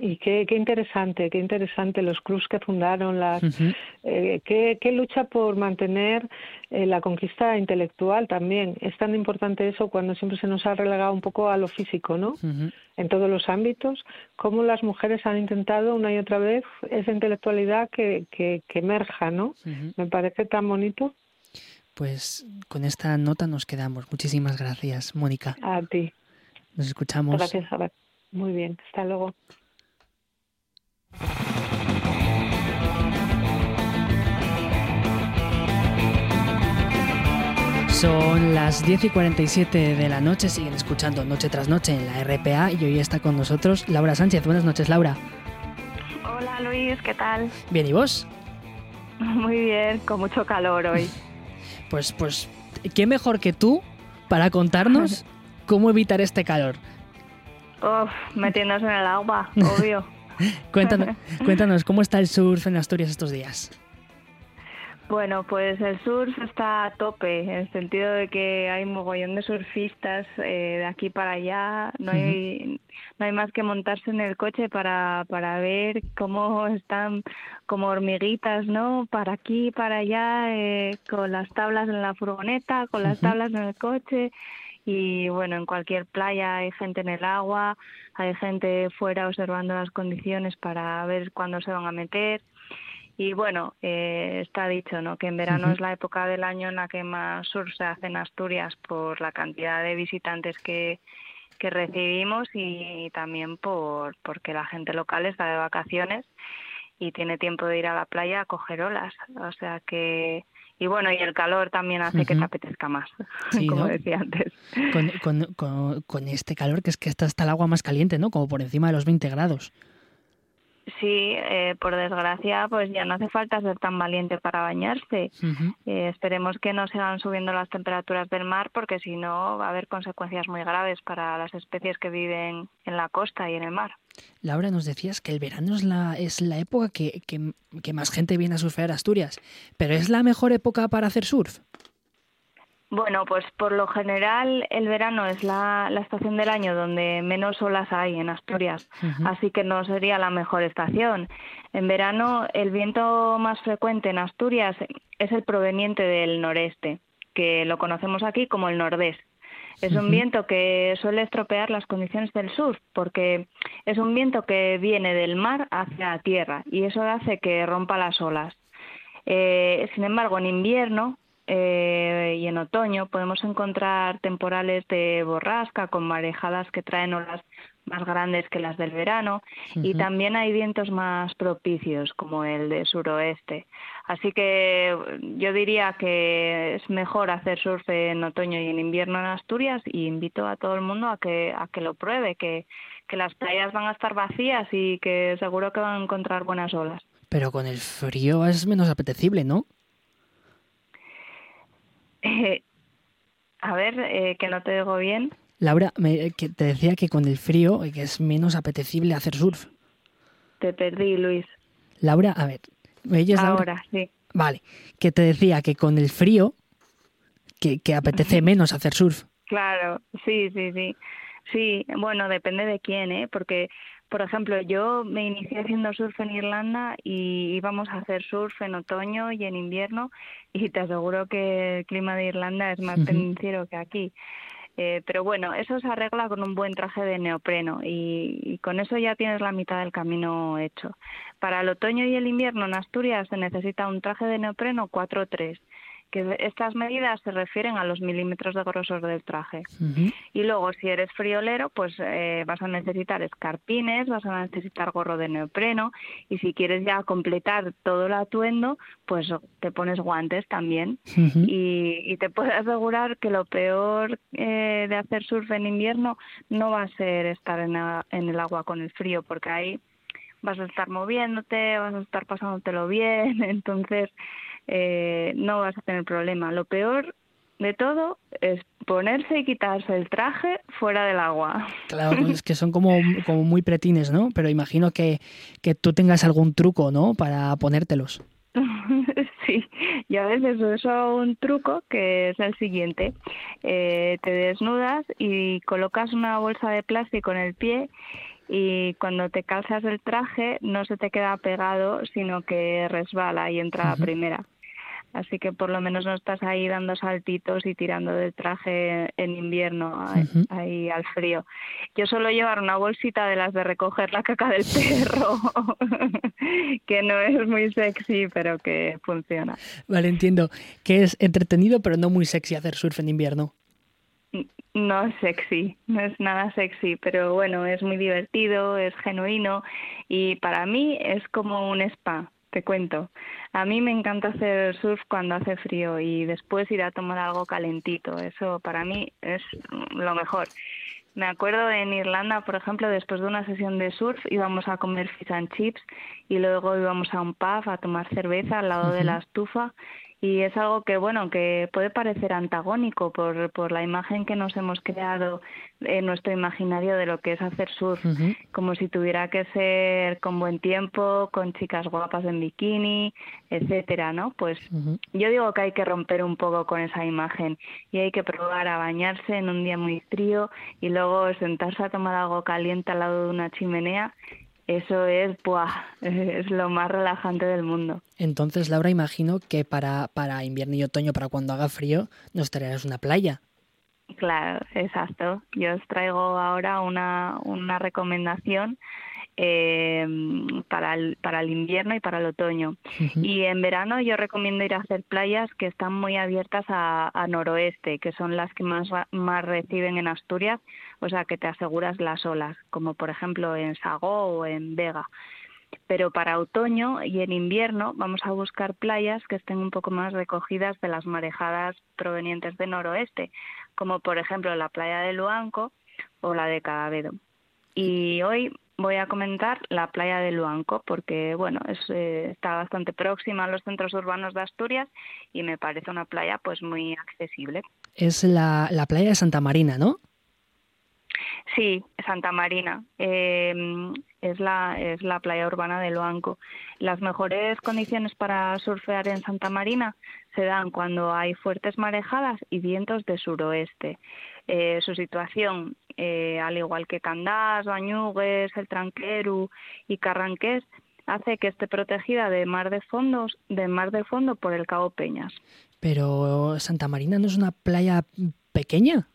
y qué, qué interesante, qué interesante los clubs que fundaron, las, eh, qué, qué lucha por mantener eh, la conquista intelectual también. Es tan importante eso cuando siempre se nos ha relegado un poco a lo físico, ¿no? En todos los ámbitos, cómo las mujeres han intentado una y otra vez esa intelectualidad que, que, que emerja, ¿no? Me parece tan bonito Pues con esta nota nos quedamos. Muchísimas gracias, Mónica. a ti. Nos escuchamos. Gracias, Abad. Muy bien, hasta luego. Son las 10 y 47 de la noche, siguen escuchando noche tras noche en la RPA y hoy está con nosotros Laura Sánchez. Buenas noches, Laura. Hola Luis, ¿qué tal? Bien, ¿y vos? Muy bien, con mucho calor hoy. Pues, pues, ¿qué mejor que tú para contarnos cómo evitar este calor? Uf, metiéndose en el agua, obvio. Cuéntanos, cuéntanos, ¿cómo está el surf en Asturias estos días? Bueno, pues el surf está a tope, en el sentido de que hay mogollón de surfistas eh, de aquí para allá. No hay, no hay más que montarse en el coche para, para ver cómo están como hormiguitas, ¿no? Para aquí, para allá, eh, con las tablas en la furgoneta, con las tablas en el coche. Y bueno, en cualquier playa hay gente en el agua, hay gente fuera observando las condiciones para ver cuándo se van a meter. Y bueno, eh, está dicho ¿no? que en verano es la época del año en la que más surf se hace en Asturias por la cantidad de visitantes que, que recibimos y también por porque la gente local está de vacaciones y tiene tiempo de ir a la playa a coger olas. O sea que... Y bueno, y el calor también hace que te apetezca más, Sí, como ¿no? decía antes. Con, con- con- con este calor que es que está hasta el agua más caliente, ¿no? Como por encima de los 20 grados. Sí, eh, por desgracia, pues ya no hace falta ser tan valiente para bañarse. Eh, esperemos que no sigan subiendo las temperaturas del mar porque si no va a haber consecuencias muy graves para las especies que viven en la costa y en el mar. Laura, nos decías que el verano es la, es la época que, que- que más gente viene a surfear Asturias, pero ¿es la mejor época para hacer surf? Bueno, pues por lo general el verano es la, la estación del año donde menos olas hay en Asturias, así que no sería la mejor estación. En verano el viento más frecuente en Asturias es el proveniente del noreste que lo conocemos aquí como el nordés. Es un viento que suele estropear las condiciones del surf porque es un viento que viene del mar hacia la tierra y eso hace que rompa las olas. Eh, sin embargo, en invierno eh, y en otoño podemos encontrar temporales de borrasca con marejadas que traen olas más grandes que las del verano y también hay vientos más propicios como el de suroeste. Así que yo diría que es mejor hacer surf en otoño y en invierno en Asturias y invito a todo el mundo a que a que lo pruebe, que que las playas van a estar vacías y que seguro que van a encontrar buenas olas. Pero con el frío es menos apetecible, ¿no? Eh, a ver, eh, que no te digo bien. Laura, me- que te decía que con el frío eh, que es menos apetecible hacer surf. Te perdí, Luis. Laura, a ver, ¿me oyes, Laura? Ahora, sí. Vale, que te decía que con el frío que, que apetece menos hacer surf. Claro, sí, sí, sí. Sí, bueno, depende de quién, ¿eh? Porque, por ejemplo, yo me inicié haciendo surf en Irlanda y íbamos a hacer surf en otoño y en invierno y te aseguro que el clima de Irlanda es más pendenciero que aquí. Eh, pero bueno, eso se arregla con un buen traje de neopreno y, y con eso ya tienes la mitad del camino hecho. Para el otoño y el invierno en Asturias se necesita un traje de neopreno 4-3, que estas medidas se refieren a los milímetros de grosor del traje. Y luego, si eres friolero, pues eh, vas a necesitar escarpines, vas a necesitar gorro de neopreno y si quieres ya completar todo el atuendo, pues te pones guantes también. Y, y te puedo asegurar que lo peor eh, de hacer surf en invierno no va a ser estar en, a- en el agua con el frío, porque ahí vas a estar moviéndote, vas a estar pasándotelo bien, entonces eh, no vas a tener problema. Lo peor de todo es ponerse y quitarse el traje fuera del agua. Claro, es que son como, como muy pretines, ¿no? Pero imagino que, que tú tengas algún truco, ¿no? Para ponértelos. Sí, y a veces uso un truco que es el siguiente. Eh, te desnudas y colocas una bolsa de plástico en el pie y cuando te calzas el traje no se te queda pegado, sino que resbala y entra a Ujú. primera. Así que por lo menos no estás ahí dando saltitos y tirando del traje en invierno ahí al frío. Yo suelo llevar una bolsita de las de recoger la caca del perro, que no es muy sexy, pero que funciona. Vale, entiendo que es entretenido, pero no muy sexy hacer surf en invierno. No es sexy, no es nada sexy, pero bueno, es muy divertido, es genuino y para mí es como un spa, te cuento. A mí me encanta hacer surf cuando hace frío y después ir a tomar algo calentito, eso para mí es lo mejor. Me acuerdo en Irlanda, por ejemplo, después de una sesión de surf íbamos a comer fish and chips y luego íbamos a un pub a tomar cerveza al lado de la estufa y es algo que bueno que puede parecer antagónico por, por la imagen que nos hemos creado en nuestro imaginario de lo que es hacer surf como si tuviera que ser con buen tiempo con chicas guapas en bikini etcétera no pues yo digo que hay que romper un poco con esa imagen y hay que probar a bañarse en un día muy frío y luego sentarse a tomar algo caliente al lado de una chimenea eso es ¡buah! es lo más relajante del mundo Entonces, Laura, imagino que para, para invierno y otoño, para cuando haga frío, nos traerás una playa. Claro, exacto. Yo os traigo ahora una, una recomendación eh, para, el, para el invierno y para el otoño. Y en verano yo recomiendo ir a hacer playas que están muy abiertas a, a noroeste, que son las que más, más reciben en Asturias, o sea que te aseguras las olas, como por ejemplo en Sagó o en Vega. Pero para otoño y en invierno vamos a buscar playas que estén un poco más recogidas de las marejadas provenientes de noroeste, como por ejemplo la playa de Luanco o la de Cadavedo. Y hoy voy a comentar la playa de Luanco porque bueno, es, eh, está bastante próxima a los centros urbanos de Asturias y me parece una playa pues muy accesible. Es la, la playa de Santa Marina, ¿no? Sí, Santa Marina. eh, es, la, es la playa urbana de Loanco. Las mejores condiciones para surfear en Santa Marina se dan cuando hay fuertes marejadas y vientos de suroeste. Eh, su situación, eh, al igual que Candás, Bañugues, El Tranqueru y Carranqués, hace que esté protegida de mar de fondos, de mar de fondo por el Cabo Peñas. Pero Santa Marina no es una playa pequeña.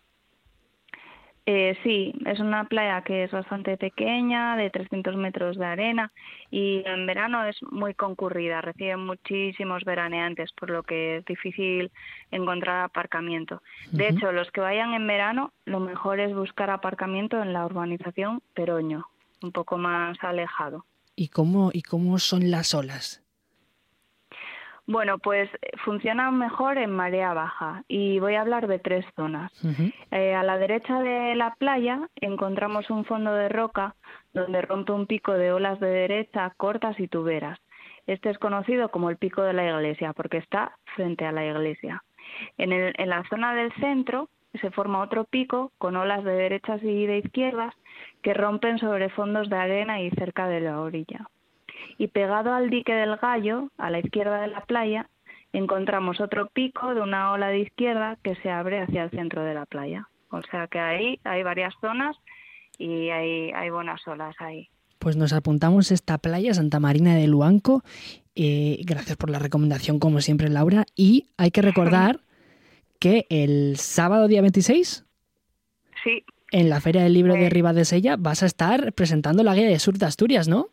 Eh, sí, es una playa que es bastante pequeña, de 300 metros de arena y en verano es muy concurrida, recibe muchísimos veraneantes, por lo que es difícil encontrar aparcamiento. De hecho, los que vayan en verano, lo mejor es buscar aparcamiento en la urbanización Peroño, un poco más alejado. ¿Y cómo, y cómo son las olas? Bueno, pues eh, funciona mejor en marea baja y voy a hablar de tres zonas. Eh, a la derecha de la playa encontramos un fondo de roca donde rompe un pico de olas de derecha cortas y tuberas. Este es conocido como el pico de la iglesia porque está frente a la iglesia. En, el- en la zona del centro se forma otro pico con olas de derechas y de izquierdas que rompen sobre fondos de arena y cerca de la orilla. Y pegado al dique del Gallo, a la izquierda de la playa, encontramos otro pico de una ola de izquierda que se abre hacia el centro de la playa. O sea que ahí hay varias zonas y hay, hay buenas olas ahí. Pues nos apuntamos esta playa, Santa Marina de Luanco. Eh, gracias por la recomendación, como siempre, Laura. Y hay que recordar que el sábado día 26, Sí, en la Feria del Libro de Eh. Ribadesella, vas a estar presentando la guía de sur de Asturias, ¿no?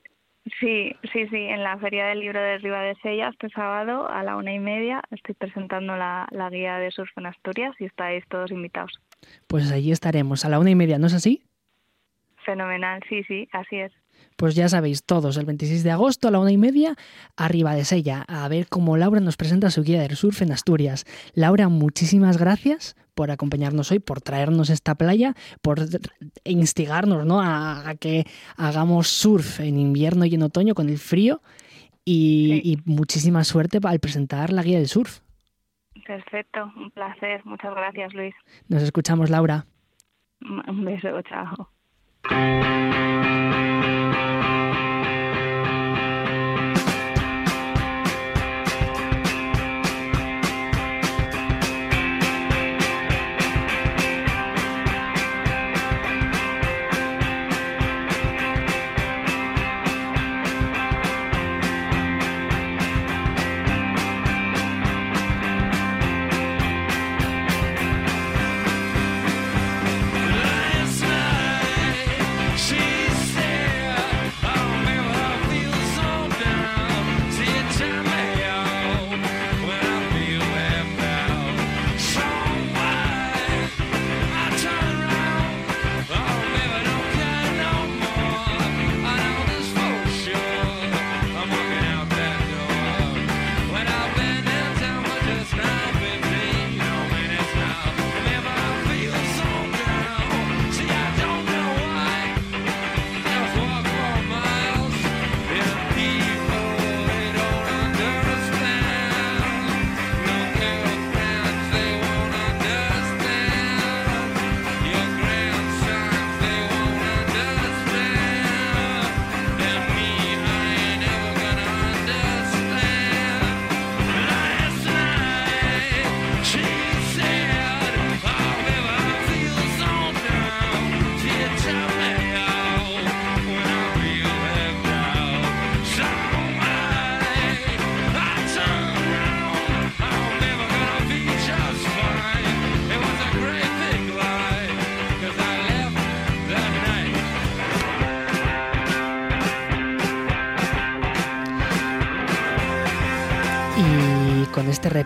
Sí, sí, sí. En la Feria del Libro de Ribadesella este sábado a la una y media estoy presentando la, la guía de surf en Asturias y estáis todos invitados. Pues allí estaremos a la una y media, ¿no es así? Fenomenal, sí, sí, así es. Pues ya sabéis todos, el 26 de agosto a la una y media, arriba de Sella, a ver cómo Laura nos presenta su guía del surf en Asturias. Laura, muchísimas gracias por acompañarnos hoy, por traernos esta playa, por instigarnos ¿no? a, a que hagamos surf en invierno y en otoño con el frío. Y, y muchísima suerte al presentar la guía del surf. Perfecto, un placer. Muchas gracias, Luis. Nos escuchamos, Laura. Un beso, chao.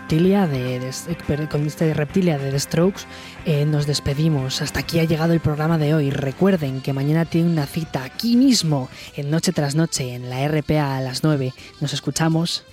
De- con este reptilia de The Strokes eh, nos despedimos. Hasta aquí ha llegado el programa de hoy. Recuerden que mañana tiene una cita aquí mismo, en Noche tras Noche, en la RPA a las 9. Nos escuchamos.